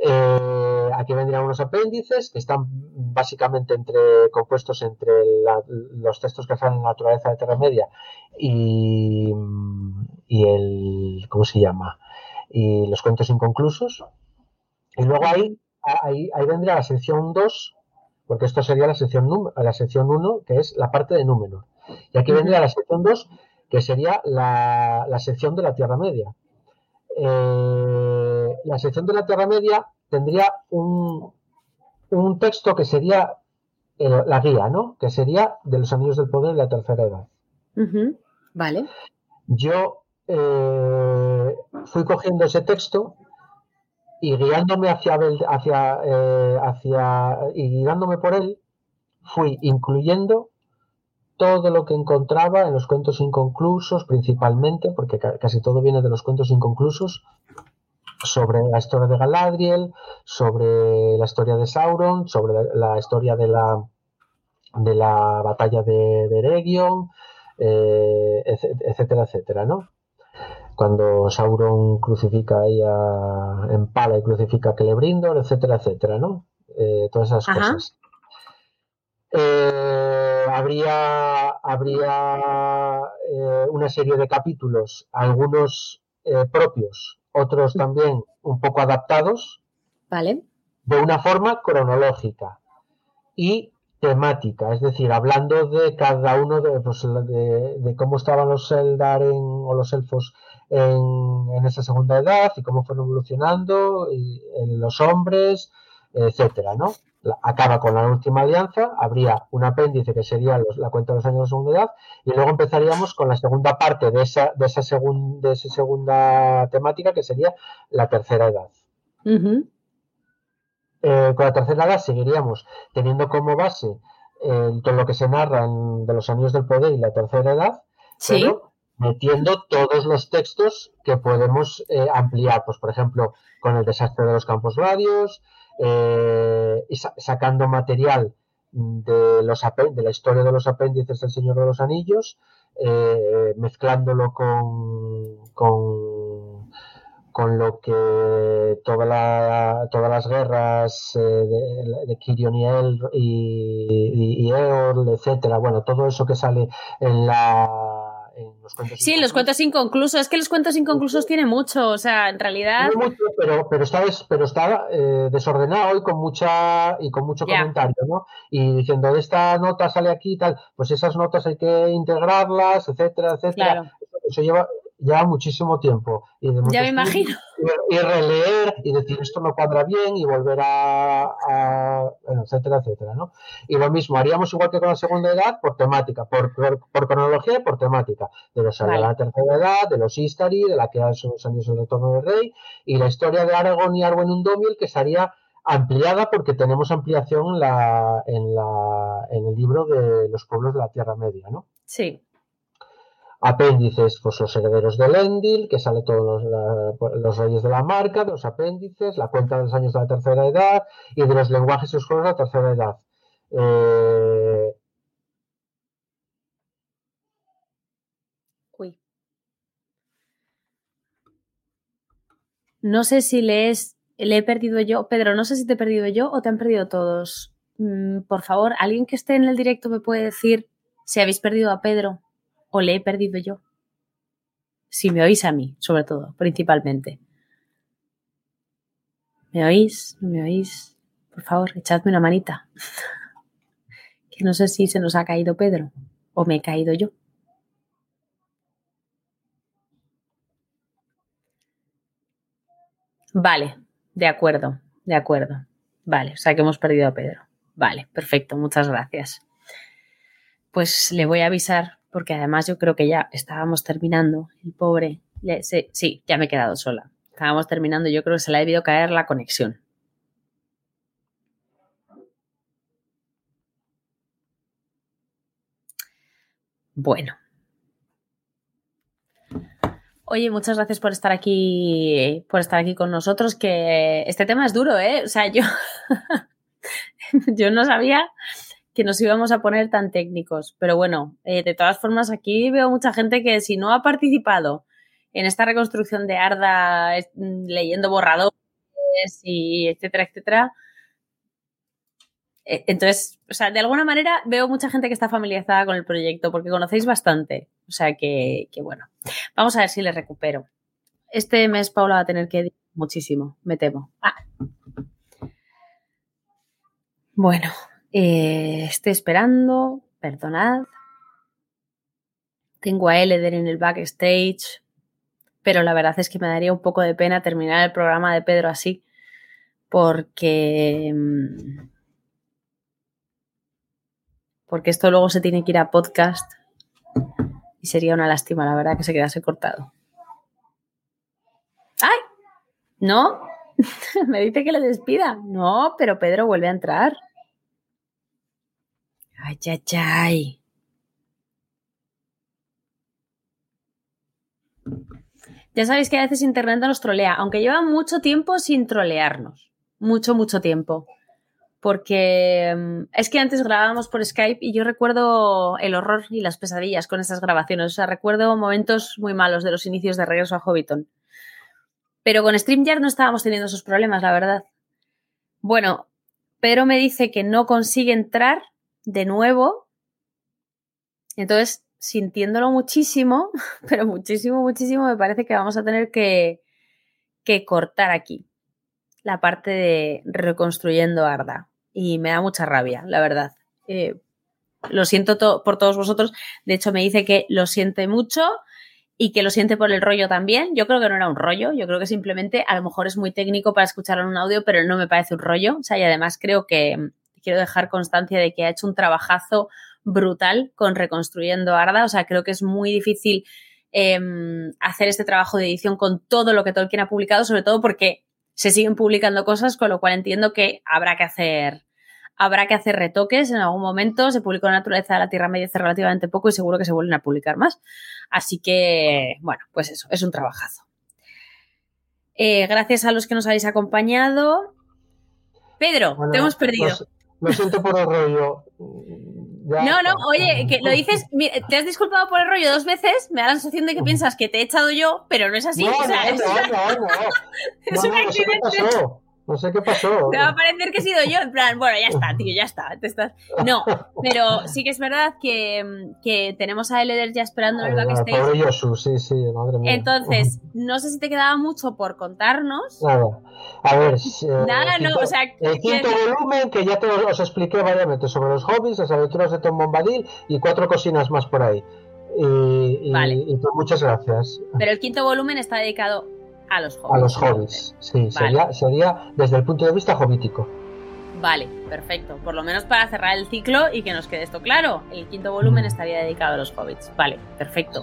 Eh, aquí vendrían unos apéndices que están básicamente entre, compuestos entre los textos que hacen en la naturaleza de Tierra Media y, y el. ¿Cómo se llama? Y los cuentos inconclusos. Y luego ahí, ahí, ahí vendría la sección 2, porque esto sería la sección, la sección 1, que es la parte de número. Y aquí vendría la sección 2, que sería la, sección de la Tierra Media. Eh, la sección de la Tierra Media tendría un, un texto que sería eh, la guía, ¿no? Que sería de los Anillos del Poder de la Tercera Edad. Vale. Yo eh, fui cogiendo ese texto y guiándome hacia, hacia, hacia y guiándome por él, fui incluyendo todo lo que encontraba en los cuentos inconclusos, principalmente, porque casi todo viene de los cuentos inconclusos, sobre la historia de Galadriel, sobre la historia de Sauron, sobre la, historia de la, de la batalla de, Eregion, eh, etcétera, etcétera, ¿no? Cuando Sauron crucifica a Empala y crucifica a Celebrimbor, etcétera, etcétera, ¿no? Eh, todas esas cosas. Eh, habría habría eh, una serie de capítulos, algunos propios, otros también un poco adaptados, vale. de una forma cronológica y temática, es decir, hablando de cada uno de, pues, de, cómo estaban los Eldar o los elfos en, en, esa segunda edad y cómo fueron evolucionando, en los hombres, etcétera, ¿no? acaba con la última alianza, habría un apéndice que sería la cuenta de los años de segunda edad, y luego empezaríamos con la segunda parte de esa, de esa, de esa segunda temática, que sería la tercera edad. Eh, con la tercera edad seguiríamos teniendo como base eh, todo lo que se narra de los años del poder y la tercera edad, pero metiendo todos los textos que podemos eh, ampliar, pues por ejemplo, con el desastre de los campos radios, eh, sacando material de, los, de la historia de los apéndices del Señor de los Anillos, mezclándolo con, con, con, lo que toda la, todas las guerras eh, de, de Kirion y, El, y, y Eorl, etcétera, bueno, todo eso que sale en la Sí, los cuentos inconclusos. Es que los cuentos inconclusos tienen mucho, o sea, en realidad. mucho, pero, pero está, pero está eh, desordenado y con mucha y con mucho comentario, ¿no? Y diciendo, esta nota sale aquí y tal, pues esas notas hay que integrarlas, etcétera, etcétera. Eso lleva, lleva muchísimo tiempo. Y ya me imagino. Y, releer y decir esto no cuadra bien y volver a, bueno, etcétera, etcétera, ¿no? Y lo mismo, haríamos igual que con la segunda edad por temática, por, por, cronología y por temática. De los de la tercera edad, de los Istari, de la que son los años del retorno del rey, y la historia de Aragón y Arwen Undomiel, que sería ampliada porque tenemos ampliación en, la, en, la, en el libro de los pueblos de la Tierra Media, ¿no? Sí apéndices, pues los herederos del Endil, que sale todos los, reyes de la marca, de los apéndices, la cuenta de los años de la tercera edad y de los lenguajes y los juegos de la tercera edad. Eh, Uy. No sé si le, le he perdido yo. Pedro, no sé si te he perdido yo o te han perdido todos. Mm, por favor, alguien que esté en el directo me puede decir si habéis perdido a Pedro o le he perdido yo. Si me oís a mí, sobre todo, principalmente. ¿Me oís? ¿No me oís? Por favor, echadme una manita. Que no sé si se nos ha caído Pedro o me he caído yo. Vale, de acuerdo, de acuerdo. Vale, o sea que hemos perdido a Pedro. Vale, perfecto, muchas gracias. Pues le voy a avisar, porque además yo creo que ya estábamos terminando. El pobre. sí, ya me he quedado sola. Estábamos terminando, yo creo que se le ha debido caer la conexión. Bueno, Oye, muchas gracias por estar aquí, por estar aquí con nosotros, que este tema es duro, ¿eh? O sea, yo, yo no sabía que nos íbamos a poner tan técnicos, pero bueno, eh, de todas formas aquí veo mucha gente que si no ha participado en esta reconstrucción de Arda, leyendo borradores y etcétera, etcétera, eh, entonces, o sea, de alguna manera veo mucha gente que está familiarizada con el proyecto porque conocéis bastante. O sea que, bueno, vamos a ver si le recupero. Este mes Paula va a tener que muchísimo, me temo. Ah. Bueno, eh, estoy esperando, perdonad. Tengo a Eleder en el backstage, pero la verdad es que me daría un poco de pena terminar el programa de Pedro así, porque mm, porque esto luego se tiene que ir a podcast y sería una lástima, la verdad, que se quedase cortado. ¡Ay! ¿No? Me dice que le despida. No, pero Pedro vuelve a entrar. Ay, ay, ay. Ya sabéis que a veces Internet nos trolea, aunque lleva mucho tiempo sin trolearnos. Mucho, mucho tiempo porque mm, es que antes grabábamos por Skype y yo recuerdo el horror y las pesadillas con estas grabaciones. O sea, recuerdo momentos muy malos de los inicios de regreso a Hobbiton. Pero con StreamYard no estábamos teniendo esos problemas, la verdad. Bueno, pero me dice que no consigue entrar de nuevo. Entonces, sintiéndolo muchísimo, pero muchísimo, muchísimo, me parece que vamos a tener que, que cortar aquí la parte de reconstruyendo Arda. Y me da mucha rabia, la verdad. Eh, lo siento por todos vosotros. De hecho, me dice que lo siente mucho y que lo siente por el rollo también. Yo creo que no era un rollo, yo creo que simplemente a lo mejor es muy técnico para escucharlo en un audio, pero no me parece un rollo. O sea, y además creo que quiero dejar constancia de que ha hecho un trabajazo brutal con reconstruyendo Arda. O sea, creo que es muy difícil em, hacer este trabajo de edición con todo lo que Tolkien ha publicado, sobre todo porque se siguen publicando cosas, con lo cual entiendo que habrá que hacer habrá que hacer retoques en algún momento. Se publicó la naturaleza de la Tierra Media hace relativamente poco y seguro que se vuelven a publicar más. Así que, bueno, pues eso, es un trabajazo. Eh, gracias a los que nos habéis acompañado. Pedro, te hemos perdido. Lo, siento por el rollo no, no, oye, que lo dices, te has disculpado por el rollo dos veces, me da la sensación de que piensas que te he echado yo, pero no es así. No, o sea, no, es, no, no, es un accidente. No sé qué pasó. Te va a parecer que he sido yo, en plan, bueno, ya está, tío, ya está. Te estás... No, pero sí que es verdad que, que tenemos a Eleder ya esperando en el backstage. Pobre Yosu, sí, sí, madre mía. Entonces, no sé si te quedaba mucho por contarnos. Nada. A ver. Eh, Nada, no, o sea. El quinto volumen, que ya te os expliqué variamente sobre los hobbies, las aventuras de Tom Bombadil y cuatro cocinas más por ahí. Y, vale. y, pues muchas gracias. Pero el quinto volumen está dedicado a los hobbies. A los hobbies, sí, sería, sería desde el punto de vista hobítico. Vale, perfecto. Por lo menos para cerrar el ciclo y que nos quede esto claro. El quinto volumen mm. estaría dedicado a los hobbits. Vale, perfecto.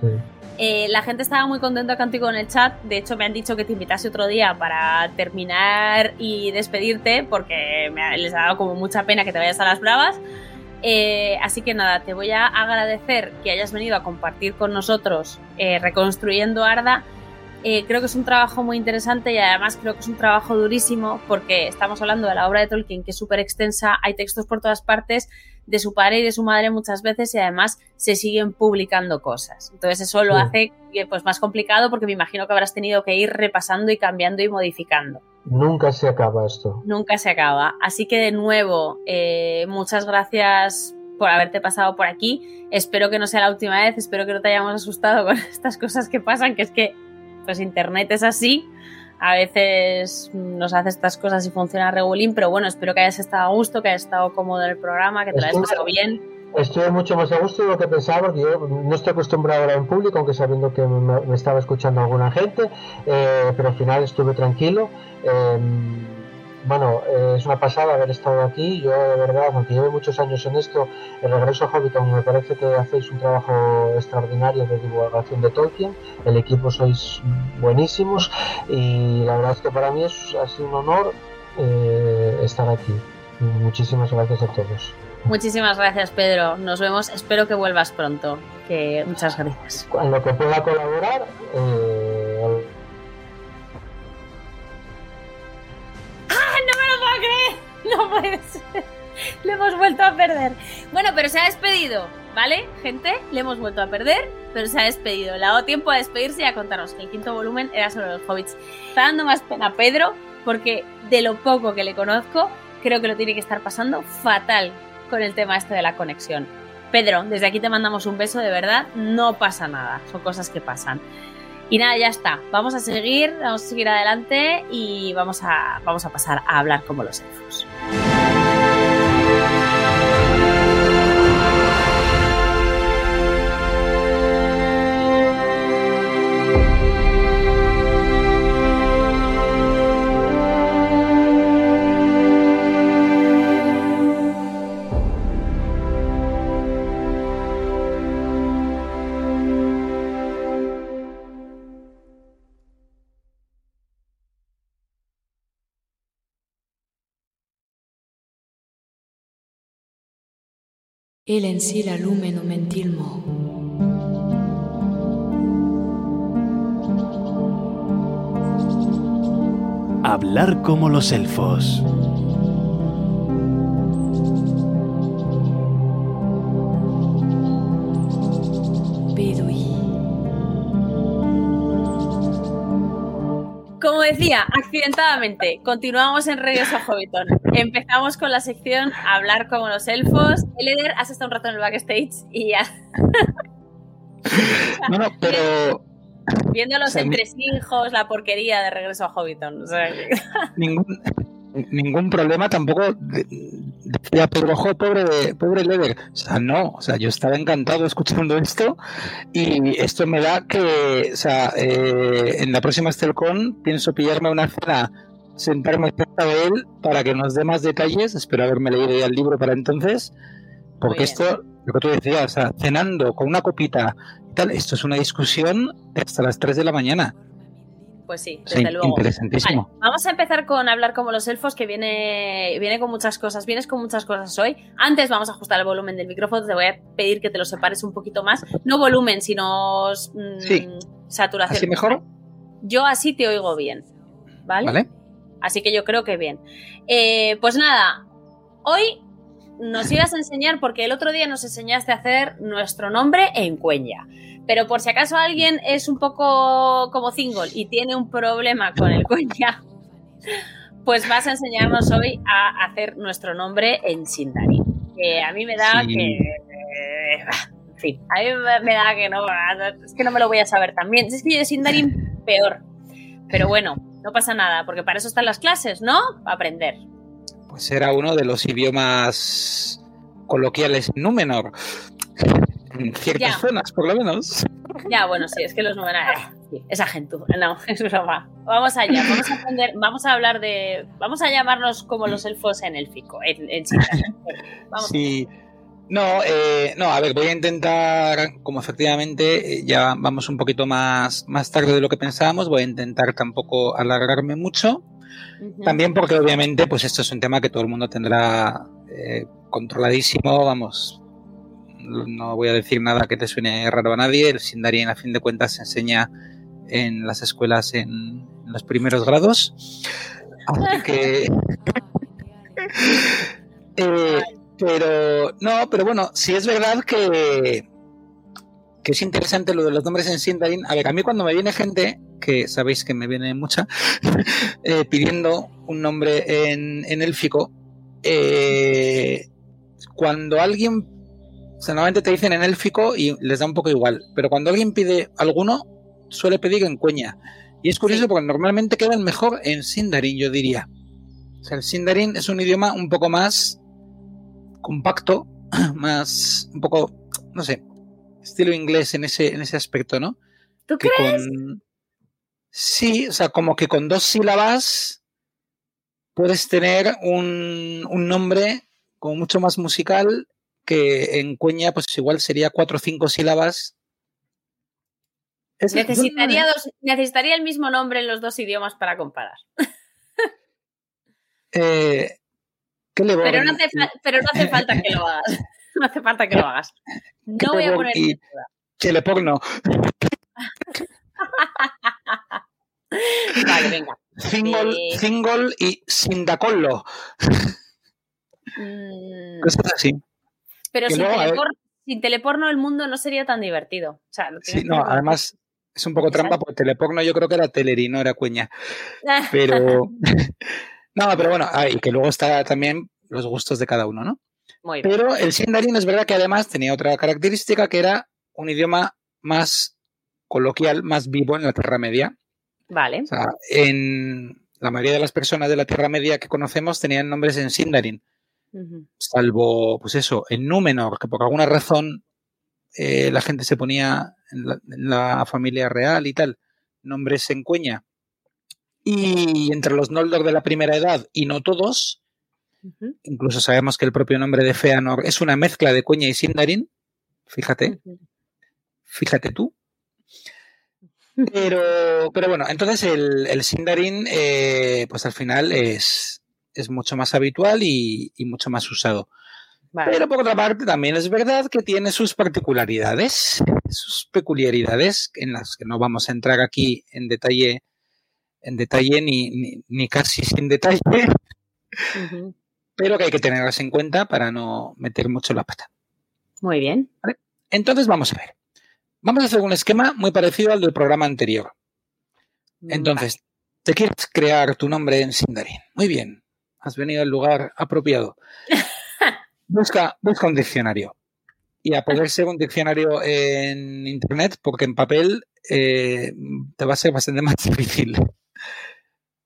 Eh, la gente estaba muy contenta contigo en el chat. De hecho, me han dicho que te invitase otro día para terminar y despedirte, porque me les ha dado como mucha pena que te vayas a las bravas. Eh, así que nada, te voy a agradecer que hayas venido a compartir con nosotros eh, Reconstruyendo Arda eh, creo que es un trabajo muy interesante y además creo que es un trabajo durísimo porque estamos hablando de la obra de Tolkien que es súper extensa, hay textos por todas partes de su padre y de su madre muchas veces y además se siguen publicando cosas. Entonces eso lo hace pues, más complicado porque me imagino que habrás tenido que ir repasando y cambiando y modificando. Nunca se acaba esto. Nunca se acaba. Así que de nuevo, eh, muchas gracias por haberte pasado por aquí. Espero que no sea la última vez, espero que no te hayamos asustado con estas cosas que pasan, que es que pues Internet es así. a veces nos hace estas cosas y funciona regulín, pero bueno, espero que hayas estado a gusto, que hayas estado cómodo en el programa, que te lo hayas pasado bien. Estoy mucho más a gusto de lo que pensaba, porque yo no estoy acostumbrado a hablar en público, aunque sabiendo que me, estaba escuchando alguna gente, eh, pero al final estuve tranquilo. Eh, bueno, eh, es una pasada haber estado aquí. Yo, de verdad, aunque llevo muchos años en esto, el regreso a Hobbiton me parece que hacéis un trabajo extraordinario de divulgación de Tolkien. El equipo sois buenísimos y la verdad es que para mí es, ha sido un honor eh, estar aquí. Muchísimas gracias a todos. Muchísimas gracias, Pedro. Nos vemos. Espero que vuelvas pronto. Que muchas gracias. En lo que pueda colaborar. Eh, No puede ser. Le hemos vuelto a perder. Bueno, pero se ha despedido, ¿vale, gente? Le hemos vuelto a perder, pero se ha despedido. Le ha dado tiempo a despedirse y a contarnos que el quinto volumen era sobre los hobbits. Está dando más pena Pedro, porque de lo poco que le conozco, creo que lo tiene que estar pasando fatal con el tema este de la conexión. Pedro, desde aquí te mandamos un beso, de verdad, no pasa nada, son cosas que pasan. Y nada, ya está. Vamos a seguir, vamos a seguir adelante y vamos a, vamos a pasar a hablar como los elfos. En sí la lumen mentilmo. Hablar como los elfos. Decía, accidentadamente, continuamos en Regreso a Hobbiton. Empezamos con la sección Hablar como los elfos. Eleder, has estado un rato en el backstage y ya. no, no, pero. Viendo los entresijos, la porquería de Regreso a Hobbiton. ningún, ningún problema tampoco decía Pedro ojo pobre pobre Leder o sea no o sea yo estaba encantado escuchando esto y esto me da que o sea eh, en la próxima Estelcon pienso pillarme una cena sentarme cerca de él para que nos dé más detalles. Espero haberme leído ya el libro para entonces porque esto lo que tú decías o sea cenando con una copita y tal esto es una discusión hasta las 3 de la mañana pues sí, desde luego. Interesantísimo. vamos a empezar con hablar como los elfos, que viene, viene con muchas cosas. Vienes con muchas cosas hoy. Antes vamos a ajustar el volumen del micrófono. Te voy a pedir que te lo separes un poquito más. No volumen, sino mm, saturación. ¿Así mejor? Yo así te oigo bien. ¿Vale? Vale. Así que yo creo que bien. Eh, pues nada, hoy nos ibas a enseñar, porque el otro día nos enseñaste a hacer nuestro nombre en cuenya. Pero por si acaso alguien es un poco como single y tiene un problema con el cuenya, pues vas a enseñarnos hoy a hacer nuestro nombre en Sindarin. Que a mí me da que. En fin, a mí me da que no. Es que no me lo voy a saber también. Es que yo de Sindarin peor. Pero bueno, no pasa nada, porque para eso están las clases, ¿no? Para aprender. Pues era uno de los idiomas coloquiales Númenor en ciertas zonas, por lo menos. Ya, bueno, sí, es que los Númenor. Eh, esa gente, no, es broma. Vamos allá, vamos a aprender, vamos a hablar de. Vamos a llamarnos como los elfos en élfico, en, en Vamos. Sí. No, eh, no, a ver, voy a intentar, como efectivamente eh, ya vamos un poquito más, más tarde de lo que pensábamos, voy a intentar tampoco alargarme mucho. También porque obviamente pues esto es un tema que todo el mundo tendrá controladísimo, vamos, no voy a decir nada que te suene raro a nadie. El Sindarin, a fin de cuentas, se enseña en las escuelas en, los primeros grados. Aunque. Eh, pero. No, pero bueno, sí es verdad que. Que es interesante lo de los nombres en Sindarin. A ver, a mí cuando me viene gente, que sabéis que me viene mucha, eh, pidiendo un nombre en, en élfico, eh, cuando alguien sea, normalmente te dicen en élfico y les da un poco igual. Pero cuando alguien pide alguno, suele pedir en cueña. Y es curioso Sí. porque normalmente quedan mejor en Sindarin, yo diría. O sea, el Sindarin es un idioma un poco más compacto, más, un poco, no sé, estilo inglés en ese, en ese aspecto, ¿no? ¿Tú Que crees? con... Sí, o sea, como que con dos sílabas puedes tener un, un nombre como mucho más musical que en Cueña, pues igual sería cuatro o cinco sílabas. Es- yo no- Necesitaría, dos, necesitaría el mismo nombre en los dos idiomas para comparar. eh, ¿qué le Pero no, hace pero no hace falta que lo hagas. No hace falta que lo hagas. No voy a poner y- en duda. que le porno? Vale, venga. Single, Eh. single y sindacollo. Mm, Cosas así. Pero sin, luego, a ver- telepor- sin teleporno el mundo no sería tan divertido. O sea, lo Sí, no, además es un poco trampa porque teleporno yo creo que era Teleri, no era Cueña. Pero. no, pero bueno, y que luego está también los gustos de cada uno, ¿no? Muy bien. Pero el Sindarin es verdad que además tenía otra característica que era un idioma más coloquial, más vivo en la Tierra Media. Vale. O sea, en la mayoría de las personas de la Tierra Media que conocemos tenían nombres en Sindarin, Salvo, pues eso, en Númenor, que por alguna razón eh, la gente se ponía en la, en la familia real y tal, nombres en cueña. Y entre los Noldor de la primera edad, y no todos, incluso sabemos que el propio nombre de Feanor es una mezcla de cueña y Sindarin, fíjate, fíjate tú. Pero, pero bueno, entonces el, el Sindarin, eh, pues al final es, es mucho más habitual y, y mucho más usado. Vale. Pero por otra parte, también es verdad que tiene sus particularidades, sus peculiaridades, en las que no vamos a entrar aquí en detalle, en detalle ni, ni, ni casi sin detalle, pero que hay que tenerlas en cuenta para no meter mucho la pata. Muy bien. Entonces vamos a ver. Vamos a hacer un esquema muy parecido al del programa anterior. Entonces, te quieres crear tu nombre en Sindarin. Muy bien. Has venido al lugar apropiado. Busca, busca un diccionario. Y a poder ser un diccionario en internet, porque en papel eh, te va a ser bastante más difícil.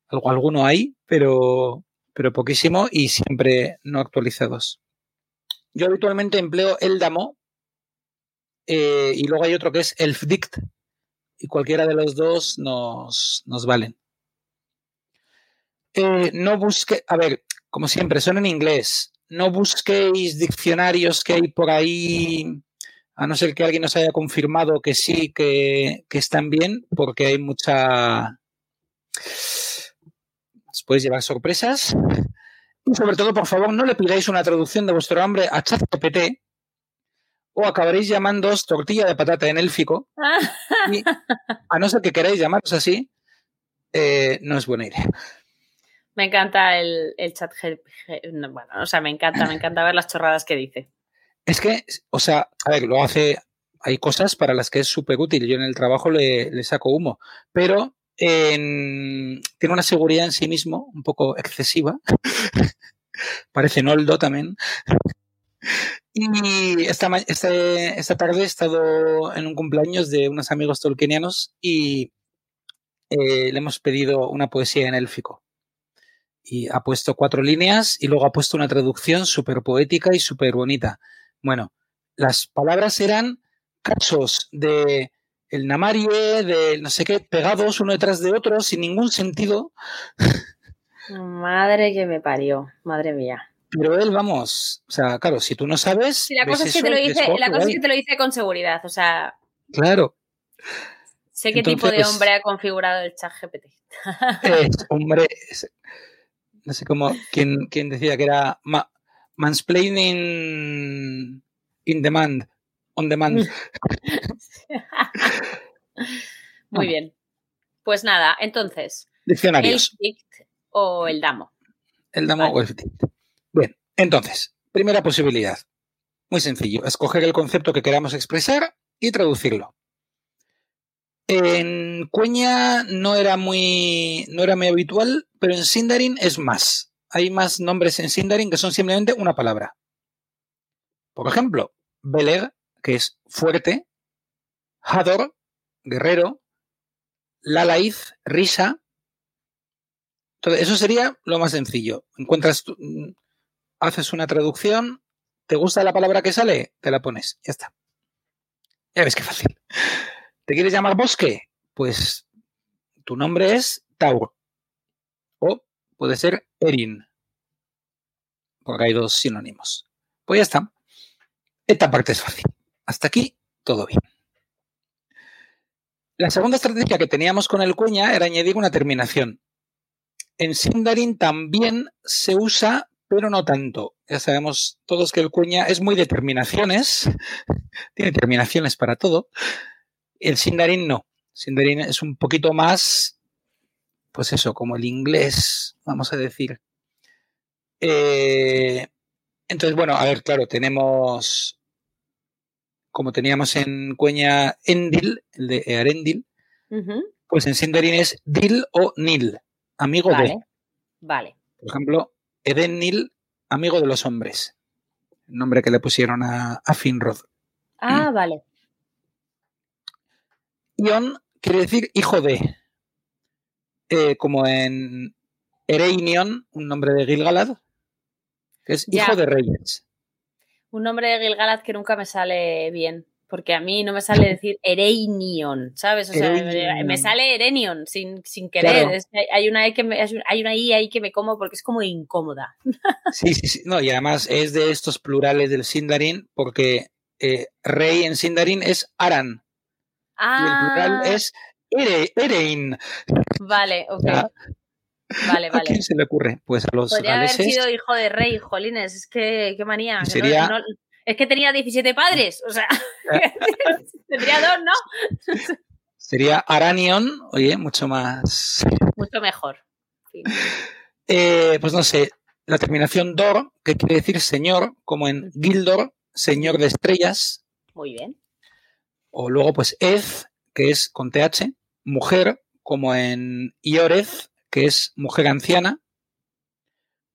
Algo, alguno hay, pero, pero poquísimo y siempre no actualizados. Yo habitualmente empleo el Damo eh, y luego hay otro que es Elfdict y cualquiera de los dos nos, nos valen. Eh, no busque, a ver, como siempre, son en inglés. No busquéis diccionarios que hay por ahí, a no ser que alguien nos haya confirmado que sí, que, que están bien, porque hay mucha... Os podéis llevar sorpresas. Y sobre todo, por favor, no le pidáis una traducción de vuestro nombre a ChatGPT o acabaréis llamándoos tortilla de patata en élfico. Y, a no ser que queráis llamaros así, eh, no es buena idea. Me encanta el, chat. Bueno, o sea, me encanta, me encanta ver las chorradas que dice. Es que, o sea, a ver, lo hace. Hay cosas para las que es súper útil. Yo en el trabajo le, saco humo. Pero en- tiene una seguridad en sí mismo un poco excesiva. Parece Noldo también. Y esta, este- esta tarde he estado en un cumpleaños de unos amigos tolkienianos y eh, le hemos pedido una poesía en élfico. Y ha puesto cuatro líneas y luego ha puesto una traducción súper poética y súper bonita. Bueno, las palabras eran cachos de el namarie, de no sé qué, pegados uno detrás de otro, sin ningún sentido. Madre que me parió, madre mía. Pero él, vamos, o sea, claro, si tú no sabes. La cosa, es que eso te lo "Oh, la cosa es guay". que te lo hice con seguridad. O sea, Claro, sé qué Entonces, tipo de hombre ha configurado el chat GPT. es, hombre, es- no sé cómo, quién, quién decía que era ma- mansplaining in demand, on demand. Muy Ah. bien. Pues nada, entonces, el Diccionarios. Dict o el Damo. El Damo Vale. o el Petit. Bien, entonces, primera posibilidad. Muy sencillo, escoger el concepto que queramos expresar y traducirlo. En Cueña no era muy, no era muy habitual, pero en Sindarin es más. Hay más nombres en Sindarin que son simplemente una palabra. Por ejemplo, Beleg, que es fuerte, Hador, guerrero, Lalaith, risa. Entonces, eso sería lo más sencillo. Encuentras, haces una traducción, ¿te gusta la palabra que sale? Te la pones, ya está. Ya ves qué fácil. ¿Te quieres llamar bosque? Pues tu nombre es Taur. O puede ser Erin. Porque hay dos sinónimos. Pues ya está. Esta parte es fácil. Hasta aquí, todo bien. La segunda estrategia que teníamos con el cuña era añadir una terminación. En Sindarin también se usa, pero no tanto. Ya sabemos todos que el cuña es muy de terminaciones, tiene terminaciones para todo. El Sindarin no. Sindarin es un poquito más, pues eso, como el inglés, vamos a decir. Eh, entonces, bueno, a ver, claro, tenemos como teníamos en Cueña Endil, el de Arendil, pues en Sindarin es Dil o Nil, amigo Vale. de. Vale. Por ejemplo, Eden Nil, amigo de los hombres. El nombre que le pusieron a, a Finrod. Ah, vale. Ion quiere decir hijo de. Eh, como en Ereinion, un nombre de Gilgalad, que es hijo de reyes. Un nombre de Gilgalad que nunca me sale bien. Porque a mí no me sale decir Ereinion, ¿sabes? O sea, me, Ereinion. me sale Erenion sin, sin querer. Claro. Es que hay una I que me- hay una I ahí que me como porque es como incómoda. Sí, sí, sí. No, y además es de estos plurales del Sindarin, porque eh, rey en Sindarin es Aran. Y el Ah, plural es Ere, Erein. vale, ok. Ya. Vale, ¿A vale. quién se le ocurre? Pues a los Podría haber galeses. sido hijo de rey, jolines. Es que, qué manía. que no- Sería- no- es que tenía 17 padres. O sea, tendría dos, ¿no? Sería Aranion, oye, mucho más. Mucho mejor. Sí. Eh, pues no sé, la terminación Dor, que quiere decir señor, como en Gildor, señor de estrellas, Muy bien. O luego pues Ed, que es con TH, mujer, como en Iorez, que es mujer anciana,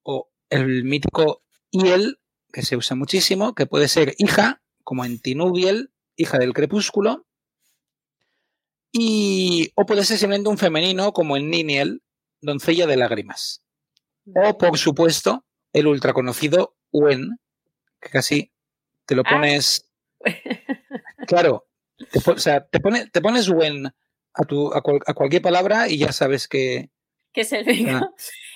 o el mítico Iel, que se usa muchísimo, que puede ser hija, como en Tinubiel, hija del crepúsculo, y, o puede ser simplemente un femenino, como en Niniel, doncella de lágrimas. O, por supuesto, el ultra conocido Wen, que casi te lo Ah. pones. Claro, te, o sea, te, pone- te pones Wen a, tu, a, cual- a cualquier palabra y ya sabes que. que es el venga. Ah.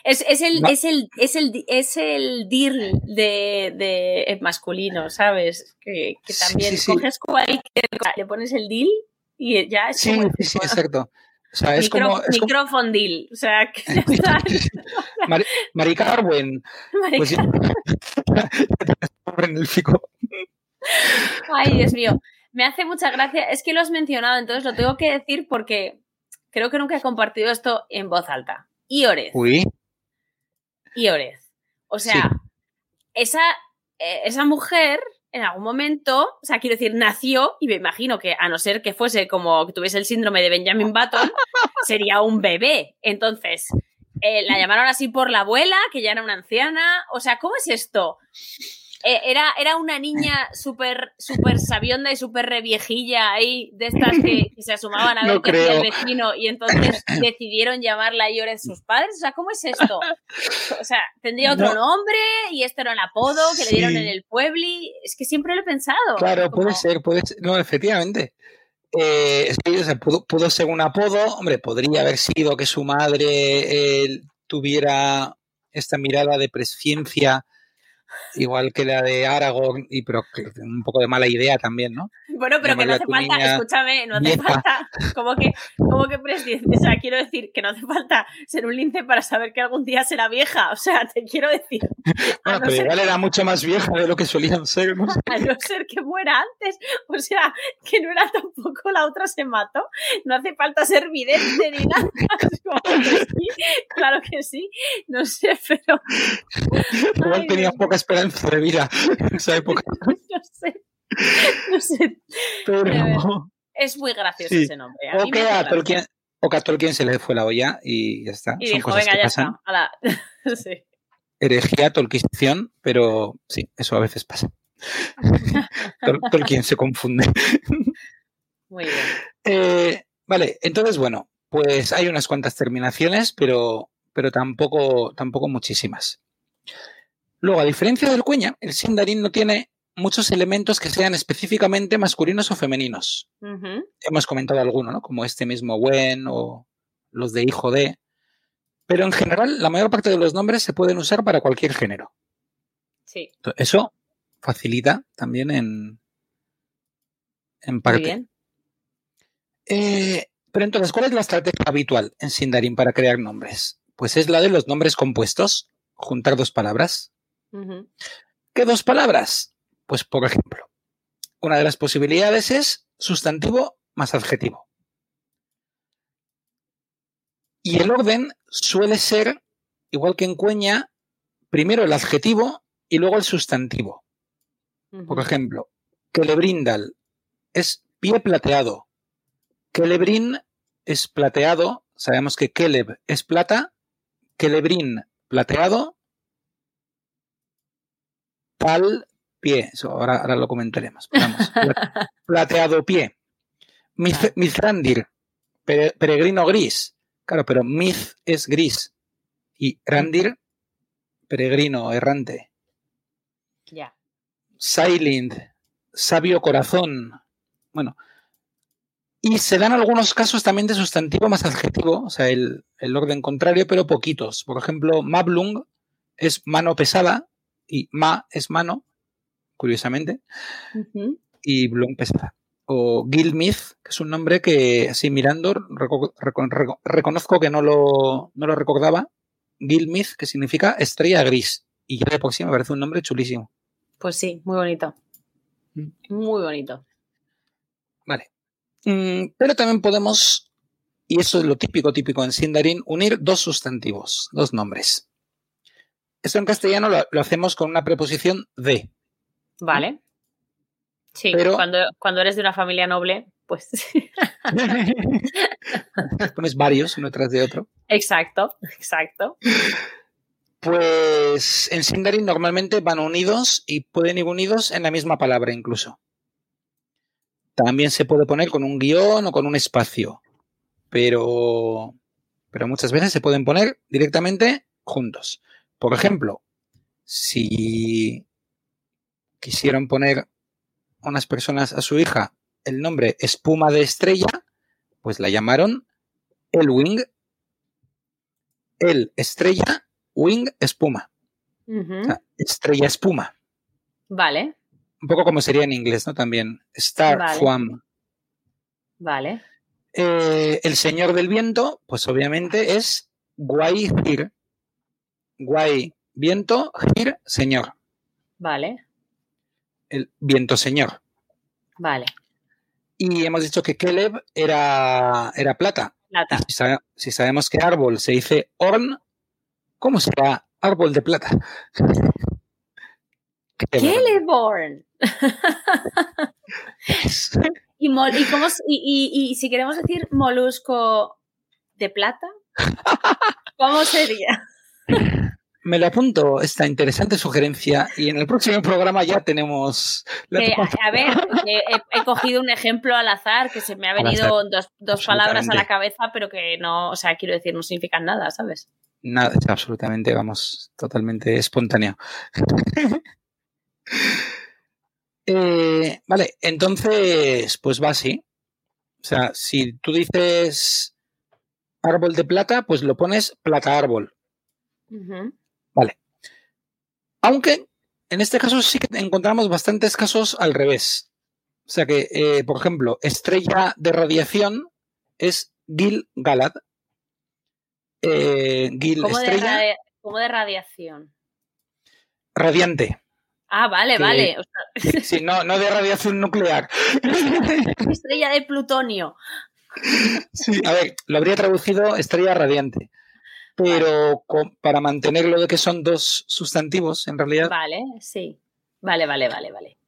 Es, es el, No. es el, es el, es el dir de, de eh, masculino, ¿sabes? Que, también sí, sí. coges cualquier cosa, le pones el dil y ya es Sí, como sí, sí, exacto. O sea, es micro- como. Es como. O sea, que está. Mari. Pues en el fico. Ay, Dios mío. Me hace mucha gracia. Es que lo has mencionado, entonces lo tengo que decir porque creo que nunca he compartido esto en voz alta. Iorez. Uy, Iorez. O sea, Sí. esa, eh, esa mujer en algún momento, o sea, quiero decir, nació y me imagino que a no ser que fuese como que tuviese el síndrome de Benjamin Button, sería un bebé. Entonces, eh, la llamaron así por la abuela, que ya era una anciana. O sea, ¿cómo es esto? Eh, era, era una niña súper súper sabionda y súper reviejilla ahí, de estas que, que se asomaban a ver No qué hacía el vecino y entonces decidieron llamarla Iorez sus padres. O sea, ¿cómo es esto? O sea, tendría otro No. nombre y este era el apodo que le dieron en el puebli. Es que siempre lo he pensado. claro, Como- puede ser, puede ser. No, efectivamente. Eh, o sea, pudo, pudo ser un apodo. Hombre, podría haber sido que su madre eh, tuviera esta mirada de presciencia, igual que la de Aragorn, y pero que- un poco de mala idea también, ¿no? Bueno, pero que no hace falta, escúchame, no hace vieja. falta, como que, como que o sea, quiero decir que no hace falta ser un lince para saber que algún día será vieja, o sea, te quiero decir, Bueno, no, pero igual era mucho más vieja de lo que solían ser, ¿no? a no ser que muera antes, o sea, que no era tampoco la otra se mató, no hace falta ser vidente ni nada, que sí, claro que sí, no sé, pero Igual Ay, tenía Dios. poca esperanza de vida en esa época. no sé, no sé, Pero... es muy gracioso Sí. ese nombre. a O que a. Tolkien, o que a Tolkien se le fue la olla y ya está. Y Son dijo, cosas venga, que ya pasan. está. Sí. Herejía, pero sí, eso a veces pasa. Tol- Tolkien se confunde. Muy bien. Eh, vale, entonces, bueno, pues hay unas cuantas terminaciones, pero, pero tampoco, tampoco muchísimas. Luego, a diferencia del cuña, el sindarin no tiene muchos elementos que sean específicamente masculinos o femeninos. Hemos comentado alguno, ¿no? Como este mismo Wen o los de hijo de. Pero en general, la mayor parte de los nombres se pueden usar para cualquier género. Sí. Eso facilita también en, en parte. Muy bien. Eh, pero entonces, ¿cuál es la estrategia habitual en Sindarin para crear nombres? Pues es la de los nombres compuestos, juntar dos palabras. ¿Qué dos palabras? Pues, por ejemplo, una de las posibilidades es sustantivo más adjetivo. Y el orden suele ser, igual que en cuña, primero el adjetivo y luego el sustantivo. Por ejemplo, Celebrindal es pie plateado. Celebrin es plateado. Sabemos que Celeb es plata. Celebrin plateado. Tal pie. Eso ahora, ahora lo comentaremos. Vamos. Pla- plateado pie. Mith- Mithrandir, pere- peregrino gris. Claro, pero Mith es gris. Y Randir, peregrino errante. Ya. Silent, sabio corazón. Bueno. Y se dan algunos casos también de sustantivo más adjetivo, o sea, el, el orden contrario, pero poquitos. Por ejemplo, Mablung es mano pesada y Ma es mano, curiosamente, y Blung pesada. O Gilmith, que es un nombre que, así mirando, reco- reco- reco- reconozco que no lo, no lo recordaba. Gilmith, que significa estrella gris. Y ya de por sí me parece un nombre chulísimo. Pues sí, muy bonito. Mm. Muy bonito. Vale. Mm, pero también podemos, y eso es lo típico, típico en Sindarin, unir dos sustantivos, dos nombres. Esto en castellano lo, lo hacemos con una preposición de. Vale. Sí, Pero- cuando, cuando eres de una familia noble, pues Pones varios uno tras de otro. exacto, exacto. Pues en Sindarin normalmente van unidos y pueden ir unidos en la misma palabra incluso. También se puede poner con un guion o con un espacio, pero, pero muchas veces se pueden poner directamente juntos. Por ejemplo, si quisieran poner unas personas a su hija el nombre espuma de estrella, pues la llamaron el wing, el estrella, wing espuma, Ujú. o sea, estrella espuma. Vale, Un poco como sería en inglés, ¿no? También. Star Vale. Fuam. vale. Eh, el señor del viento, pues obviamente es Guay Hir. Guay, viento, Hir, señor. Vale, El viento señor. vale. Y hemos dicho que Caleb era, era plata. Plata. Si, sabe- si sabemos que árbol se dice orn, ¿cómo será árbol de plata? Celeborn. Celeborn. Es- ¿Y, mol- y, cómo s- y, y- y si queremos decir molusco de plata, ¿cómo sería? Me lo apunto esta interesante sugerencia y en el próximo programa ya tenemos la Que, a, ver, que he, he cogido un ejemplo al azar que se me ha venido dos, dos palabras a la cabeza, pero que no, o sea, quiero decir, no significan nada, ¿sabes? Nada, es absolutamente, vamos, totalmente espontáneo. Eh, vale, entonces, pues va así. O sea, si tú dices árbol de plata, pues lo pones plata árbol. Ujú. Aunque en este caso sí que encontramos bastantes casos al revés. O sea que, eh, por ejemplo, estrella de radiación es Gil Galad. Eh, Gil ¿Cómo, de estrella radia- cómo de radiación? radiante. Ah, vale, Que- vale. o sea, Sí, no, no de radiación nuclear. estrella de plutonio. Sí, a ver, lo habría traducido estrella radiante. Pero para mantenerlo de que son dos sustantivos, en realidad, Vale, sí. Vale, vale, vale, vale.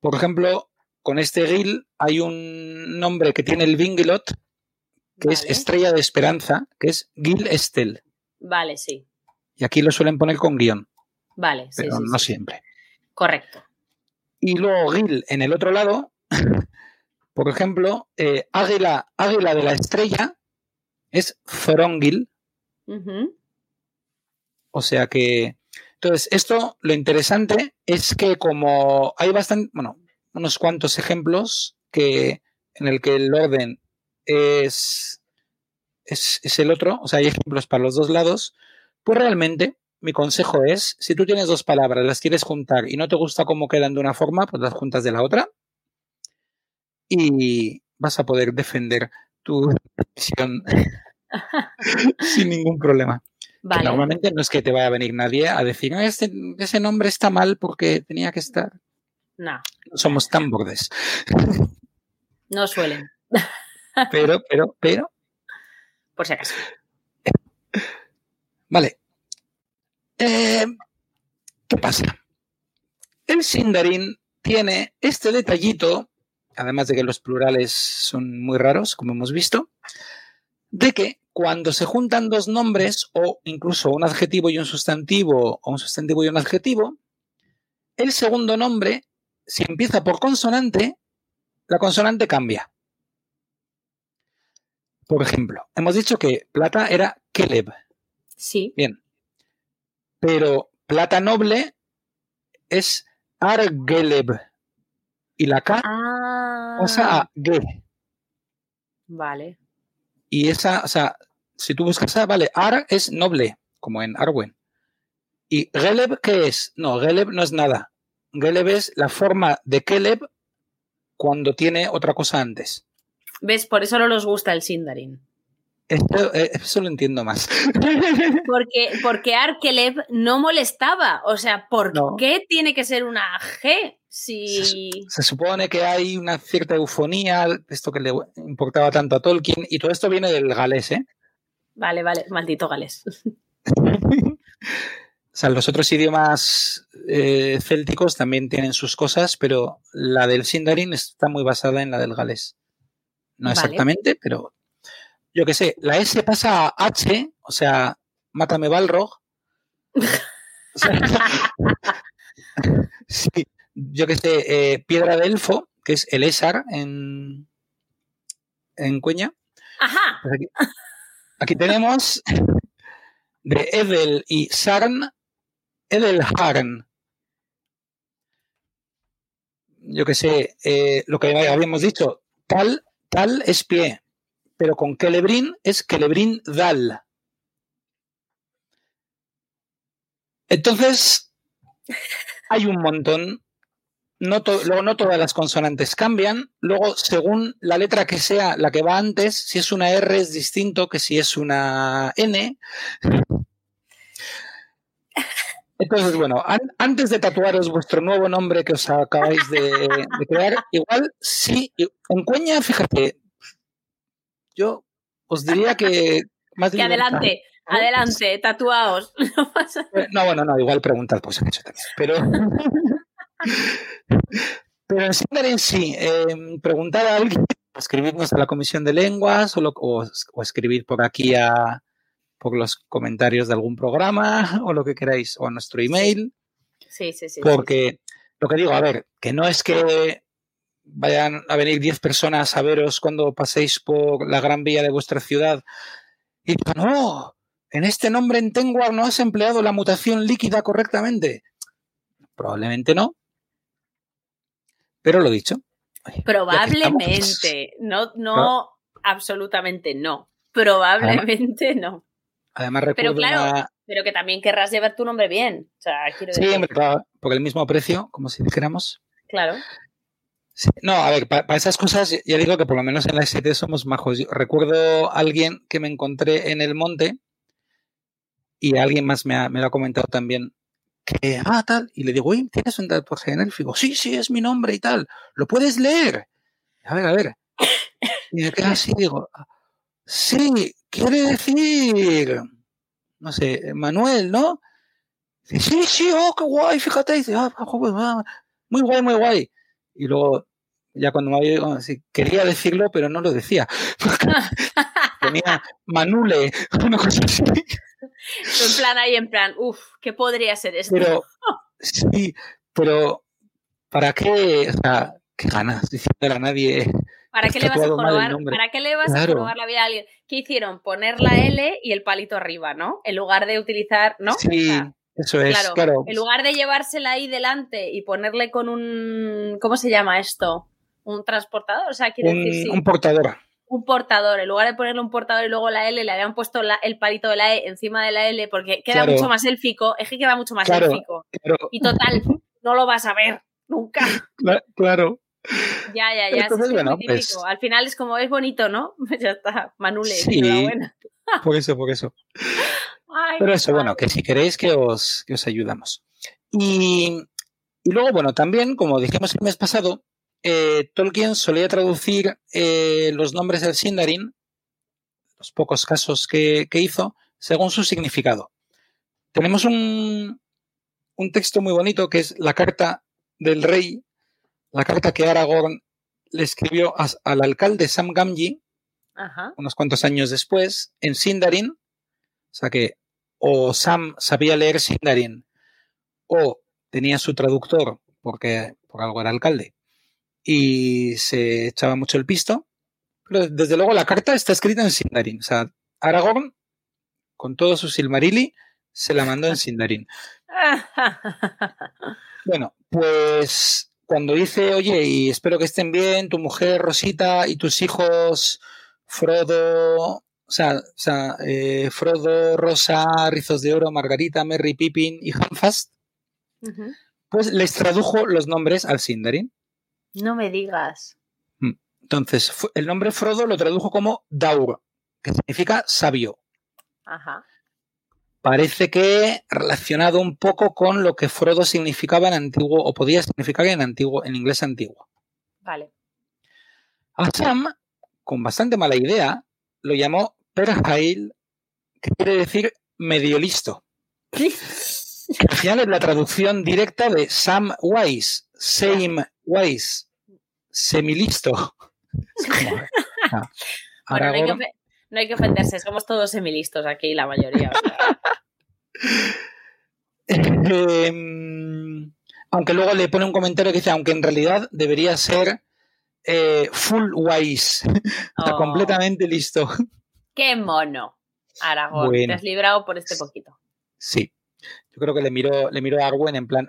por ejemplo, con este Gil hay un nombre que tiene el Vingelot, que es estrella de esperanza, que es Gil Estel. Vale, sí. Y aquí lo suelen poner con guion, Vale, sí, pero sí, no sí. siempre. Correcto. Y luego Gil en el otro lado, por ejemplo, eh, águila, águila de la estrella es Frongil. O sea que. Entonces, esto lo interesante es que, como hay bastante. Bueno, unos cuantos ejemplos que en el que el orden es, es, es el otro, o sea, hay ejemplos para los dos lados, pues realmente mi consejo es, si tú tienes dos palabras, las quieres juntar y no te gusta cómo quedan de una forma, pues las juntas de la otra y vas a poder defender tu decisión sin ningún problema. Vale. Normalmente no es que te vaya a venir nadie a decir, "No, este, ese nombre está mal porque tenía que estar. No, No somos tan bordes. no suelen, Pero, pero, pero, por si acaso. Vale. Eh, ¿Qué pasa? El Sindarin tiene este detallito, además de que los plurales son muy raros, como hemos visto, de que cuando se juntan dos nombres o incluso un adjetivo y un sustantivo o un sustantivo y un adjetivo, el segundo nombre, si empieza por consonante, la consonante cambia. Por ejemplo, hemos dicho que plata era Keleb. Sí. Bien. Pero plata noble es Argeleb. Y la K Ah, pasa a Ge. vale. Y esa, o sea, si tú buscas A, vale, Ar es noble, como en Arwen. ¿Y Geleb qué es? No, Geleb no es nada. Geleb es la forma de Keleb cuando tiene otra cosa antes. ¿Ves? Por eso no nos gusta el Sindarin. Esto, eh, eso lo entiendo más. Porque, porque Arkeleb no molestaba. O sea, ¿por No. qué tiene que ser una G? Si. Se supone que hay una cierta eufonía, esto que le importaba tanto a Tolkien, y todo esto viene del galés, ¿eh? Vale, vale, maldito Gales. O sea, los otros idiomas eh, célticos también tienen sus cosas, pero la del Sindarin está muy basada en la del galés. No Vale. exactamente, pero yo qué sé, la S pasa a H, o sea, mátame Balrog. O sea, sí, yo qué sé, eh, Piedra de Elfo, que es el Esar en, en Cueña. Ajá. Pues aquí, aquí tenemos de Edel y Sarn, Edelharn. Yo que sé, eh, lo que habíamos dicho, tal, tal es pie, pero con Celebrin es Celebrin Dal. Entonces, hay un montón. No to- luego no todas las consonantes cambian. Luego, según la letra que sea la que va antes, si es una R es distinto que si es una N. Entonces, bueno, an- antes de tatuaros vuestro nuevo nombre que os acabáis de, de crear, igual sí, en Cueña, fíjate, yo os diría que más Que adelante, adelante, tatuaos. No pasa Eh, No, bueno, no, igual preguntad pues han hecho también. Pero, pero en Sindarin sí, eh, preguntad a alguien, escribidnos a la comisión de lenguas o, lo- o, o escribid por aquí a, por los comentarios de algún programa o lo que queráis, o a nuestro email, Sí, sí, sí. sí. porque lo que digo, a ver, que no es que vayan a venir 10 personas a veros cuando paséis por la gran vía de vuestra ciudad y no, en este nombre en Tengwar no has empleado la mutación líquida correctamente. Probablemente no. Pero lo dicho. Oye, estamos, Probablemente. No, no, absolutamente no. Probablemente no. Además Pero recuerdo claro, una... Pero que también querrás llevar tu nombre bien. O sea, quiero Sí, decir. hombre, claro, por el mismo precio, como si dijéramos. Claro. Sí, No, a ver, para esas cosas ya digo que por lo menos en la ST somos majos. Yo recuerdo a alguien que me encontré en el monte y alguien más me, ha- me lo ha comentado también que, ah, tal, y le digo, oye, ¿tienes un tatuaje en élfico? Sí, sí, es mi nombre y tal. ¿Lo puedes leer? A ver, a ver. Y me queda así, digo, sí, quiere decir, no sé, Manuel, ¿no? Dice, sí, sí, oh, qué guay, fíjate. Dice, ah, joder, ah, muy guay, muy guay. Y luego, ya cuando me había así, quería decirlo, pero no lo decía. Tenía Manule, una cosa así. En plan ahí, en plan, uff, ¿qué podría ser esto? Pero, sí, pero ¿para qué? O sea, qué ganas diciéndole a nadie ¿Para qué, le vas a nombre. ¿Para qué le vas a jorobar la vida a alguien? ¿Qué hicieron? Poner la L y el palito arriba, ¿no? En lugar de utilizar, ¿no? Sí, O sea, eso es, claro, claro. En lugar de llevársela ahí delante y ponerle con un. ¿Cómo se llama esto? Un transportador, o sea, quiere Un, decir sí, un portador. Un portador. En lugar de ponerle un portador y luego la L, le habían puesto la- el palito de la E encima de la L porque queda Claro. mucho más élfico. Es que queda mucho más Claro. élfico. Claro, Y total, no lo vas a ver nunca. cla- claro. Ya, ya, ya. Entonces, bueno, pues-. Al final es como es bonito, ¿no? Ya está. Manule, Sí. enhorabuena. Por eso, por eso. Ay, Pero eso, bueno, que si queréis que os, que os ayudamos. Y, y luego, bueno, también, como dijimos el mes pasado, eh, Tolkien solía traducir eh, los nombres del Sindarin, los pocos casos que, que hizo, según su significado. Tenemos un, un texto muy bonito que es la carta del rey, la carta que Aragorn le escribió a- al alcalde Sam Gamgee Ajá. unos cuantos años después, en Sindarin, o sea que o Sam sabía leer Sindarin o tenía su traductor porque por algo era alcalde y se echaba mucho el pisto, pero desde luego la carta está escrita en Sindarin, o sea, Aragorn con todo su Silmarili se la mandó en Sindarin. Bueno, pues cuando dice, oye, y espero que estén bien, tu mujer Rosita y tus hijos Frodo, o sea, o sea, eh, Frodo, Rosa, Rizos de Oro, Margarita, Merry, Pippin y Hamfast, Ujú. pues les tradujo los nombres al Sindarin. No me digas. Entonces, fu- el nombre Frodo lo tradujo como Daur, que significa sabio. Ajá. Parece que relacionado un poco con lo que Frodo significaba en antiguo, o podía significar en antiguo, en inglés antiguo. Vale. A Sam, con bastante mala idea, lo llamó Perhail, que quiere decir medio listo. Que al final es la traducción directa de Sam Wise, Same Wise, semilisto. Ah, Bueno, no hay, que Aragorn- ofe- no hay que ofenderse, somos todos semilistos aquí, la mayoría. o sea. Em, aunque luego le pone un comentario que dice, aunque en realidad debería ser eh, full wise, está Oh, completamente listo. ¡Qué mono! Aragón, Bueno. te has librado por este poquito. Sí. Yo creo que le miró, le miró a Arwen en plan.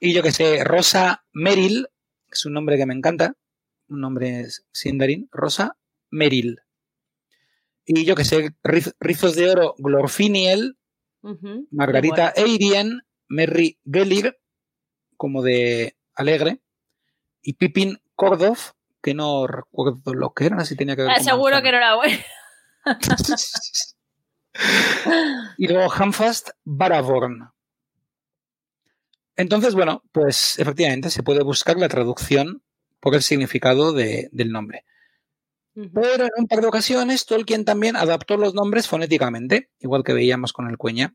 Y yo que sé, Rosa Merrill, que es un nombre que me encanta, un nombre sindarin, Rosa Merrill. Y yo que sé, Riz- Rizos de Oro, Glorfiniel, Margarita bueno. Eirien, Merry Gelir, como de alegre, y Pippin Kordov, que no recuerdo lo que era, si tenía que ver Ah, con seguro que no era bueno. y luego Hamfast Baraborn. Entonces, bueno, pues efectivamente se puede buscar la traducción por el significado de- del nombre. Pero en un par de ocasiones Tolkien también adaptó los nombres fonéticamente, igual que veíamos con el cueña.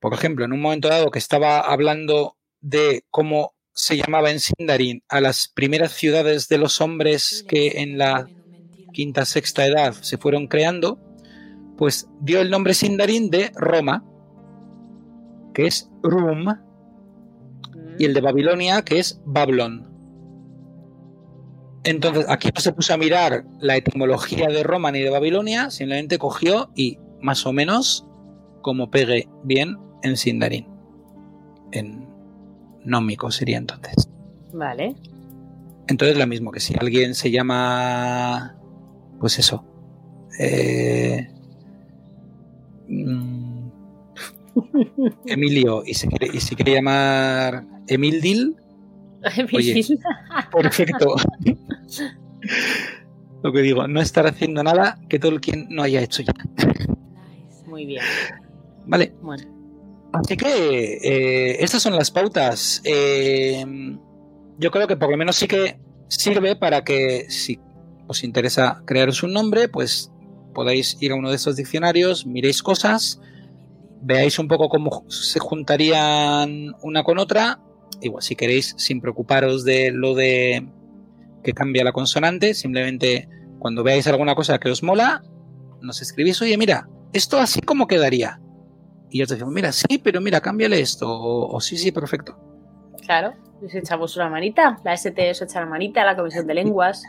Por ejemplo, en un momento dado que estaba hablando de cómo se llamaba en Sindarin a las primeras ciudades de los hombres que en la quinta, sexta edad se fueron creando, pues dio el nombre Sindarin de Roma, que es Rum, y el de Babilonia, que es Bablon. Entonces, aquí no se puso a mirar la etimología de Roma ni de Babilonia, simplemente cogió y más o menos, como pegue bien en Sindarin. En nómico sería entonces. Vale. Entonces, lo mismo que si alguien se llama. Pues eso. eh, mm, Emilio y se quiere, y se quiere llamar Emildil, Oye. perfecto. Lo que digo, no estar haciendo nada que Tolkien no haya hecho ya. Muy bien. Vale, Bueno. así que eh, estas son las pautas. Eh, yo creo que por lo menos sí que sirve para que si os interesa crearos un nombre, pues podáis ir a uno de estos diccionarios, miréis cosas, veáis un poco cómo se juntarían una con otra. Igual, si queréis, sin preocuparos de lo de que cambia la consonante, simplemente cuando veáis alguna cosa que os mola, nos escribís, oye, mira, esto así como quedaría. Y yo te digo, mira, sí, pero mira, cámbiale esto. O, o sí, sí, perfecto. Claro, les echamos una manita. La ST os echa la manita, la Comisión de Lenguas.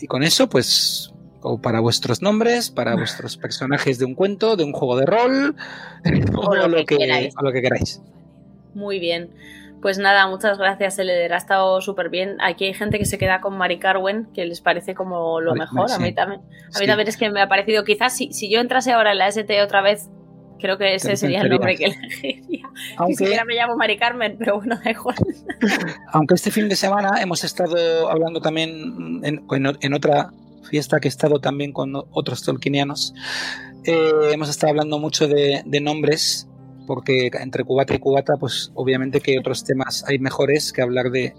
Y con eso, pues, o para vuestros nombres, para vuestros personajes de un cuento, de un juego de rol, o, lo, que, o lo que queráis. Muy bien. Pues nada, muchas gracias, Eleder. Ha estado súper bien. Aquí hay gente que se queda con Mari Carwen, que les parece como lo mejor. A mí también. A mí también es que me ha parecido, quizás si, si yo entrase ahora en la ST otra vez, creo que ese sería el nombre que elegiría. Aunque... Ni siquiera me llamo Mari Carmen, pero bueno, da igual. Aunque este fin de semana hemos estado hablando también en, en otra fiesta que he estado también con otros tolkienianos, eh, hemos estado hablando mucho de, de nombres porque entre cubata y cubata, pues obviamente que otros temas hay mejores que hablar de.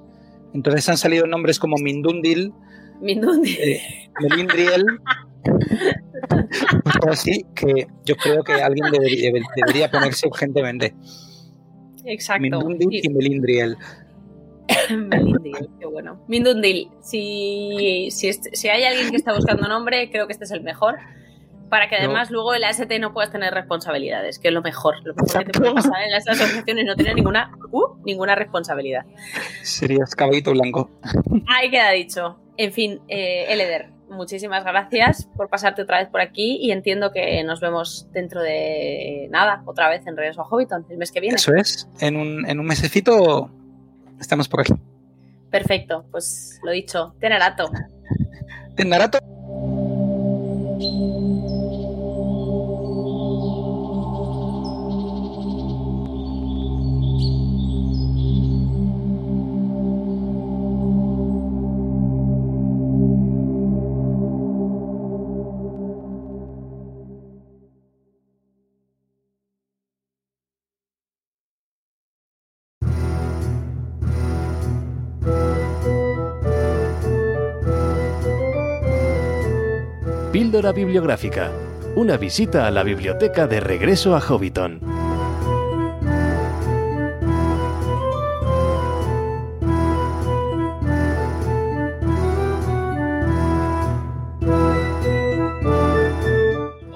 Entonces han salido nombres como Mindundil, Mindundil, eh, Melindriel, así que yo creo que alguien debería, debería ponerse urgentemente. Exacto. Mindundil y Melindriel. Melindriel, qué bueno. Mindundil, si, si, si hay alguien que está buscando nombre, creo que este es el mejor para que además luego en la ST no puedas tener responsabilidades, que es lo mejor. Lo mejor que te puede pasar en las asociaciones no tener ninguna, uh, ninguna responsabilidad. Serías caballito blanco. Ahí queda dicho. En fin, eh, Eleder, muchísimas gracias por pasarte otra vez por aquí y entiendo que nos vemos dentro de nada, otra vez en Regreso a Hobbiton, el mes que viene. Eso es, en un, en un mesecito estamos por aquí. Perfecto, pues lo dicho, Tenarato. Tenarato. Píldora Bibliográfica. Una visita a la biblioteca de regreso a Hobbiton.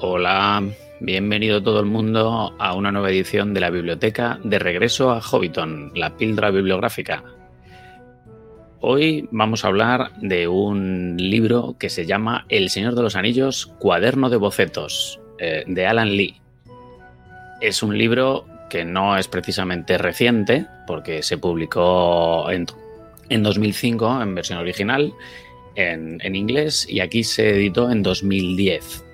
Hola, bienvenido todo el mundo a una nueva edición de la biblioteca de regreso a Hobbiton, la píldora bibliográfica. Hoy vamos a hablar de un libro que se llama El Señor de los Anillos, Cuaderno de Bocetos, eh, de Alan Lee. Es un libro que no es precisamente reciente, porque se publicó en, 2005 en versión original, en, en inglés, y aquí se editó en 2010.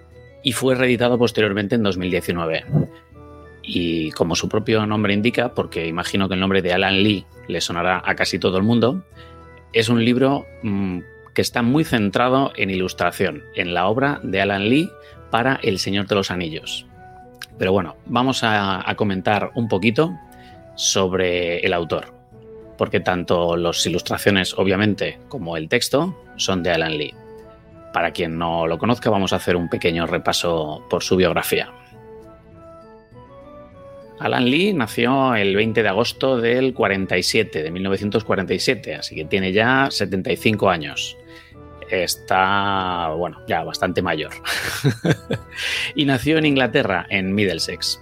Y fue reeditado posteriormente en 2019. Y como su propio nombre indica, porque imagino que el nombre de Alan Lee le sonará a casi todo el mundo, es un libro mmm, que está muy centrado en ilustración, en la obra de Alan Lee para El Señor de los Anillos. Pero bueno, vamos a comentar un poquito sobre el autor, porque tanto las ilustraciones, obviamente, como el texto son de Alan Lee. Para quien no lo conozca, vamos a hacer un pequeño repaso por su biografía. Alan Lee nació el 20 de agosto del 47, de 1947, así que tiene ya 75 años. Está, bueno, ya bastante mayor. y nació en Inglaterra, en Middlesex.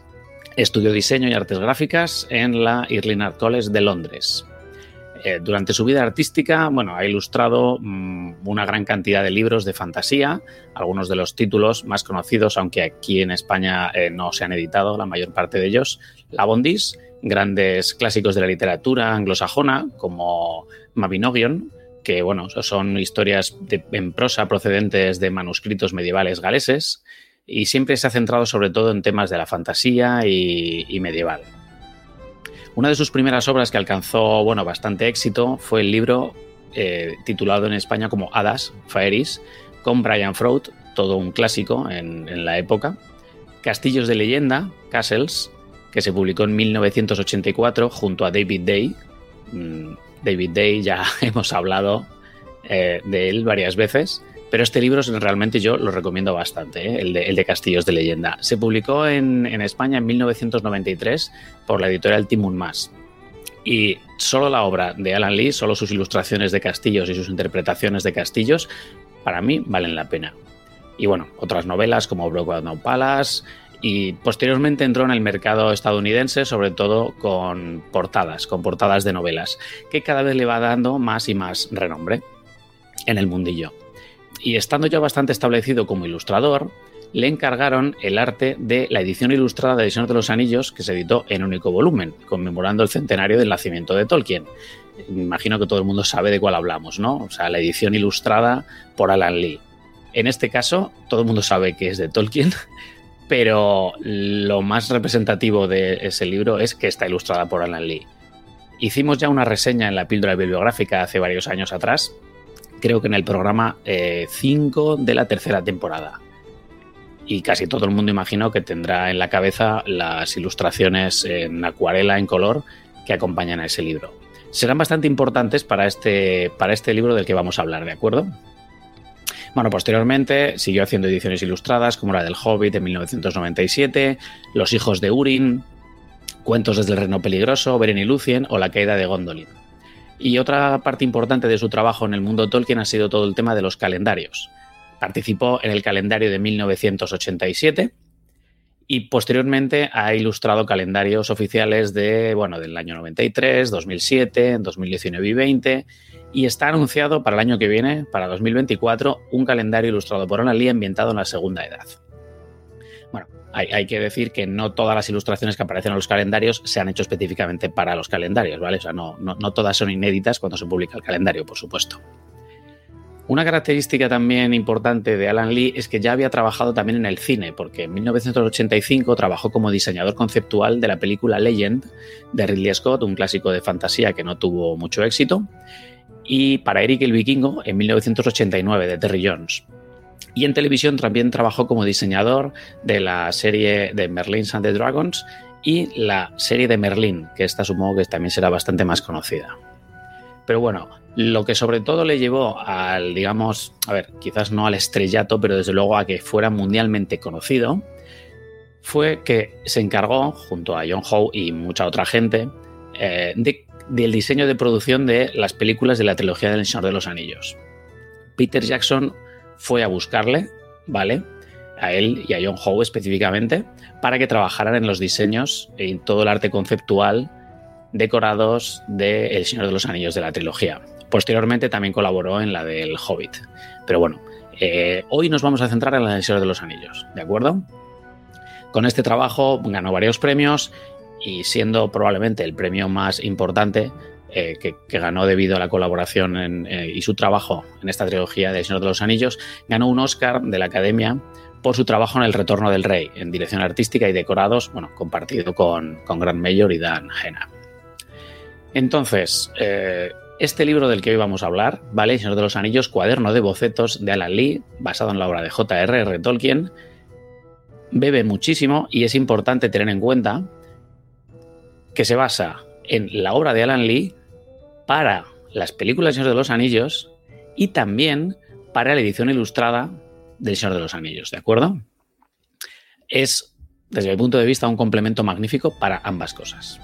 Estudió diseño y artes gráficas en la Irving Art College de Londres. Eh, durante su vida artística, bueno, ha ilustrado mmm, una gran cantidad de libros de fantasía, algunos de los títulos más conocidos, aunque aquí en España eh, no se han editado, la mayor parte de ellos, La Bondis, grandes clásicos de la literatura anglosajona, como Mabinogion, que bueno, son historias en prosa procedentes de manuscritos medievales galeses, y siempre se ha centrado sobre todo en temas de la fantasía y medieval. Una de sus primeras obras que alcanzó bueno, bastante éxito fue el libro eh, titulado en España como Hadas, Faeris, con Brian Froud, todo un clásico en, la época. Castillos de leyenda, Castles, que se publicó en 1984 junto a David Day. Mm, David Day ya hemos hablado eh, de él varias veces. Pero este libro realmente yo lo recomiendo bastante, ¿eh? el, de, el, de, Castillos de Leyenda. Se publicó en, en, España en 1993 por la editorial Timun Mas. Y solo la obra de Alan Lee, solo sus ilustraciones de castillos y sus interpretaciones de castillos, para mí valen la pena. Y bueno, otras novelas como Brokeback No Palace y posteriormente entró en el mercado estadounidense, sobre todo con portadas, con portadas de novelas, que cada vez le va dando más y más renombre en el mundillo. Y estando ya bastante establecido como ilustrador, le encargaron el arte de la edición ilustrada de Edición de los Anillos, que se editó en único volumen, conmemorando el centenario del nacimiento de Tolkien. Imagino que todo el mundo sabe de cuál hablamos, ¿no? O sea, la edición ilustrada por Alan Lee. En este caso, todo el mundo sabe que es de Tolkien, pero lo más representativo de ese libro es que está ilustrada por Alan Lee. Hicimos ya una reseña en la píldora bibliográfica hace varios años atrás, creo que en el programa 5 eh, de la tercera temporada y casi todo el mundo imagino que tendrá en la cabeza las ilustraciones en acuarela, en color, que acompañan a ese libro. Serán bastante importantes para este, para este libro del que vamos a hablar, ¿de acuerdo? Bueno, posteriormente siguió haciendo ediciones ilustradas como la del Hobbit de 1997, Los hijos de Urin, Cuentos desde el Reno Peligroso, Beren y Lucien o La caída de Gondolin. Y otra parte importante de su trabajo en el mundo Tolkien ha sido todo el tema de los calendarios. Participó en el calendario de 1987 y posteriormente ha ilustrado calendarios oficiales de, bueno, del año 93, 2007, 2019 y 20 y está anunciado para el año que viene, para 2024, un calendario ilustrado por Lee ambientado en la Segunda Edad. Hay, que decir que no todas las ilustraciones que aparecen en los calendarios se han hecho específicamente para los calendarios, ¿vale? O sea, no, no, no todas son inéditas cuando se publica el calendario, por supuesto. Una característica también importante de Alan Lee es que ya había trabajado también en el cine, porque en 1985 trabajó como diseñador conceptual de la película Legend de Ridley Scott, un clásico de fantasía que no tuvo mucho éxito, y para Eric el Vikingo en 1989 de Terry Jones. Y en televisión también trabajó como diseñador de la serie de Merlin and the Dragons y la serie de Merlin, que esta supongo que también será bastante más conocida. Pero bueno, lo que sobre todo le llevó al, digamos, a ver, quizás no al estrellato, pero desde luego a que fuera mundialmente conocido, fue que se encargó, junto a John Howe y mucha otra gente, eh, del diseño de producción de las películas de la trilogía del Señor de los Anillos. Peter Jackson fue a buscarle, ¿vale? A él y a John Howe específicamente, para que trabajaran en los diseños y en todo el arte conceptual decorados de El Señor de los Anillos de la trilogía. Posteriormente también colaboró en la del Hobbit. Pero bueno, eh, hoy nos vamos a centrar en la del Señor de los Anillos, ¿de acuerdo? Con este trabajo ganó varios premios y siendo probablemente el premio más importante eh, que, ganó debido a la colaboración eh, y su trabajo en esta trilogía de Señor de los Anillos, ganó un Oscar de la Academia por su trabajo en El Retorno del Rey, en dirección artística y decorados, bueno, compartido con, con Grant Mayor y Dan Hena. Entonces, este libro del que hoy vamos a hablar, ¿vale? Señor de los Anillos, cuaderno de bocetos de Alan Lee, basado en la obra de J.R.R. Tolkien, bebe muchísimo y es importante tener en cuenta que se basa en la obra de Alan Lee para las películas Señor de los Anillos y también para la edición ilustrada del Señor de los Anillos, ¿de acuerdo? Es, desde mi punto de vista, un complemento magnífico para ambas cosas.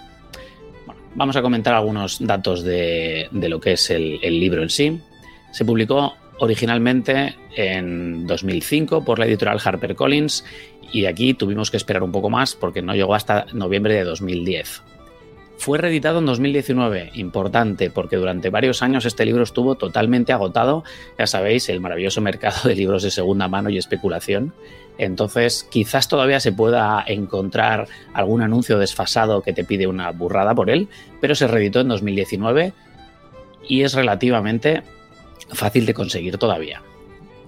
Vamos a comentar algunos datos de, lo que es el, libro en sí. Se publicó originalmente en 2005 por la editorial HarperCollins y aquí tuvimos que esperar un poco más porque no llegó hasta noviembre de 2010. Fue reeditado en 2019, importante porque durante varios años este libro estuvo totalmente agotado, ya sabéis, el maravilloso mercado de libros de segunda mano y especulación, entonces, quizás todavía se pueda encontrar algún anuncio desfasado que te pide una burrada por él, pero se reeditó en 2019 y es relativamente fácil de conseguir todavía.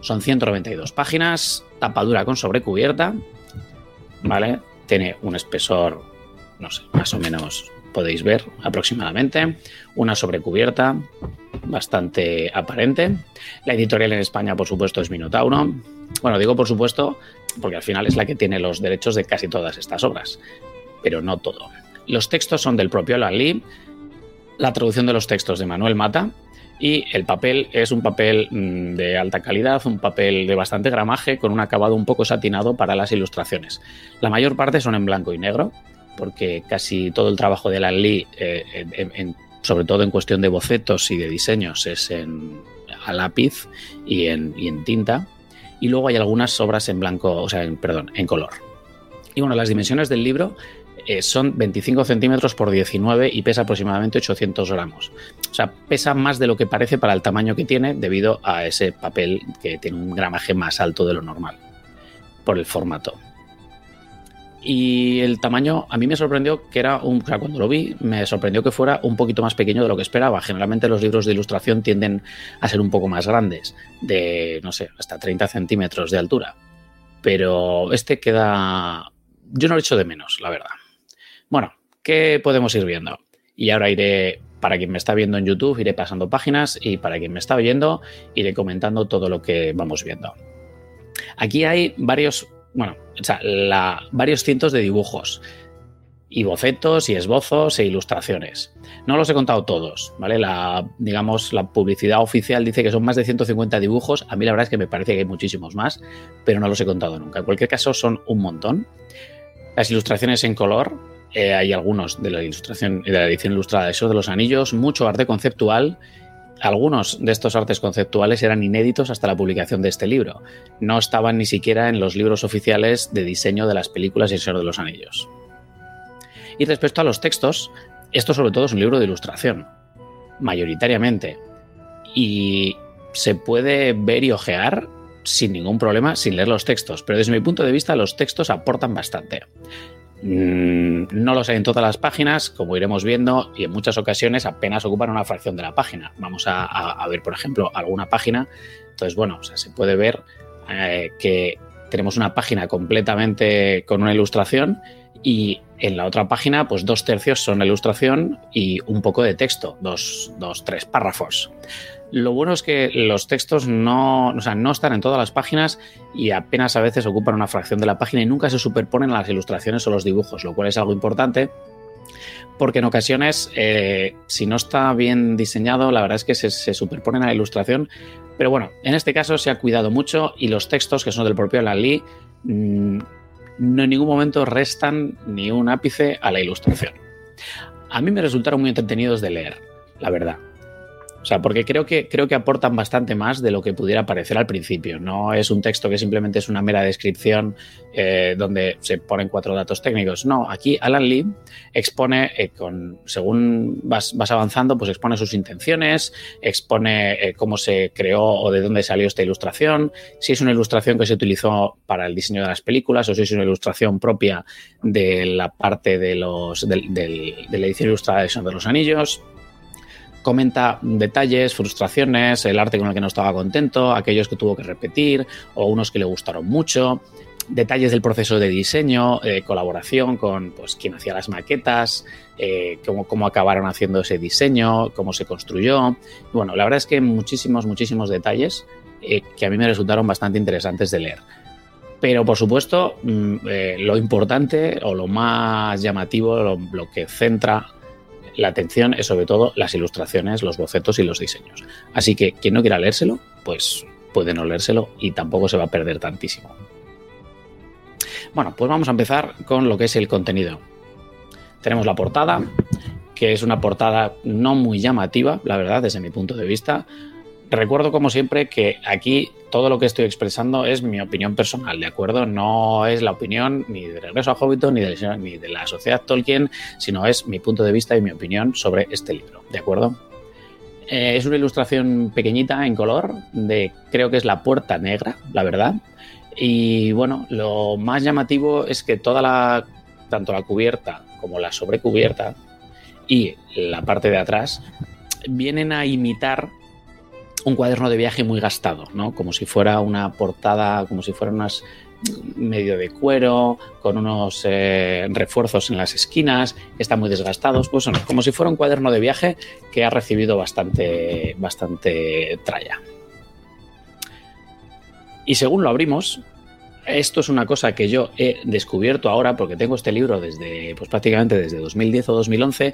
Son 192 páginas, tapadura con sobrecubierta, ¿vale? Tiene un espesor, no sé, más o menos podéis ver aproximadamente, una sobrecubierta bastante aparente. La editorial en España, por supuesto, es Minotauro. Bueno, digo por supuesto porque al final es la que tiene los derechos de casi todas estas obras, pero no todo. Los textos son del propio Alan la traducción de los textos de Manuel Mata y el papel es un papel mm, de alta calidad, un papel de bastante gramaje con un acabado un poco satinado para las ilustraciones. La mayor parte son en blanco y negro, porque casi todo el trabajo de Alan Lee, eh, sobre todo en cuestión de bocetos y de diseños, es en, a lápiz y en, tinta y luego hay algunas obras en blanco, o sea, perdón, en color. Y bueno, las dimensiones del libro eh, son 25 centímetros por 19 y pesa aproximadamente 800 gramos. O sea, pesa más de lo que parece para el tamaño que tiene debido a ese papel que tiene un gramaje más alto de lo normal por el formato. Y el tamaño a mí me sorprendió que era un, o sea, cuando lo vi me sorprendió que fuera un poquito más pequeño de lo que esperaba. Generalmente los libros de ilustración tienden a ser un poco más grandes, de no sé, hasta 30 centímetros de altura. Pero este queda, yo no lo echo de menos, la verdad. Bueno, ¿qué podemos ir viendo? Y ahora iré, para quien me está viendo en YouTube, iré pasando páginas y para quien me está oyendo, iré comentando todo lo que vamos viendo. Aquí hay varios, bueno, o sea, varios cientos de dibujos y bocetos y esbozos e ilustraciones. No los he contado todos, ¿vale? La, digamos, la publicidad oficial dice que son más de 150 dibujos. A mí la verdad es que me parece que hay muchísimos más, pero no los he contado nunca. En cualquier caso, son un montón. Las ilustraciones en color, eh, hay algunos de la ilustración de la edición ilustrada de esos de los anillos, mucho arte conceptual algunos de estos artes conceptuales eran inéditos hasta la publicación de este libro. No estaban ni siquiera en los libros oficiales de diseño de las películas y El Señor de los Anillos. Y respecto a los textos, esto sobre todo es un libro de ilustración, mayoritariamente. Y se puede ver y ojear sin ningún problema sin leer los textos, pero desde mi punto de vista los textos aportan bastante. Mm, no los hay en todas las páginas, como iremos viendo, y en muchas ocasiones apenas ocupan una fracción de la página. Vamos a, ver, por ejemplo, alguna página. Entonces, bueno, se puede ver eh, que tenemos una página completamente con una ilustración y en la otra página, pues dos tercios son la ilustración y un poco de texto, dos, dos tres párrafos. Lo bueno es que los textos no, no están en todas las páginas y apenas a veces ocupan una fracción de la página y nunca se superponen a las ilustraciones o los dibujos, lo cual es algo importante porque en ocasiones, eh, si no está bien diseñado, la verdad es que se, superponen a la ilustración. Pero bueno, en este caso se ha cuidado mucho y los textos, que son del propio Alan mm, no en ningún momento restan ni un ápice a la ilustración. A mí me resultaron muy entretenidos de leer, la verdad. O sea, porque creo que, creo que aportan bastante más de lo que pudiera parecer al principio. No es un texto que simplemente es una mera descripción eh, donde se ponen cuatro datos técnicos. No, aquí Alan Lee expone, eh, con, según vas, avanzando, pues expone sus intenciones, expone eh, cómo se creó o de dónde salió esta ilustración, si es una ilustración que se utilizó para el diseño de las películas o si es una ilustración propia de la parte de, los, de la edición ilustrada de Son de los Anillos comenta detalles, frustraciones, el arte con el que no estaba contento, aquellos que tuvo que repetir o unos que le gustaron mucho, detalles del proceso de diseño, eh, colaboración con pues, quien hacía las maquetas, eh, cómo, acabaron haciendo ese diseño, cómo se construyó. bueno, la verdad es que muchísimos, muchísimos detalles eh, que a mí me resultaron bastante interesantes de leer. Pero por supuesto, mm, lo importante o lo más llamativo, lo que centra la atención es sobre todo las ilustraciones, los bocetos y los diseños. Así que quien no quiera leérselo, pues puede no leérselo y tampoco se va a perder tantísimo. Bueno, pues vamos a empezar con lo que es el contenido. Tenemos la portada, que es una portada no muy llamativa, la verdad, desde mi punto de vista. Recuerdo como siempre que aquí todo lo que estoy expresando es mi opinión personal, ¿de acuerdo? No es la opinión ni de Regreso a Hobbiton ni de, la Sociedad Tolkien, sino es mi punto de vista y mi opinión sobre este libro, ¿de acuerdo? Eh, es una ilustración pequeñita en color de, creo que es la puerta negra, la verdad. Y bueno, lo más llamativo es que toda la, tanto la cubierta como la sobrecubierta y la parte de atrás vienen a imitar un cuaderno de viaje muy gastado, ¿no? Como si fuera una portada, como si fuera unas medio de cuero, con unos eh, refuerzos en las esquinas, están muy desgastados, pues como si fuera un cuaderno de viaje que ha recibido bastante, bastante tralla. Y según lo abrimos, esto es una cosa que yo he descubierto ahora porque tengo este libro desde, pues prácticamente desde 2010 o 2011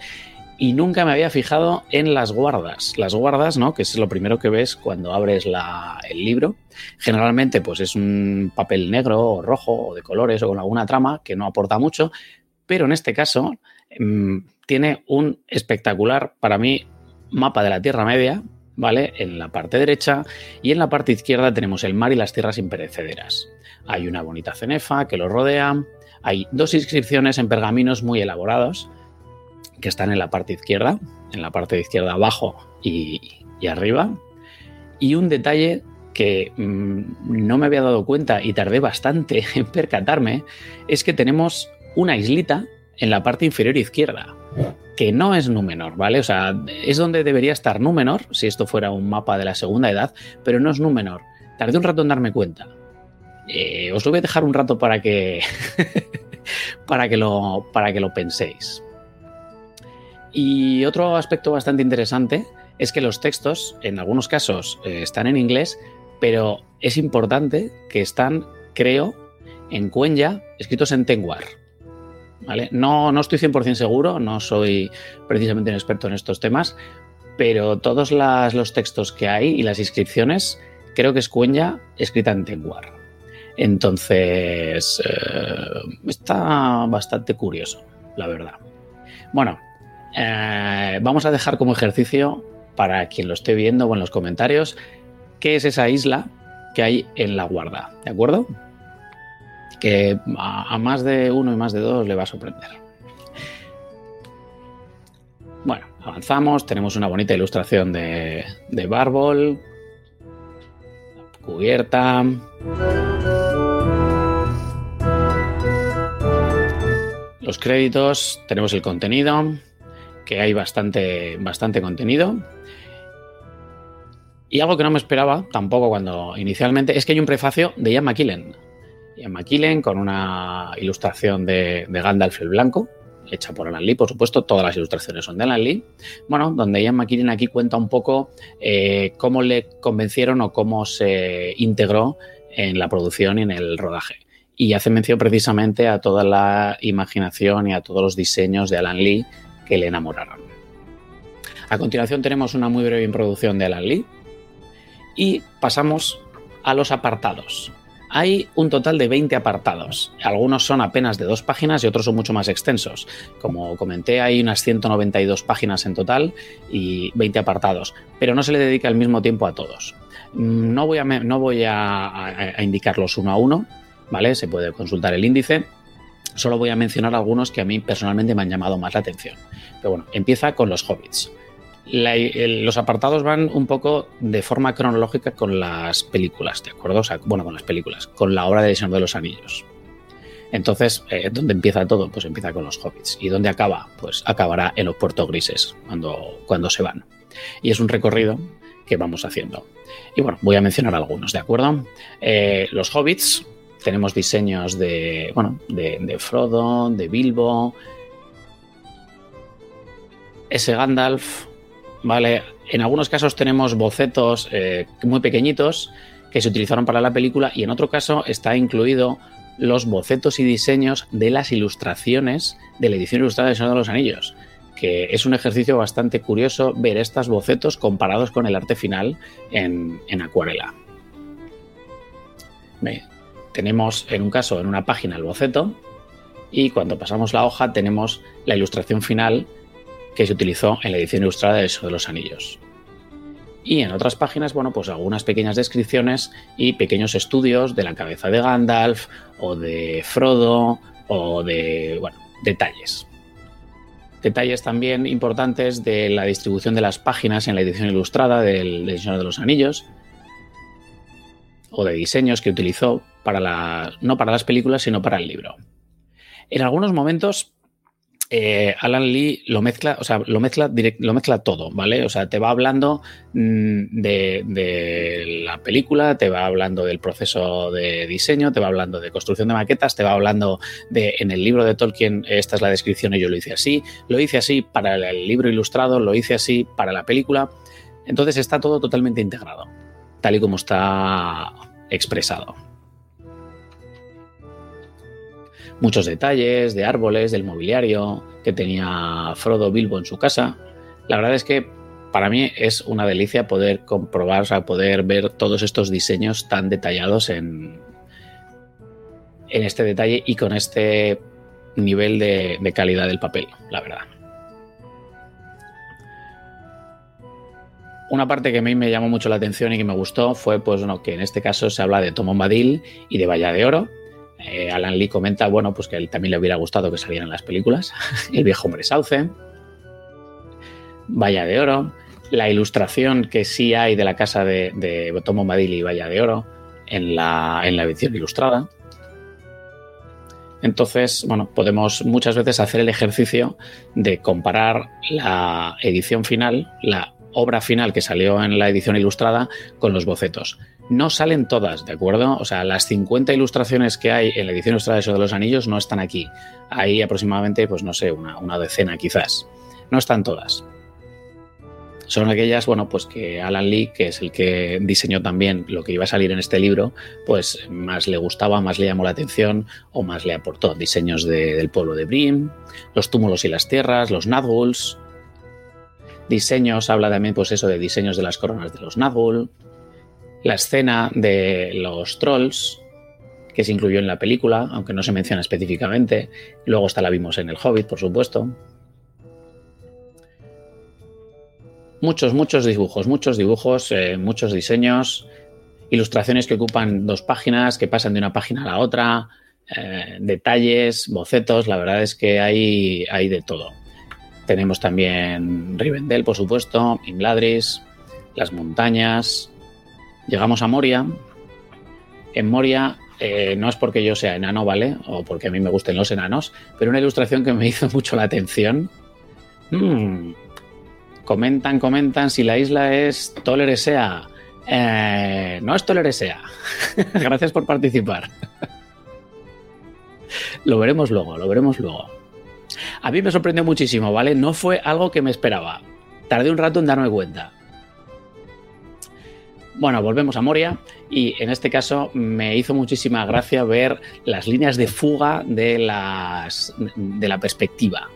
y nunca me había fijado en las guardas. Las guardas, ¿no? Que es lo primero que ves cuando abres el libro. Generalmente, pues es un papel negro o rojo o de colores o con alguna trama que no aporta mucho, pero en este caso mm, tiene un espectacular, para mí, mapa de la Tierra Media, ¿vale? En la parte derecha y en la parte izquierda tenemos el mar y las tierras imperecederas. Hay una bonita cenefa que lo rodea, Hay dos inscripciones en pergaminos muy elaborados que están en la parte izquierda, en la parte de izquierda abajo y, arriba. Y un detalle que mmm, no me había dado cuenta y tardé bastante en percatarme es que tenemos una islita en la parte inferior izquierda, que no es Númenor, ¿vale? O sea, es donde debería estar Númenor, si esto fuera un mapa de la segunda edad, pero no es Númenor. Tardé un rato en darme cuenta. Eh, os lo voy a dejar un rato para que, para que, lo, para que lo penséis. Y otro aspecto bastante interesante es que los textos, en algunos casos, eh, están en inglés, pero es importante que están, creo, en Cuenya, escritos en Tengwar. ¿Vale? No, no estoy 100% seguro, no soy precisamente un experto en estos temas, pero todos los textos que hay y las inscripciones, creo que es Cuenya escrita en Tengwar. Entonces, eh, está bastante curioso, la verdad. Bueno, eh, vamos a dejar como ejercicio para quien lo esté viendo o en los comentarios qué es esa isla que hay en la guarda, ¿de acuerdo? Que a, a más de uno y más de dos le va a sorprender. Bueno, avanzamos, tenemos una bonita ilustración de, de Barbol, cubierta. Los créditos, tenemos el contenido, que hay bastante, bastante contenido. Y algo que no me esperaba tampoco cuando inicialmente es que hay un prefacio de Ian McKillen. Ian McKillen con una ilustración de, Gandalf el Blanco, hecha por Alan Lee, por supuesto, todas las ilustraciones son de Alan Lee. Bueno, donde Ian McKillen aquí cuenta un poco eh, cómo le convencieron o cómo se integró en la producción y en el rodaje. Y hace mención precisamente a toda la imaginación y a todos los diseños de Alan Lee que le enamoraron. A continuación tenemos una muy breve introducción de Alan Lee y pasamos a los apartados. Hay un total de 20 apartados. Algunos son apenas de dos páginas y otros son mucho más extensos. Como comenté, hay unas 192 páginas en total y 20 apartados, pero no se le dedica el mismo tiempo a todos. No voy a, no voy a indicarlos uno a uno, ¿vale? Se puede consultar el índice. Solo voy a mencionar algunos que a mí personalmente me han llamado más la atención. Pero bueno, empieza con los hobbits. Los apartados van un poco de forma cronológica con las películas, ¿de acuerdo? O sea, bueno, con las películas, con la obra de Señor de los Anillos. Entonces, eh, ¿dónde empieza todo? Pues empieza con los hobbits. ¿Y dónde acaba? Pues acabará en los puertos grises, cuando, cuando se van. Y es un recorrido que vamos haciendo. Y bueno, voy a mencionar algunos, ¿de acuerdo? Eh, los hobbits, tenemos diseños de, bueno, de, de Frodo, de Bilbo, ese Gandalf, ¿vale? En algunos casos tenemos bocetos eh, muy pequeñitos que se utilizaron para la película y en otro caso está incluido los bocetos y diseños de las ilustraciones de la edición ilustrada de Señor de los Anillos, que es un ejercicio bastante curioso ver estos bocetos comparados con el arte final en, en acuarela. Tenemos en un caso en una página el boceto y cuando pasamos la hoja tenemos la ilustración final que se utilizó en la edición ilustrada de Eso de los Anillos. Y en otras páginas, bueno, pues algunas pequeñas descripciones y pequeños estudios de la cabeza de Gandalf o de Frodo o de, bueno, detalles. Detalles también importantes de la distribución de las páginas en la edición ilustrada del, del de los Anillos o de diseños que utilizó para la, no para las películas, sino para el libro. En algunos momentos eh, Alan Lee lo mezcla, o sea, lo mezcla, direct, lo mezcla todo, ¿vale? O sea, te va hablando de, de, la película, te va hablando del proceso de diseño, te va hablando de construcción de maquetas, te va hablando de, en el libro de Tolkien, esta es la descripción y yo lo hice así, lo hice así para el libro ilustrado, lo hice así para la película. Entonces está todo totalmente integrado, tal y como está expresado. muchos detalles de árboles, del mobiliario que tenía Frodo Bilbo en su casa. La verdad es que para mí es una delicia poder comprobar, o sea, poder ver todos estos diseños tan detallados en, en este detalle y con este nivel de, de calidad del papel, la verdad. Una parte que a mí me llamó mucho la atención y que me gustó fue pues, bueno, que en este caso se habla de Tom Bombadil y de Valla de Oro, Eh, Alan Lee comenta, bueno, pues que él también le hubiera gustado que salieran las películas. El viejo hombre sauce. Valla de Oro. La ilustración que sí hay de la casa de, de Madili y Valla de Oro en la, en la edición ilustrada. Entonces, bueno, podemos muchas veces hacer el ejercicio de comparar la edición final, la obra final que salió en la edición ilustrada, con los bocetos. No salen todas, ¿de acuerdo? O sea, las 50 ilustraciones que hay en la edición ilustrada de de los Anillos no están aquí. Hay aproximadamente, pues no sé, una, una decena quizás. No están todas son aquellas, bueno, pues que Alan Lee, que es el que diseñó también lo que iba a salir en este libro, pues más le gustaba, más le llamó la atención o más le aportó. Diseños del pueblo de Brim, los túmulos y las tierras, los Nazguls. Diseños, habla también, pues eso, de diseños de las coronas de los Nazgûl. La escena de los trolls, que se incluyó en la película, aunque no se menciona específicamente. Luego esta la vimos en El Hobbit, por supuesto. muchos, muchos dibujos, muchos dibujos, eh, muchos diseños, ilustraciones que ocupan dos páginas, que pasan de una página a la otra, eh, detalles, bocetos, la verdad es que hay, hay de todo. Tenemos también Rivendell, por supuesto, Imladris, las montañas. Llegamos a Moria. En Moria eh, no es porque yo sea enano, ¿vale? O porque a mí me gusten los enanos, pero una ilustración que me hizo mucho la atención. Mm, Comentan, comentan si la isla es Toleresea. Eh, no es Toleresea. Gracias por participar. lo veremos luego, lo veremos luego. A mí me sorprendió muchísimo, ¿vale? No fue algo que me esperaba. Tardé un rato en darme cuenta. Bueno, volvemos a Moria y en este caso me hizo muchísima gracia ver las líneas de fuga de, las, de la perspectiva,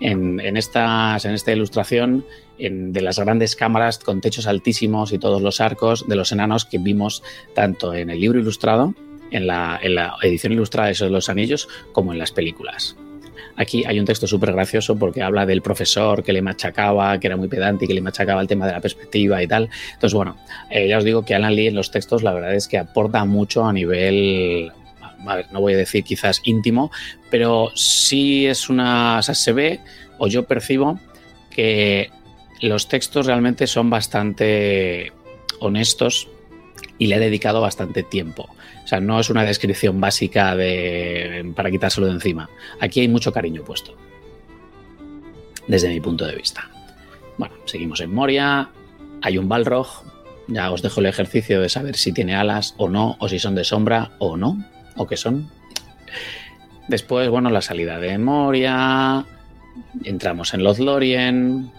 en, en esta ilustración de las grandes cámaras con techos altísimos y todos los arcos de los enanos que vimos tanto en el libro ilustrado, en la, edición ilustrada de los anillos, como en las películas. Aquí hay un texto súper gracioso porque habla del profesor que le machacaba, que era muy pedante y que le machacaba el tema de la perspectiva y tal. Entonces, bueno, eh, ya os digo que Alan Lee en los textos la verdad es que aporta mucho a nivel no voy a decir quizás íntimo, pero sí es una, o sea, se ve o yo percibo que los textos realmente son bastante honestos y le he dedicado bastante tiempo. O sea, no es una descripción básica de, para quitárselo de encima. Aquí hay mucho cariño puesto, desde mi punto de vista. Bueno, seguimos en Moria, hay un Balrog, ya os dejo el ejercicio de saber si tiene alas o no, o si son de sombra o no o qué son. Después, bueno, la salida de Moria, entramos en Lothlorien,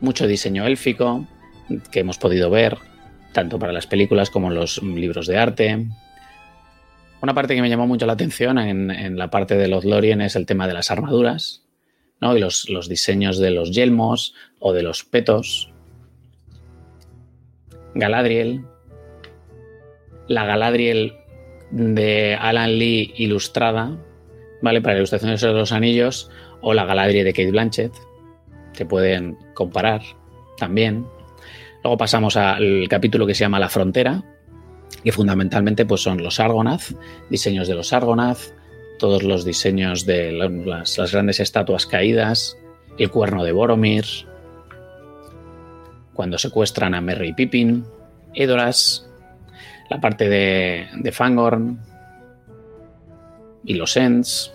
mucho diseño élfico que hemos podido ver, tanto para las películas como los libros de arte. Una parte que me llamó mucho la atención en, la parte de Lothlorien es el tema de las armaduras, ¿no? Y los, los diseños de los yelmos o de los petos. Galadriel. La Galadriel de Alan Lee ilustrada, ¿vale? Para ilustraciones de los anillos, o la Galadriel de Kate Blanchett. Se pueden comparar también. Luego pasamos al capítulo que se llama La Frontera, que fundamentalmente pues, son los Argonath, diseños de los Argonath, todos los diseños de las, las grandes estatuas caídas, el cuerno de Boromir, cuando secuestran a Merry y Pippin, Edoras, la parte de, de Fangorn y los Ents.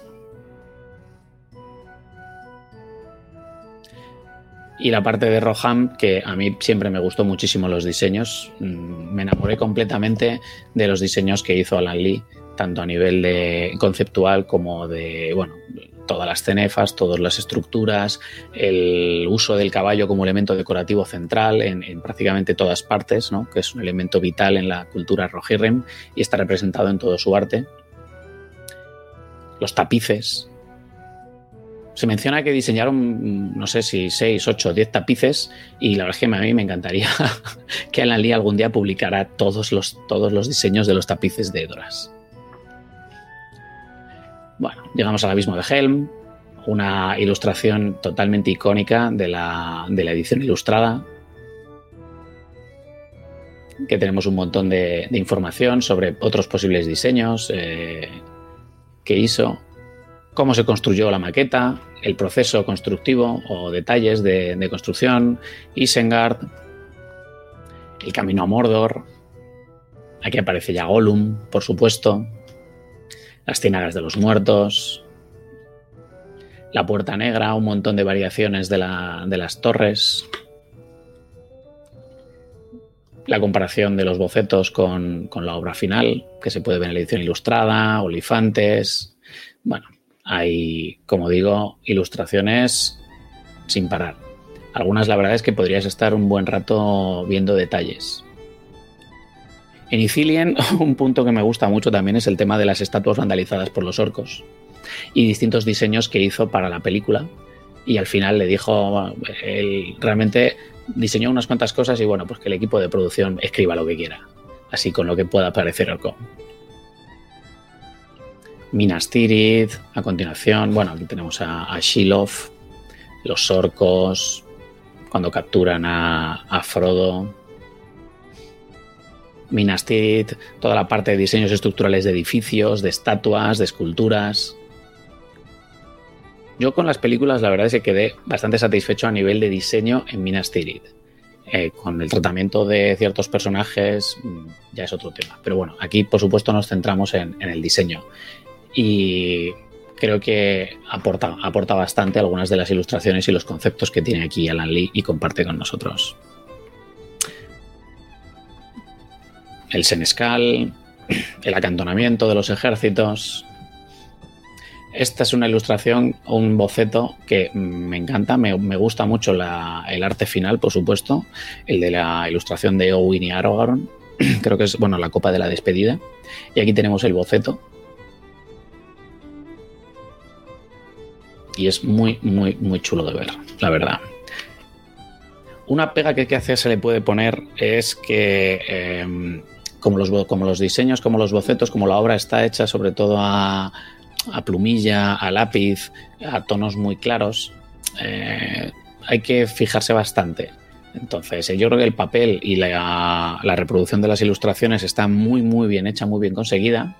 Y la parte de Roham, que a mí siempre me gustó muchísimo los diseños. Mm, me enamoré completamente de los diseños que hizo Alan Lee, tanto a nivel de conceptual como de, bueno, todas las cenefas, todas las estructuras, el uso del caballo como elemento decorativo central en, prácticamente todas partes, ¿no? que es un elemento vital en la cultura Rohirrim y está representado en todo su arte. Los tapices. Se menciona que diseñaron, no sé si 6, 8, 10 tapices y la verdad es que a mí me encantaría que Alan Lee algún día publicara todos los, todos los diseños de los tapices de Edoras. Bueno, llegamos al abismo de Helm, una ilustración totalmente icónica de la, edición ilustrada, que tenemos un montón de, información sobre otros posibles diseños, eh, que hizo, cómo se construyó la maqueta, el proceso constructivo o detalles de, de construcción, Isengard, el camino a Mordor, aquí aparece ya Gollum, por supuesto, las ciénagas de los muertos, la puerta negra, un montón de variaciones de, la, de las torres, la comparación de los bocetos con, la obra final, que se puede ver en la edición ilustrada, olifantes. Bueno, hay, como digo, ilustraciones sin parar. Algunas la verdad es que podrías estar un buen rato viendo detalles. En Ithilien, un punto que me gusta mucho también es el tema de las estatuas vandalizadas por los orcos y distintos diseños que hizo para la película. Y al final le dijo, él realmente diseñó unas cuantas cosas y bueno, pues que el equipo de producción escriba lo que quiera, así con lo que pueda parecer orco. Minas Tirith, a continuación, bueno, aquí tenemos a, a Shiloh, los orcos, cuando capturan a, Frodo, Minas Tirith, toda la parte de diseños estructurales de edificios, de estatuas, de esculturas. Yo con las películas la verdad es que quedé bastante satisfecho a nivel de diseño en Minas Tirith. Eh, con el tratamiento de ciertos personajes mm, ya es otro tema. Pero bueno, aquí por supuesto nos centramos en, en el diseño. Y creo que aporta, aporta bastante algunas de las ilustraciones y los conceptos que tiene aquí Alan Lee y comparte con nosotros. El senescal, el acantonamiento de los ejércitos, esta es una ilustración, un boceto que me encanta, me, me gusta mucho el arte final, por supuesto, el de la ilustración de Owen y Aragorn, creo que es, bueno, la copa de la despedida. Y aquí tenemos el boceto. Y es muy, muy, muy chulo de ver, la verdad. Una pega que, que hace se le puede poner es que eh, como, los, como los diseños, como los bocetos, como la obra está hecha sobre todo a, plumilla, a lápiz, a tonos muy claros, eh, hay que fijarse bastante. Entonces, yo creo que el papel y la, reproducción de las ilustraciones está muy, muy bien hecha, muy bien conseguida,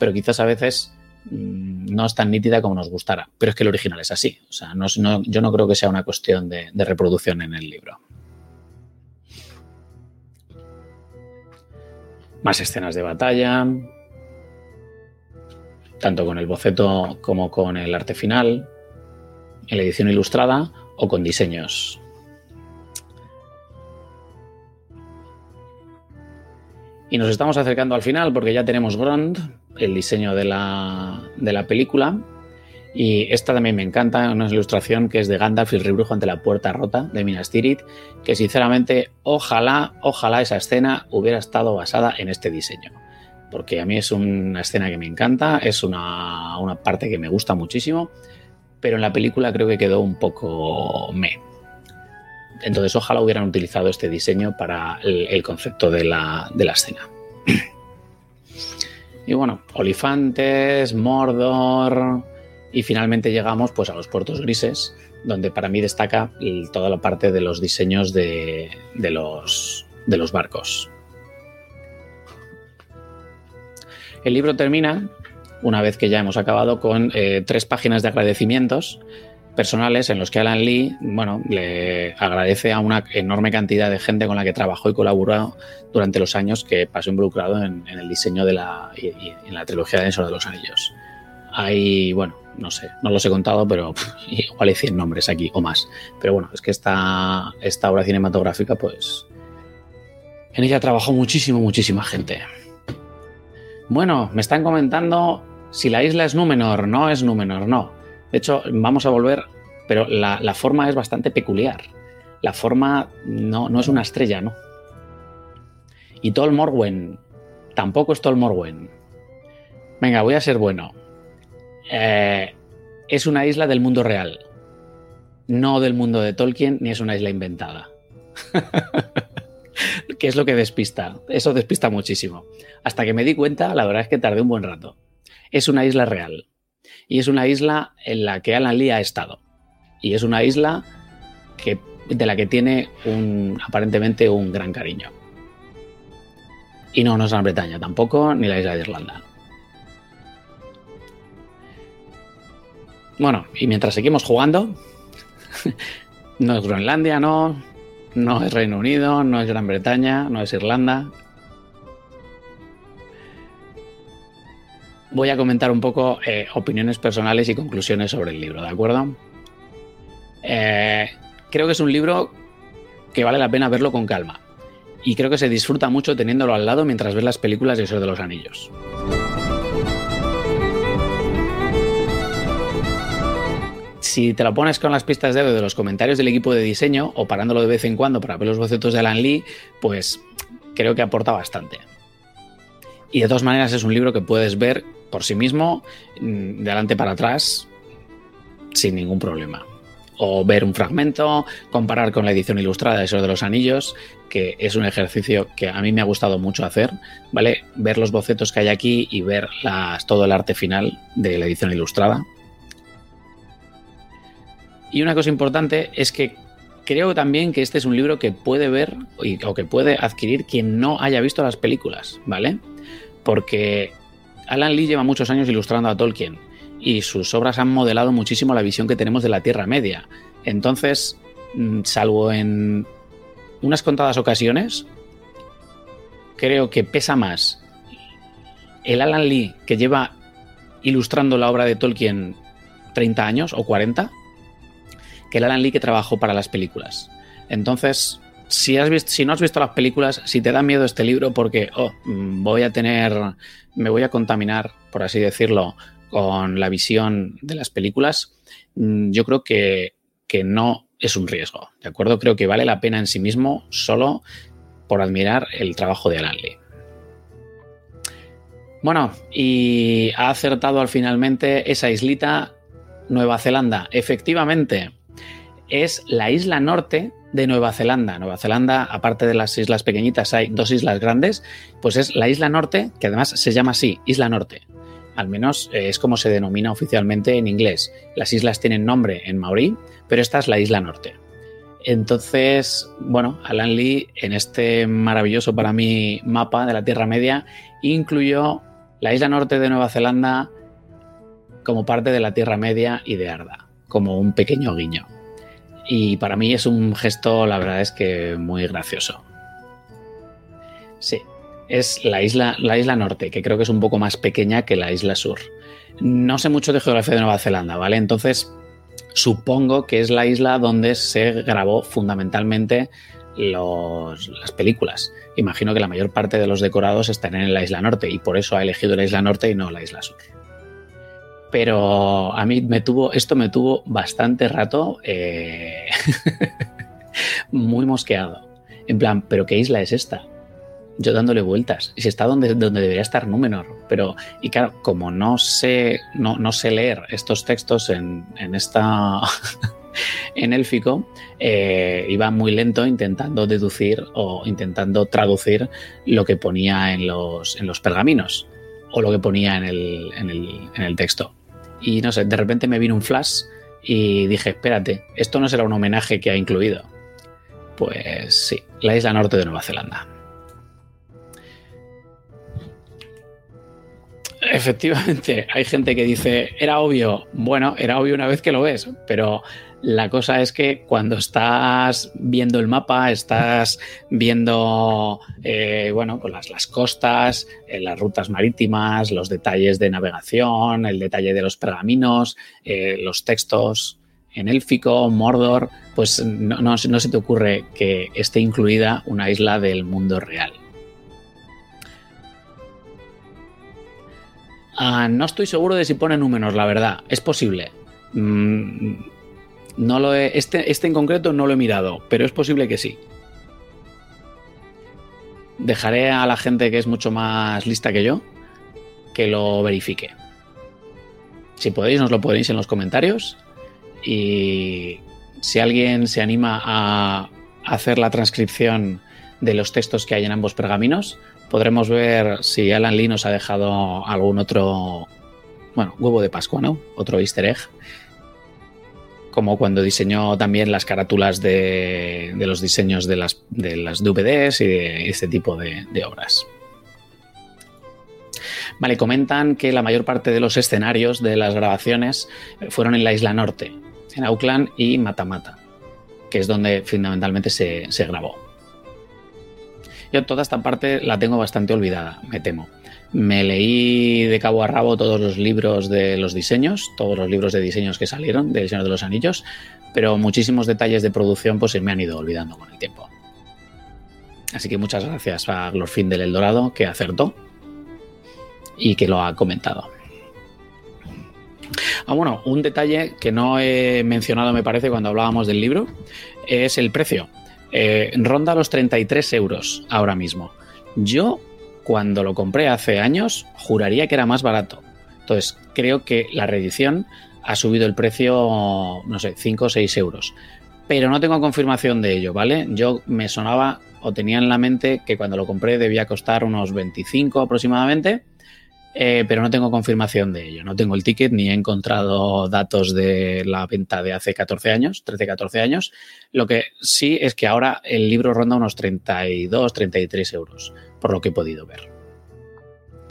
pero quizás a veces no es tan nítida como nos gustara. Pero es que el original es así. O sea, no, yo no creo que sea una cuestión de, de reproducción en el libro. Más escenas de batalla, tanto con el boceto como con el arte final, en la edición ilustrada o con diseños. Y nos estamos acercando al final porque ya tenemos Grond, el diseño de la, de la película. Y esta también me encanta, una ilustración que es de Gandalf y el rebrujo ante la puerta rota de Minas Tirith, que sinceramente ojalá, ojalá esa escena hubiera estado basada en este diseño porque a mí es una escena que me encanta, es una, una, parte que me gusta muchísimo, pero en la película creo que quedó un poco me. Entonces ojalá hubieran utilizado este diseño para el, el concepto de la, de la escena. y bueno, Olifantes, Mordor y finalmente llegamos pues a los puertos grises, donde para mí destaca toda la parte de los diseños de, los barcos. El libro termina, una vez que ya hemos acabado, con eh, tres páginas de agradecimientos personales en los que Alan Lee, bueno, le agradece a una enorme cantidad de gente con la que trabajó y colaboró durante los años que pasó involucrado en, en el diseño de la, y, en la trilogía de de los Anillos. Hay, bueno, no sé, no los he contado, pero igual hay 100 nombres aquí o más. Pero bueno, es que esta, esta obra cinematográfica, pues, en ella trabajó muchísimo, muchísima gente. Bueno, me están comentando si la isla es Númenor. No es Númenor, no. De hecho, vamos a volver, pero la, forma es bastante peculiar. La forma no, no, es una estrella, ¿no? Y Tol Morwen tampoco es Tol Morwen. Venga, voy a ser bueno. Eh, es una isla del mundo real. No del mundo de Tolkien, ni es una isla inventada. que es lo que despista. Eso despista muchísimo. Hasta que me di cuenta, la verdad es que tardé un buen rato. Es una isla real. Y es una isla en la que Alan Lee ha estado. Y es una isla que, de la que tiene un, aparentemente un gran cariño. Y no, no es Gran Bretaña tampoco, ni la isla de Irlanda. Bueno, y mientras seguimos jugando, no es Groenlandia, no, no es Reino Unido, no es Gran Bretaña, no es Irlanda. Voy a comentar un poco eh, opiniones personales y conclusiones sobre el libro, ¿de acuerdo? Eh, creo que es un libro que vale la pena verlo con calma. Y creo que se disfruta mucho teniéndolo al lado mientras ves las películas de Eso de los Anillos. si te lo pones con las pistas de de los comentarios del equipo de diseño o parándolo de vez en cuando para ver los bocetos de Alan Lee, pues creo que aporta bastante. Y de todas maneras es un libro que puedes ver por sí mismo, mm, de adelante para atrás, sin ningún problema. O ver un fragmento, comparar con la edición ilustrada de Eso de los Anillos, que es un ejercicio que a mí me ha gustado mucho hacer, ¿vale? Ver los bocetos que hay aquí y ver todo el arte final de la edición ilustrada y una cosa importante es que creo también que este es un libro que puede ver o que puede adquirir quien no haya visto las películas, ¿vale? Porque Alan Lee lleva muchos años ilustrando a Tolkien y sus obras han modelado muchísimo la visión que tenemos de la Tierra Media. Entonces, mm, salvo en unas contadas ocasiones, creo que pesa más el Alan Lee que lleva ilustrando la obra de Tolkien 30 años o 40 que el Alan Lee que trabajó para las películas. Entonces, si, no has visto las películas, si te da miedo este libro porque oh, voy a tener, me voy a contaminar, por así decirlo, con la visión de las películas, mm, yo creo que, que no es un riesgo, ¿de acuerdo? Creo que vale la pena en sí mismo solo por admirar el trabajo de Alan Lee. Bueno, y ha acertado al finalmente esa islita Nueva Zelanda. Efectivamente, es la isla norte de Nueva Zelanda. Nueva Zelanda, aparte de las islas pequeñitas, hay dos islas grandes, pues es la isla norte, que además se llama así, Isla Norte. Al menos eh, es como se denomina oficialmente en inglés. Las islas tienen nombre en maorí, pero esta es la isla norte. Entonces, bueno, Alan Lee en este maravilloso para mí mapa de la Tierra Media incluyó la isla norte de Nueva Zelanda como parte de la Tierra Media y de Arda, como un pequeño guiño. Y para mí es un gesto, la verdad es que muy gracioso. Sí, es la isla, la isla norte, que creo que es un poco más pequeña que la isla sur. No sé mucho de geografía de Nueva Zelanda, ¿vale? Entonces, supongo que es la isla donde se grabó fundamentalmente las películas. Imagino que la mayor parte de los decorados están en la isla norte y por eso ha elegido la isla norte y no la isla sur pero a mí me tuvo, esto me tuvo bastante rato eh, muy mosqueado. En plan, ¿pero qué isla es esta? Yo dándole vueltas. Y si está donde, donde debería estar Númenor. Pero, y claro, como no sé, no, no sé leer estos textos en, en esta. en élfico, eh, iba muy lento intentando deducir o intentando traducir lo que ponía en los, en los pergaminos o lo que ponía en el, en el, en el texto y no sé, de repente me vino un flash y dije, espérate, esto no será un homenaje que ha incluido. Pues sí, la isla norte de Nueva Zelanda. Efectivamente, hay gente que dice, era obvio. Bueno, era obvio una vez que lo ves, pero la cosa es que cuando estás viendo el mapa, estás viendo eh, bueno, pues las, las costas, eh, las rutas marítimas, los detalles de navegación, el detalle de los pergaminos, eh, los textos en élfico, Mordor, pues no, no, se te ocurre que esté incluida una isla del mundo real. Ah, no estoy seguro de si pone números, la verdad. Es posible. Mm, no lo este, este en concreto no lo he mirado, pero es posible que sí. Dejaré a la gente que es mucho más lista que yo que lo verifique. Si podéis, nos lo podéis en los comentarios. Y si alguien se anima a hacer la transcripción de los textos que hay en ambos pergaminos, podremos ver si Alan Lee nos ha dejado algún otro, bueno, huevo de Pascua, ¿no? Otro easter egg como cuando diseñó también las carátulas de, los diseños de las, de las DVDs y de este tipo de, obras. Vale, comentan que la mayor parte de los escenarios de las grabaciones fueron en la isla norte, en Auckland y Matamata, que es donde fundamentalmente se, se grabó. Yo toda esta parte la tengo bastante olvidada, me temo. Me leí de cabo a rabo todos los libros de los diseños, todos los libros de diseños que salieron del Señor de los Anillos, pero muchísimos detalles de producción pues se me han ido olvidando con el tiempo. Así que muchas gracias a Glorfin del Eldorado que acertó y que lo ha comentado. Ah, bueno, un detalle que no he mencionado, me parece, cuando hablábamos del libro, es el precio. Eh, ronda los 33 euros ahora mismo. Yo cuando lo compré hace años, juraría que era más barato. Entonces, creo que la reedición ha subido el precio, no sé, 5 o 6 euros. Pero no tengo confirmación de ello, ¿vale? Yo me sonaba o tenía en la mente que cuando lo compré debía costar unos 25 aproximadamente, eh, pero no tengo confirmación de ello. No tengo el ticket ni he encontrado datos de la venta de hace 14 años, 13-14 años. Lo que sí es que ahora el libro ronda unos 32-33 euros por lo que he podido ver.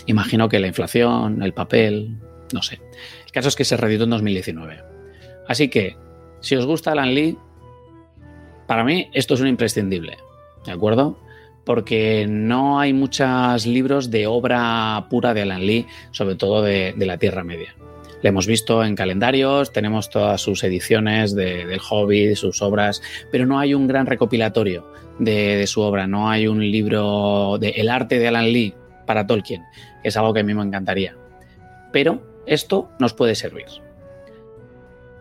Imagino que la inflación, el papel, no sé. El caso es que se reeditó en 2019. Así que, si os gusta Alan Lee, para mí esto es un imprescindible, ¿de acuerdo? Porque no hay muchos libros de obra pura de Alan Lee, sobre todo de, la Tierra Media. Le hemos visto en calendarios, tenemos todas sus ediciones de, del Hobbit, sus obras, pero no hay un gran recopilatorio de, su obra, no hay un libro de El arte de Alan Lee para Tolkien, que es algo que a mí me encantaría. Pero esto nos puede servir.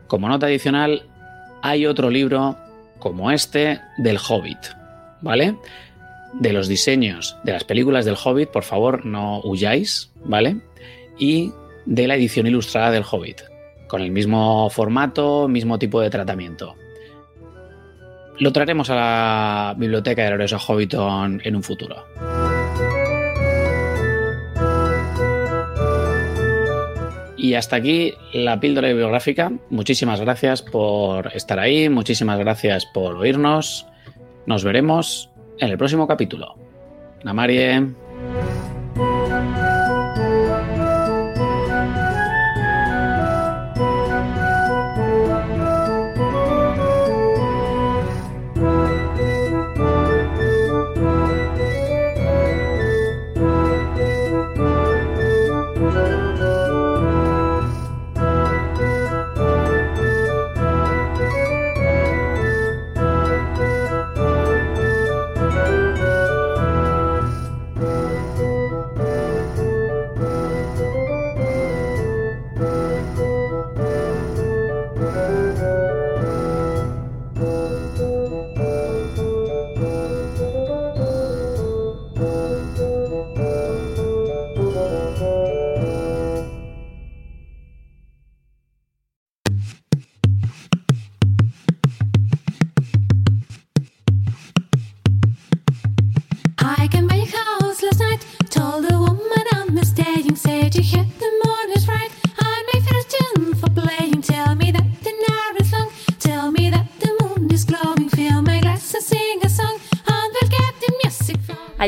Como nota adicional, hay otro libro como este del Hobbit, ¿vale? De los diseños de las películas del Hobbit, por favor, no huyáis, ¿vale? Y de la edición ilustrada del Hobbit, con el mismo formato, mismo tipo de tratamiento. Lo traeremos a la biblioteca de Lorenzo Hobbiton en un futuro. Y hasta aquí la píldora bibliográfica. Muchísimas gracias por estar ahí, muchísimas gracias por oírnos. Nos veremos en el próximo capítulo. Namarie.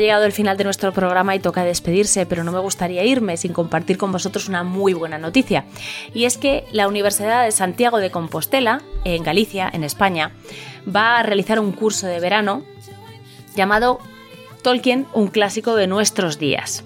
Llegado el final de nuestro programa y toca despedirse, pero no me gustaría irme sin compartir con vosotros una muy buena noticia. Y es que la Universidad de Santiago de Compostela, en Galicia, en España, va a realizar un curso de verano llamado Tolkien, un clásico de nuestros días.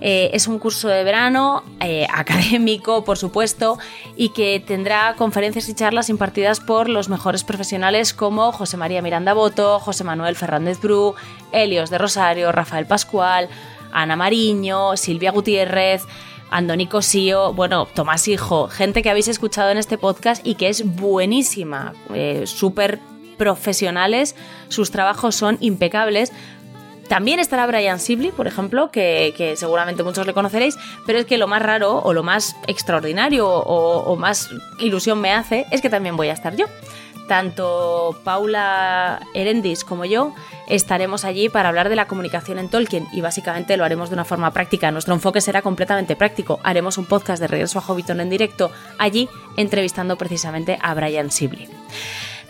Eh, es un curso de verano eh, académico, por supuesto, y que tendrá conferencias y charlas impartidas por los mejores profesionales como José María Miranda Boto, José Manuel Fernández Bru, Helios de Rosario, Rafael Pascual, Ana Mariño, Silvia Gutiérrez. Andoni Cosío, bueno, Tomás Hijo, gente que habéis escuchado en este podcast y que es buenísima, eh, súper profesionales, sus trabajos son impecables, también estará Brian Sibley, por ejemplo, que, seguramente muchos le conoceréis, pero es que lo más raro o lo más extraordinario o, más ilusión me hace es que también voy a estar yo. Tanto Paula Erendis como yo estaremos allí para hablar de la comunicación en Tolkien y básicamente lo haremos de una forma práctica. Nuestro enfoque será completamente práctico. Haremos un podcast de Regreso a Hobbiton en directo allí entrevistando precisamente a Brian Sibley.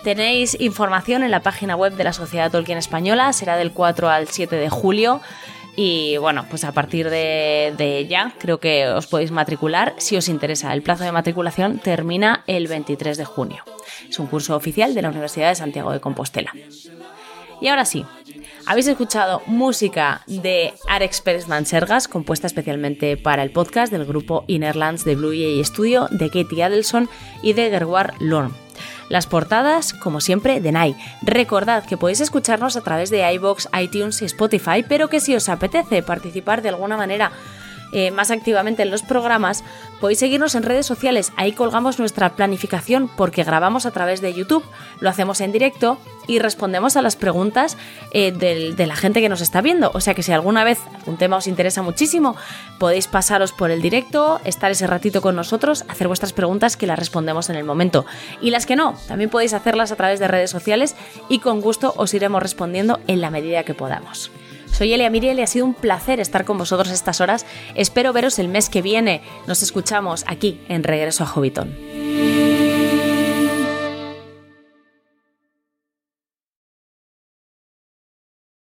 Tenéis información en la página web de la Sociedad Tolkien Española, será del 4 al 7 de julio. Y bueno, pues a partir de, ya creo que os podéis matricular si os interesa. El plazo de matriculación termina el 23 de junio. Es un curso oficial de la Universidad de Santiago de Compostela. Y ahora sí, habéis escuchado música de Arex Pérez Mansergas, compuesta especialmente para el podcast del grupo Innerlands de Blue Jay Studio, de Katie Adelson y de Gerwar Lorne. Las portadas, como siempre, de Nai. Recordad que podéis escucharnos a través de iBox, iTunes y Spotify, pero que si os apetece participar de alguna manera eh, más activamente en los programas, podéis seguirnos en redes sociales. Ahí colgamos nuestra planificación porque grabamos a través de YouTube, lo hacemos en directo y respondemos a las preguntas eh, de la gente que nos está viendo. O sea que si alguna vez un tema os interesa muchísimo, podéis pasaros por el directo, estar ese ratito con nosotros, hacer vuestras preguntas que las respondemos en el momento. Y las que no, también podéis hacerlas a través de redes sociales y con gusto os iremos respondiendo en la medida que podamos. Soy Elia Miriel y ha sido un placer estar con vosotros estas horas. Espero veros el mes que viene. Nos escuchamos aquí en Regreso a Hobbiton.